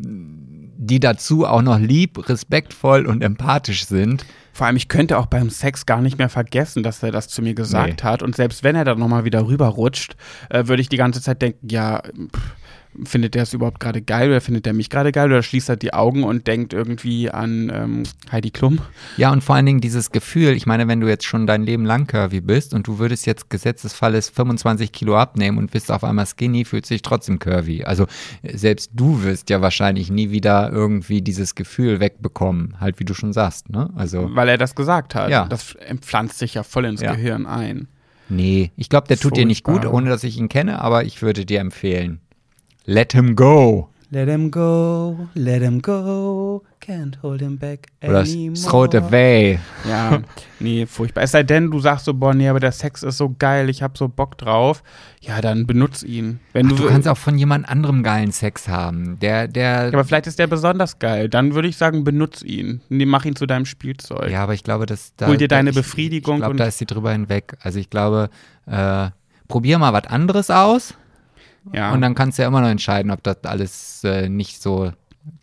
die dazu auch noch lieb, respektvoll und empathisch sind. vor allem, ich könnte auch beim Sex gar nicht mehr vergessen, dass er das zu mir gesagt hat. Und selbst wenn er dann nochmal wieder rüberrutscht, äh, würde ich die ganze Zeit denken, ja, pff, findet der es überhaupt gerade geil oder findet er mich gerade geil oder schließt er die Augen und denkt irgendwie an ähm, Heidi Klum? Ja, und vor allen Dingen dieses Gefühl, ich meine, wenn du jetzt schon dein Leben lang curvy bist und du würdest jetzt gesetzesfalles 25 Kilo abnehmen und bist auf einmal skinny, fühlt sich trotzdem curvy. Also äh, selbst du wirst ja wahrscheinlich nie wieder irgendwie dieses Gefühl wegbekommen, halt wie du schon sagst, ne? Also, Weil er das gesagt hat. Ja. Das pflanzt sich ja voll ins Ja. Gehirn ein. nee, ich glaube, der tut dir nicht gut, Furchtbar. ohne dass ich ihn kenne, aber ich würde dir empfehlen, let him go. Let him go, let him go, can't hold him back Oder anymore. throw it away. Ja, nee, furchtbar. Es sei denn, du sagst so, boah, nee, aber der Sex ist so geil, ich hab so Bock drauf. Ja, dann benutz ihn. Wenn Ach, du, du kannst auch von jemand anderem geilen Sex haben. Der, der, ja, aber vielleicht ist der besonders geil. Dann würde ich sagen, benutz ihn. Nee, mach ihn zu deinem Spielzeug. Ja, aber ich glaube, dass da. Hol dir deine ich, Befriedigung Ich glaube, und- da ist sie drüber hinweg. Also ich glaube, äh, probier mal was anderes aus Ja. und dann kannst du ja immer noch entscheiden, ob das alles äh, nicht so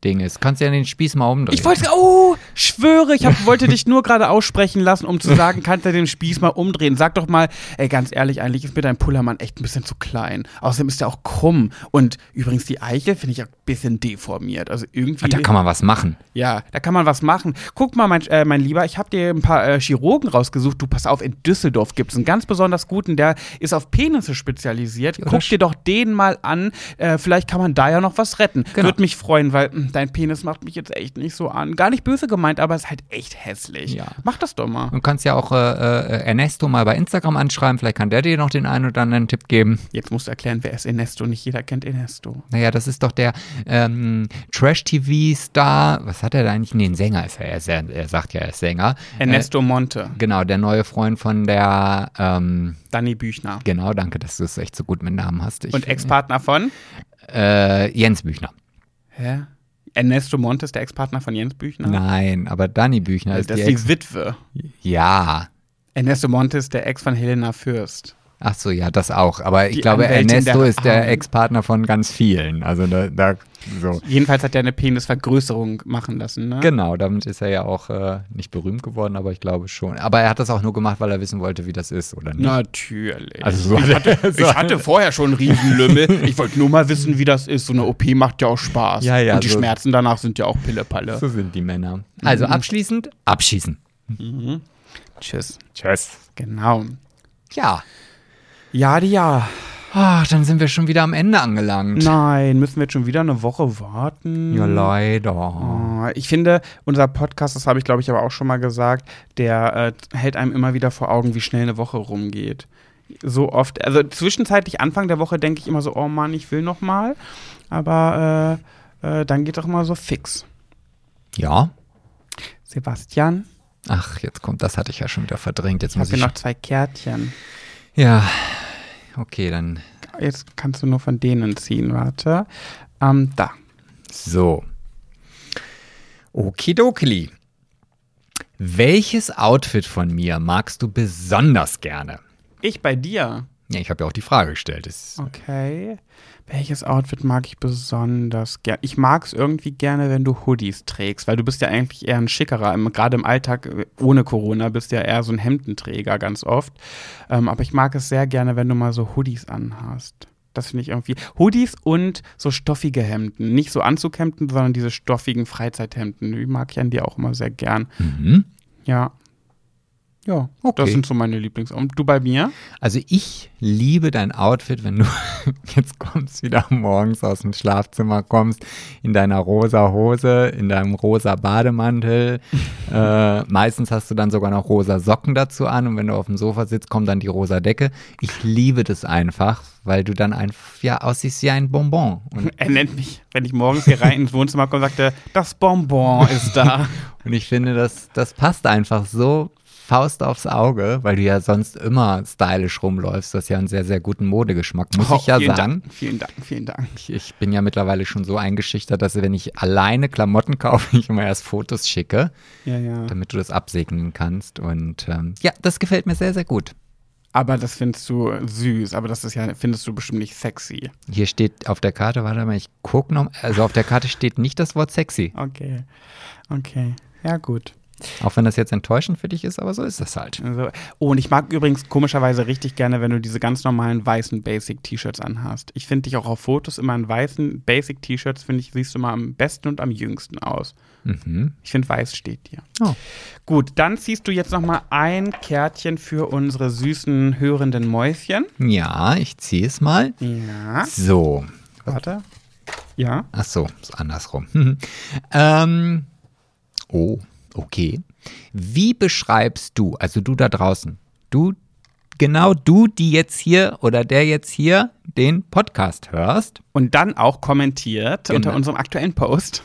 Ding ist. Kannst ja den Spieß mal umdrehen. ich wollte, oh, schwöre, ich hab, wollte dich nur gerade aussprechen lassen, um zu sagen, kannst du den Spieß mal umdrehen. Sag doch mal, ey, ganz ehrlich, eigentlich ist mir dein Pullermann echt ein bisschen zu klein. Außerdem ist der auch krumm. Und übrigens, die Eichel finde ich auch ein bisschen deformiert. Also irgendwie. da kann man was machen. Ja, da kann man was machen. Guck mal, mein, äh, mein Lieber, ich habe dir ein paar äh, Chirurgen rausgesucht. Du, pass auf, in Düsseldorf gibt es einen ganz besonders guten, der ist auf Penisse spezialisiert. Guck dir doch den mal an. Äh, vielleicht kann man da ja noch was retten. Genau. Würde mich freuen, weil "Mm, dein Penis macht mich jetzt echt nicht so an. Gar nicht böse gemeint, aber es ist halt echt hässlich. Ja. Mach das doch mal. Du kannst ja auch äh, äh, Ernesto mal bei Instagram anschreiben, vielleicht kann der dir noch den einen oder anderen Tipp geben. Jetzt musst du erklären, wer ist Ernesto? Nicht jeder kennt Ernesto. Naja, das ist doch der ähm, Trash-TV-Star. Was hat er da eigentlich? Nee, ein Sänger ist er. Er, er, sagt ja, er ist Sänger. Ernesto Monte, Äh, genau, der neue Freund von der, ähm, Danny Büchner. genau, danke, dass du es echt so gut mit Namen hast. Ich, Und Ex-Partner von? äh, Jens Büchner. Hä? Ernesto Monte ist der Ex-Partner von Jens Büchner? Nein, aber Dani Büchner ist das die ist die Witwe. Ja. Ernesto Monte ist der Ex von Helena Fürst. Ach so, ja, das auch. Aber ich Die glaube, Anwältin Ernesto der ist der. Ex-Partner von ganz vielen. Also da, da so. Jedenfalls hat er eine Penisvergrößerung machen lassen, ne? Genau, damit ist er ja auch äh, nicht berühmt geworden, aber ich glaube schon. Aber er hat das auch nur gemacht, weil er wissen wollte, wie das ist, oder nicht? Natürlich. Also so ich, hat hatte, ich hatte vorher schon einen Riesenlümmel. Ich wollte nur mal wissen, wie das ist. So eine OP macht ja auch Spaß. Ja, ja, Und die so- Schmerzen danach sind ja auch Pillepalle. So sind die Männer. Also abschließend, abschießen. Tschüss. Tschüss. Genau. Ja. Ja, die ja. Ach, dann sind wir schon wieder am Ende angelangt. Nein, müssen wir jetzt schon wieder eine Woche warten? Ja, leider. Oh, Ich finde, unser Podcast, das habe ich glaube ich aber auch schon mal gesagt, der äh, hält einem immer wieder vor Augen, wie schnell eine Woche rumgeht. So oft, also zwischenzeitlich Anfang der Woche denke ich immer so, oh Mann, ich will noch mal, aber äh, äh, dann geht doch immer so fix. Ja. Sebastian, Ach, jetzt kommt, das hatte ich ja schon wieder verdrängt. Jetzt ich muss habe ich. noch zwei Kärtchen. Ja. Okay, dann Jetzt kannst du nur von denen ziehen, warte. Ähm, da. So. Okidokili. Welches Outfit von mir magst du besonders gerne? Ich bei dir. Ja, ich habe ja auch die Frage gestellt. Das, Okay. Welches Outfit mag ich besonders gerne? Ich mag es irgendwie gerne, wenn du Hoodies trägst, weil du bist ja eigentlich eher ein schickerer. Gerade im Alltag äh, ohne Corona bist du ja eher so ein Hemdenträger ganz oft. Ähm, aber ich mag es sehr gerne, wenn du mal so Hoodies anhast. Das finde ich irgendwie. Hoodies und so stoffige Hemden. Nicht so Anzughemden, sondern diese stoffigen Freizeithemden. Die mag ich an dir auch immer sehr gern. Mhm. Ja. Ja, Okay. das sind so meine Lieblings. Und du bei mir? Also ich liebe dein Outfit, wenn du jetzt kommst, wieder morgens aus dem Schlafzimmer kommst, in deiner rosa Hose, in deinem rosa Bademantel. äh, meistens hast du dann sogar noch rosa Socken dazu an und wenn du auf dem Sofa sitzt, kommt dann die rosa Decke. Ich liebe das einfach, weil du dann einfach ja aussiehst wie ein Bonbon. Und, Er nennt mich, wenn ich morgens hier rein ins Wohnzimmer komme, sagt er, das Bonbon ist da. und ich finde, das, das passt einfach so Faust aufs Auge, weil du ja sonst immer stylisch rumläufst. Du hast ja einen sehr, sehr guten Modegeschmack, muss ich ja Oh, vielen sagen. Dank, vielen Dank, vielen Dank. Ich, ich bin ja mittlerweile schon so eingeschüchtert, dass wenn ich alleine Klamotten kaufe, ich immer erst Fotos schicke, Ja, ja. damit du das absegnen kannst. Und ähm, ja, das gefällt mir sehr, sehr gut. Aber das findest du süß, aber das ist ja, findest du bestimmt nicht sexy. Hier steht auf der Karte, warte mal, ich gucke noch. Also auf der Karte steht nicht das Wort sexy. Okay. Okay. Ja, gut. Auch wenn das jetzt enttäuschend für dich ist, aber so ist das halt. Also, oh, und ich mag übrigens komischerweise richtig gerne, wenn du diese ganz normalen weißen Basic-T-Shirts anhast. Ich finde dich auch auf Fotos immer in weißen Basic-T-Shirts, finde ich, siehst du mal am besten und am jüngsten aus. Mhm. Ich finde, weiß steht dir. Oh. Gut, dann ziehst du jetzt noch mal ein Kärtchen für unsere süßen hörenden Mäuschen. Ja, ich ziehe es mal. Ja. So. Warte. Ja. Ach so, ist andersrum. Ähm, oh, okay. Wie beschreibst du, also du da draußen, du, genau du, die jetzt hier oder der jetzt hier den Podcast hörst? Und dann auch kommentiert Genau. unter unserem aktuellen Post.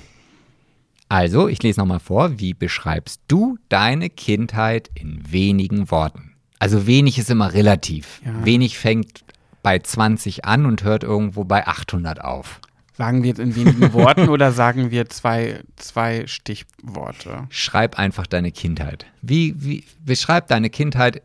Also, ich lese nochmal vor. Wie beschreibst du deine Kindheit in wenigen Worten? Also, wenig ist immer relativ. Ja. Wenig fängt bei 20 an und hört irgendwo bei 800 auf. Sagen wir jetzt in wenigen Worten oder sagen wir zwei, zwei Stichworte? Schreib einfach deine Kindheit. Wie, wie, beschreib deine Kindheit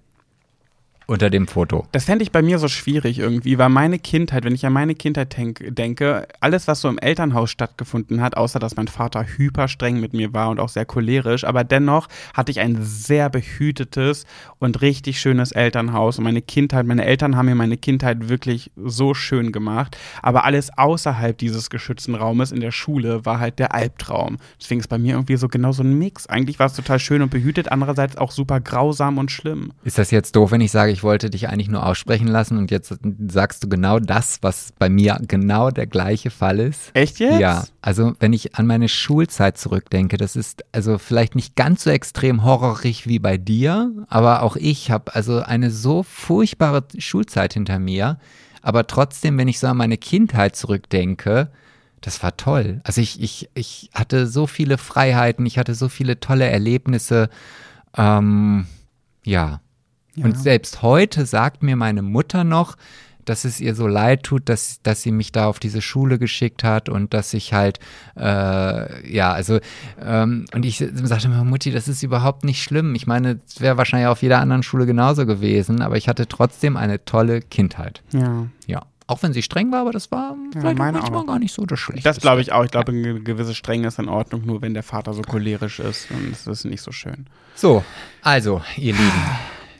unter dem Foto. Das fände ich bei mir so schwierig irgendwie, weil meine Kindheit, wenn ich an meine Kindheit denk, denke, alles, was so im Elternhaus stattgefunden hat, außer dass mein Vater hyper streng mit mir war und auch sehr cholerisch, aber dennoch hatte ich ein sehr behütetes und richtig schönes Elternhaus und meine Kindheit, meine Eltern haben mir meine Kindheit wirklich so schön gemacht, aber alles außerhalb dieses geschützten Raumes in der Schule war halt der Albtraum. Deswegen ist bei mir irgendwie so genau so ein Mix. Eigentlich war es total schön und behütet, andererseits auch super grausam und schlimm. Ist das jetzt doof, wenn ich sage, ich wollte dich eigentlich nur aussprechen lassen und jetzt sagst du genau das, was bei mir genau der gleiche Fall ist. Echt jetzt? Ja, also wenn ich an meine Schulzeit zurückdenke, das ist also vielleicht nicht ganz so extrem horrorig wie bei dir, aber auch ich habe also eine so furchtbare Schulzeit hinter mir. Aber trotzdem, wenn ich so an meine Kindheit zurückdenke, das war toll. Also ich, ich, ich hatte so viele Freiheiten, ich hatte so viele tolle Erlebnisse. Ähm, ja. Ja. Und selbst heute sagt mir meine Mutter noch, dass es ihr so leid tut, dass, dass sie mich da auf diese Schule geschickt hat und dass ich halt, äh, ja, also, ähm, und ich sagte mir, Mutti, das ist überhaupt nicht schlimm. Ich meine, es wäre wahrscheinlich auf jeder anderen Schule genauso gewesen, aber ich hatte trotzdem eine tolle Kindheit. Ja. Ja. Auch wenn sie streng war, aber das war vielleicht meine manchmal auch. gar nicht so das Schlechteste. Das glaube ich auch. Ich glaube, eine gewisse Strenge ist in Ordnung, nur wenn der Vater so cholerisch ist. Und das ist nicht so schön. So, also, ihr Lieben,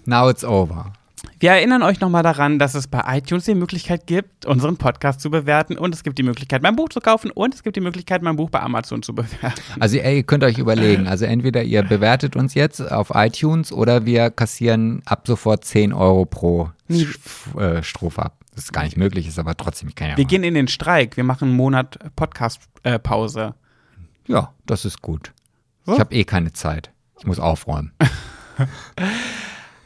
now it's over. Wir erinnern euch nochmal daran, dass es bei iTunes die Möglichkeit gibt, unseren Podcast zu bewerten. Und es gibt die Möglichkeit, mein Buch zu kaufen. Und es gibt die Möglichkeit, mein Buch bei Amazon zu bewerten. Also ey, ihr könnt euch überlegen, also entweder ihr bewertet uns jetzt auf iTunes oder wir kassieren ab sofort 10 Euro pro äh, Strophe ab. Das ist gar nicht möglich, ist aber trotzdem, kann ja Wir gehen in den Streik. Wir machen einen Monat Podcast-Pause. Ja, das ist gut. So? Ich habe eh keine Zeit. Ich muss aufräumen.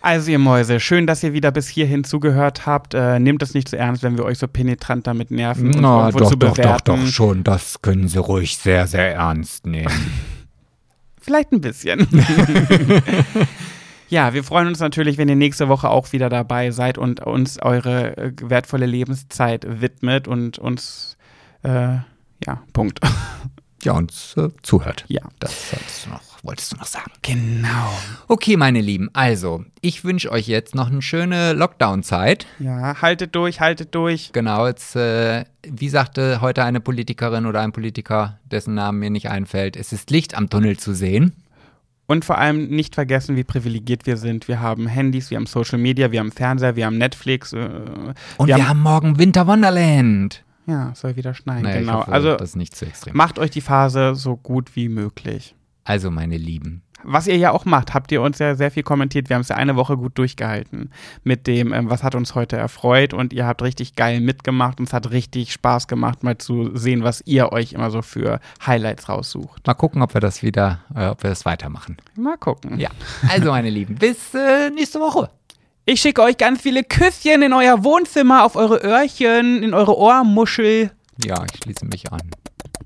Also ihr Mäuse, schön, dass ihr wieder bis hierhin zugehört habt. Äh, nehmt es nicht zu ernst, wenn wir euch so penetrant damit nerven, Na, irgendwo doch, zu doch, bewerten. doch, doch, schon. Das können Sie ruhig sehr, sehr ernst nehmen. Vielleicht ein bisschen. ja, wir freuen uns natürlich, wenn ihr nächste Woche auch wieder dabei seid und uns eure äh, wertvolle Lebenszeit widmet und uns, äh, ja, Punkt. ja, uns äh, zuhört. Ja. Das du noch, wolltest du noch sagen. Genau. Okay, meine Lieben, also, ich wünsche euch jetzt noch eine schöne Lockdown-Zeit. Ja, haltet durch, haltet durch. Genau, jetzt, äh, wie sagte heute eine Politikerin oder ein Politiker, dessen Namen mir nicht einfällt, es ist Licht am Tunnel zu sehen. Und vor allem nicht vergessen, wie privilegiert wir sind. Wir haben Handys, wir haben Social Media, wir haben Fernseher, wir haben Netflix. Äh, Und wir, haben, morgen Winter Wonderland. ja, soll wieder schneien, Naja, genau. hoffe, also das ist nicht zu extrem. macht euch die Phase so gut wie möglich. Also, meine Lieben, Was ihr ja auch macht, habt ihr uns ja sehr viel kommentiert. Wir haben es ja eine Woche gut durchgehalten mit dem, ähm, was hat uns heute erfreut und ihr habt richtig geil mitgemacht und es hat richtig Spaß gemacht, mal zu sehen, was ihr euch immer so für Highlights raussucht. mal gucken, ob wir das wieder, äh, ob wir das weitermachen. Mal gucken. Ja, also, meine Lieben, bis äh, nächste Woche. Ich schicke euch ganz viele Küsschen in euer Wohnzimmer, auf eure Öhrchen, in eure Ohrmuschel. Ja, ich schließe mich an.